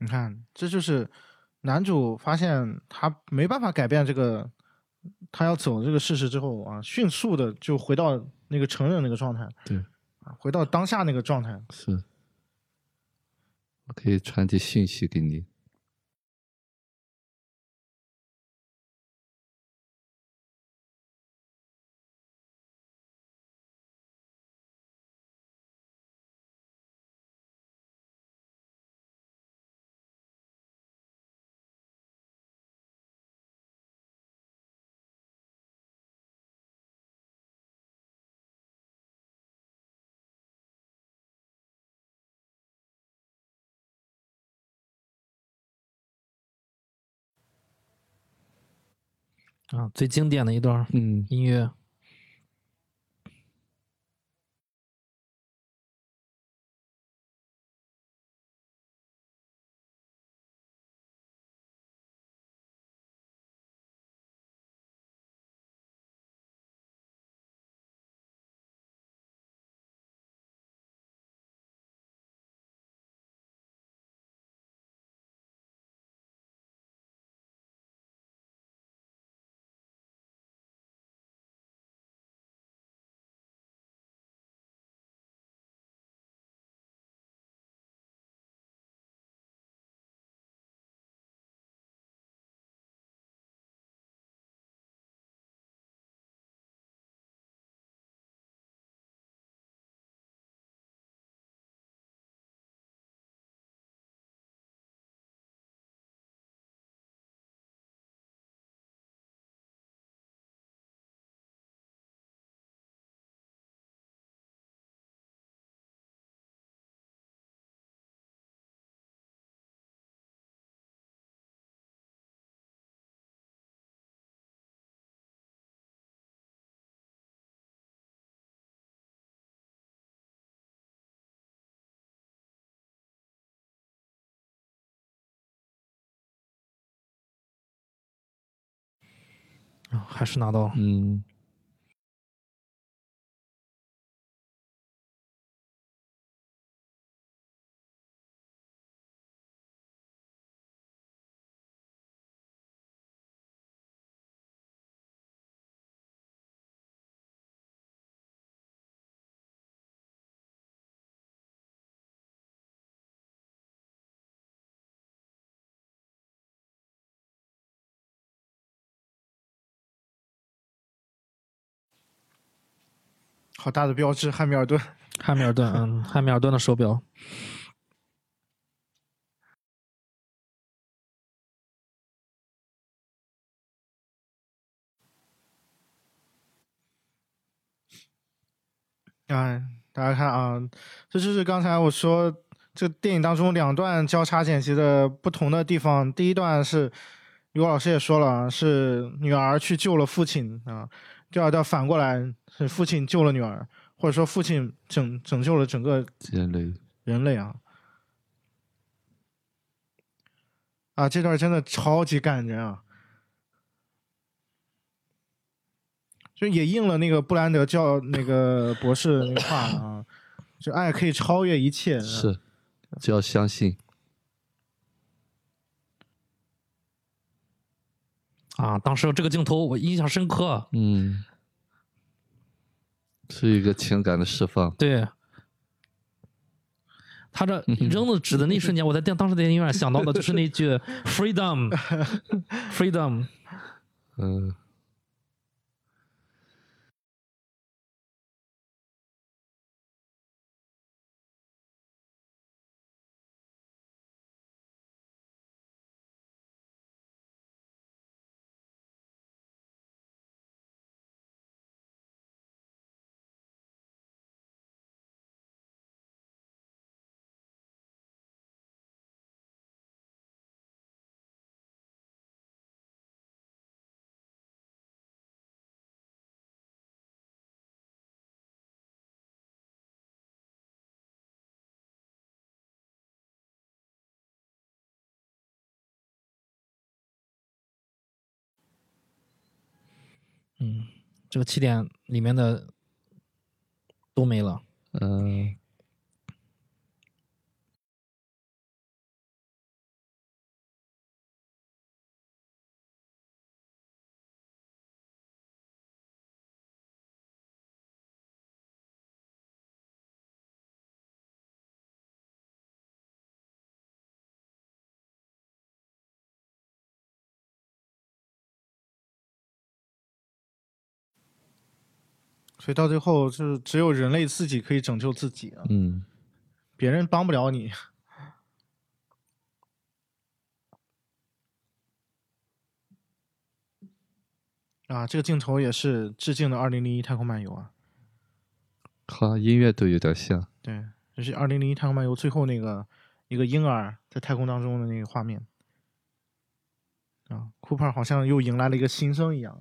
你看，这就是男主发现他没办法改变这个，他要走这个事实之后啊，迅速的就回到那个成人那个状态，对，啊，回到当下那个状态。是，我可以传递信息给你。啊，最经典的一段嗯音乐。还是拿到了。嗯。好大的标志，汉密尔顿。汉密尔顿，嗯，汉密尔顿的手表。啊，大家看啊，这就是刚才我说这电影当中两段交叉剪辑的不同的地方。第一段是，刘老师也说了，是女儿去救了父亲啊；第二段反过来是父亲救了女儿，或者说父亲拯拯救了整个人类。人类啊！啊，这段真的超级感人啊！就也应了那个布兰德教那个博士那话啊，就爱可以超越一切。是，只要相信。啊，当时这个镜头我印象深刻。嗯，是一个情感的释放。对。他这 扔的纸的那一瞬间，我在电当时的电影院想到的就是那句 “freedom”，freedom。嗯。嗯，这个气垫里面的都没了。嗯。所以到最后，是只有人类自己可以拯救自己啊！嗯，别人帮不了你。啊，这个镜头也是致敬的《二零零一太空漫游》啊。和音乐都有点像。对，就是《二零零一太空漫游》最后那个一个婴儿在太空当中的那个画面。啊，库珀好像又迎来了一个新生一样。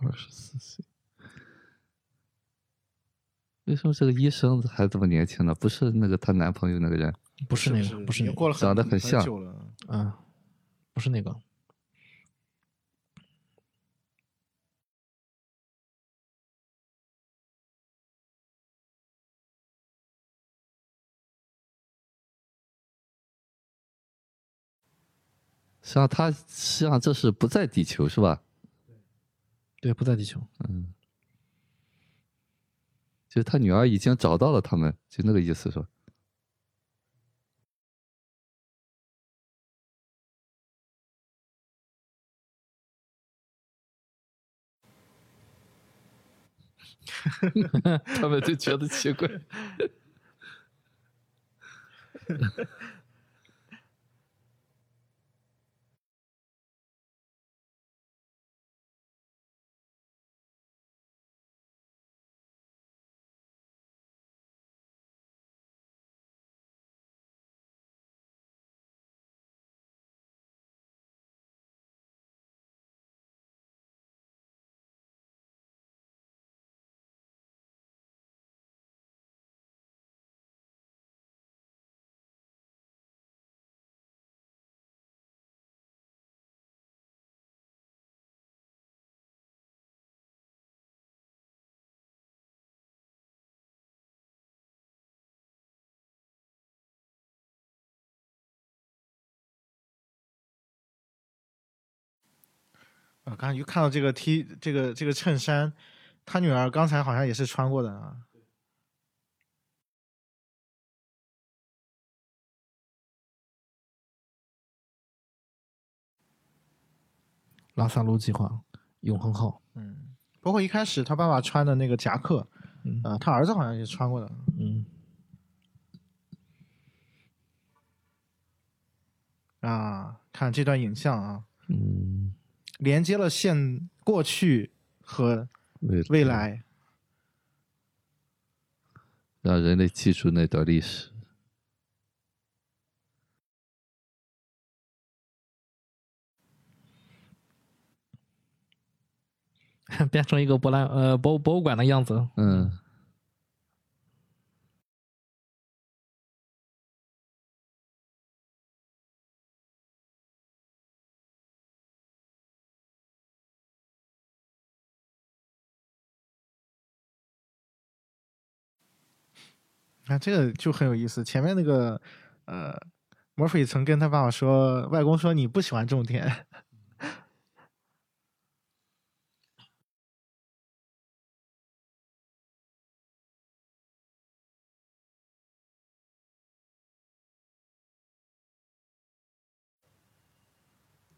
二十四岁，为什么这个医生还这么年轻呢？不是那个她男朋友那个人，不是那个，不是那个，长得很像，嗯，不是那个。实际上，他实际上这是不在地球，是吧？对，不在地球。嗯，就是他女儿已经找到了他们，就那个意思，是吧？他们就觉得奇怪。啊，刚才又看到这个 T 这个这个衬衫，他女儿刚才好像也是穿过的啊。拉萨路计划，永恒号，嗯，包括一开始他爸爸穿的那个夹克，嗯啊，他儿子好像也穿过的。嗯，啊，看这段影像啊，嗯，连接了现过去和未未来。让人类记住那段历史。变成一个博览呃博博物馆的样子。嗯，看这个就很有意思。前面那个呃，莫菲曾跟他爸爸说，外公说你不喜欢种田。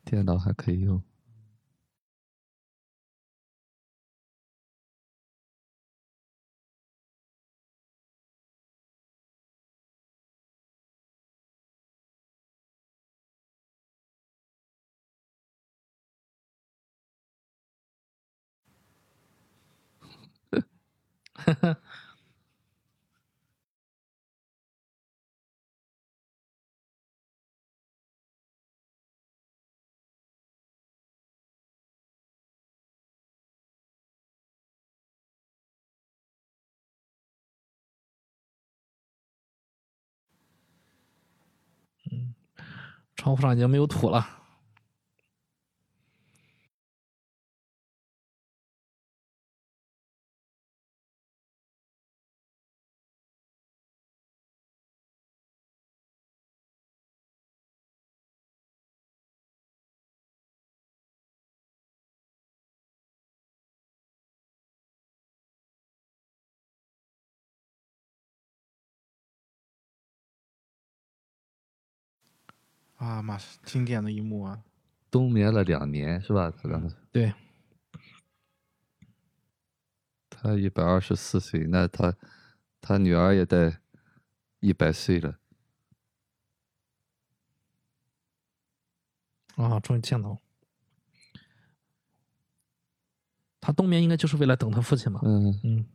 电脑还可以用。窗户上已经没有土了。啊妈，经典的一幕啊！冬眠了两年是吧？他刚才对，他一百二十四岁，那他他女儿也得一百岁了。啊，终于见到了。他冬眠应该就是为了等他父亲嘛。嗯，嗯，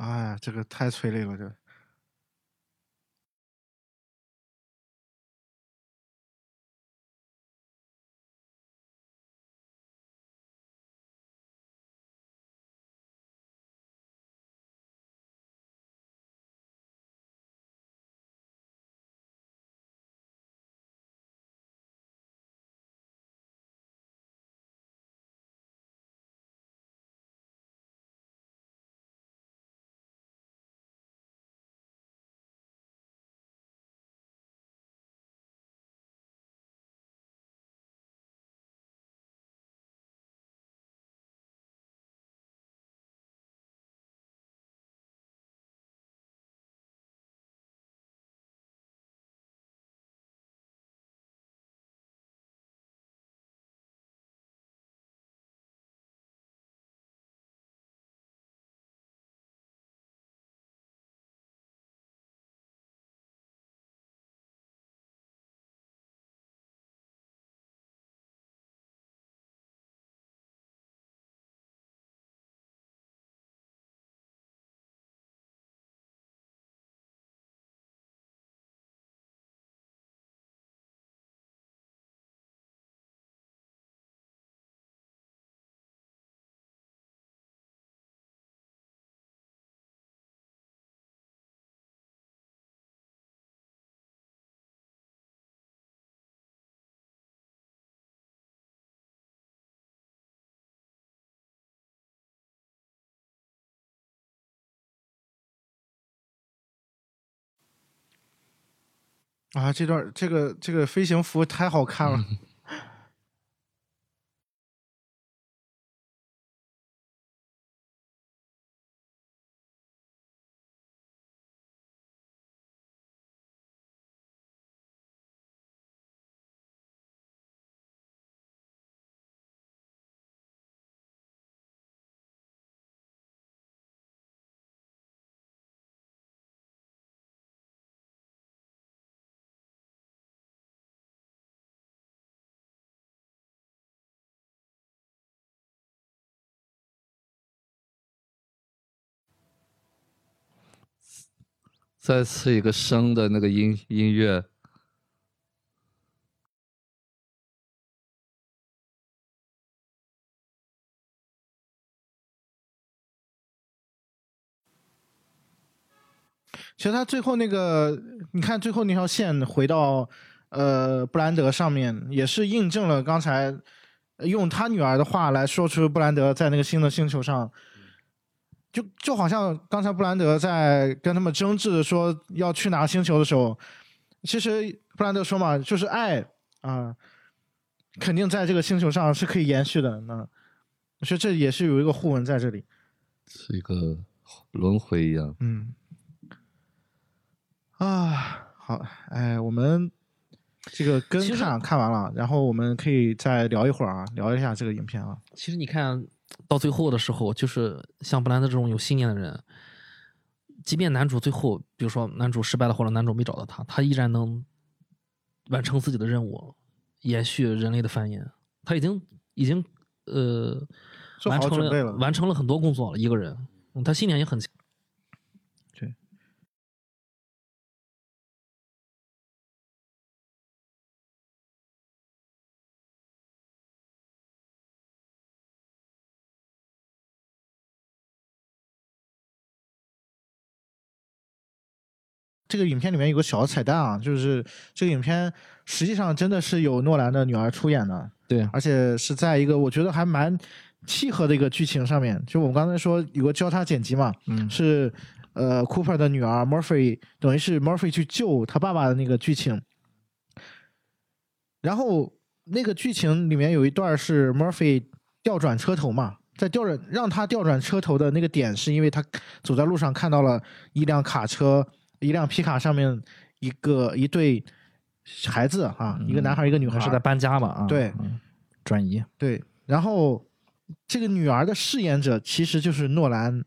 哎，这个太催泪了，这。啊，这段这个这个飞行服太好看了。再次一个升的那个音音乐，其实他最后那个，你看最后那条线回到呃布兰德上面，也是印证了刚才用他女儿的话来说出布兰德在那个新的星球上，就就好像刚才布兰德在跟他们争执说要去哪个星球的时候，其实布兰德说嘛，就是爱啊，肯定在这个星球上是可以延续的。那我觉得这也是有一个互文在这里。是一个轮回一样。嗯，啊，好，哎，我们这个跟看看完了，然后我们可以再聊一会儿啊，聊一下这个影片啊。其实你看到最后的时候，就是像布兰德这种有信念的人，即便男主最后，比如说男主失败了，或者男主没找到他，他依然能完成自己的任务，延续人类的繁衍。他已经已经呃完成了完成了很多工作了，一个人，嗯他信念也很强。这个影片里面有个小的彩蛋啊，就是这个影片实际上真的是有诺兰的女儿出演的，对，而且是在一个我觉得还蛮契合的一个剧情上面。就我们刚才说有个交叉剪辑嘛，嗯是呃 Cooper 的女儿 Murphy，等于是 Murphy 去救他爸爸的那个剧情。然后那个剧情里面有一段是 Murphy 调转车头嘛，在调转让他调转车头的那个点，是因为他走在路上看到了一辆卡车，一辆皮卡上面一个一对孩子啊，一个男孩一个女孩，还是在搬家嘛？啊，对嗯转移。对，然后这个女儿的饰演者其实就是诺兰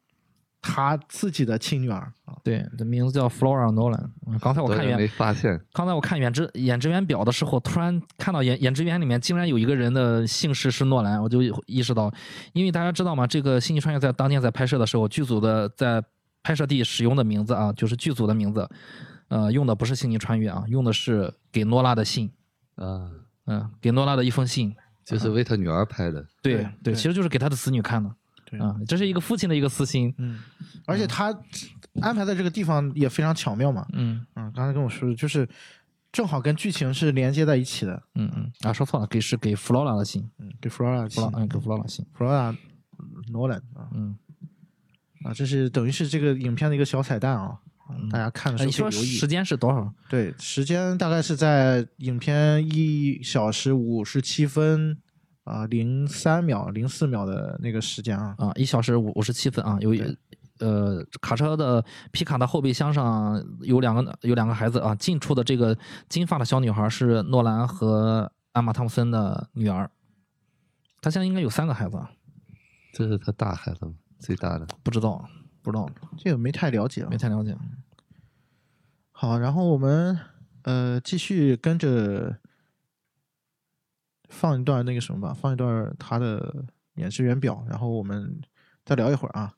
他自己的亲女儿啊。对，这名字叫 Flora Nolan。嗯刚才我看原没发现，刚才我看演职演职员表的时候，突然看到演演职员里面竟然有一个人的姓氏是诺兰，我就意识到，因为大家知道吗？这个《星际穿越》在当年在拍摄的时候，剧组的在拍摄地使用的名字啊，就是剧组的名字，呃，用的不是《星际穿越》啊，用的是给诺拉的信，啊，嗯、给诺拉的一封信。就是为他女儿拍的。对对对其实就是给他的子女看的。对。啊，这是一个父亲的一个私心。嗯，而且他安排在这个地方也非常巧妙嘛。嗯。嗯，刚才跟我说的就是正好跟剧情是连接在一起的。嗯嗯。啊，说错了，给是给弗劳拉的信，嗯，给 Flora 弗劳嗯给弗劳拉信。Flora Nolan 啊。嗯，啊，这是等于是这个影片的一个小彩蛋啊。嗯大家看的时哎，你说候可以留意时。间是多少？对，时间大概是在影片一小时五十七分啊零三秒零四秒的那个时间啊。啊，一小时五五十七分啊，有一呃卡车的皮卡的后备箱上有两个有两个孩子啊，近处的这个金发的小女孩是诺兰和安玛汤姆森的女儿，她现在应该有三个孩子，啊，这是他大孩子吗？最大的。不知道不知道这个没太了解啊没。太了解。好，然后我们呃继续跟着放一段那个什么吧，放一段他的演职员表，然后我们再聊一会儿啊。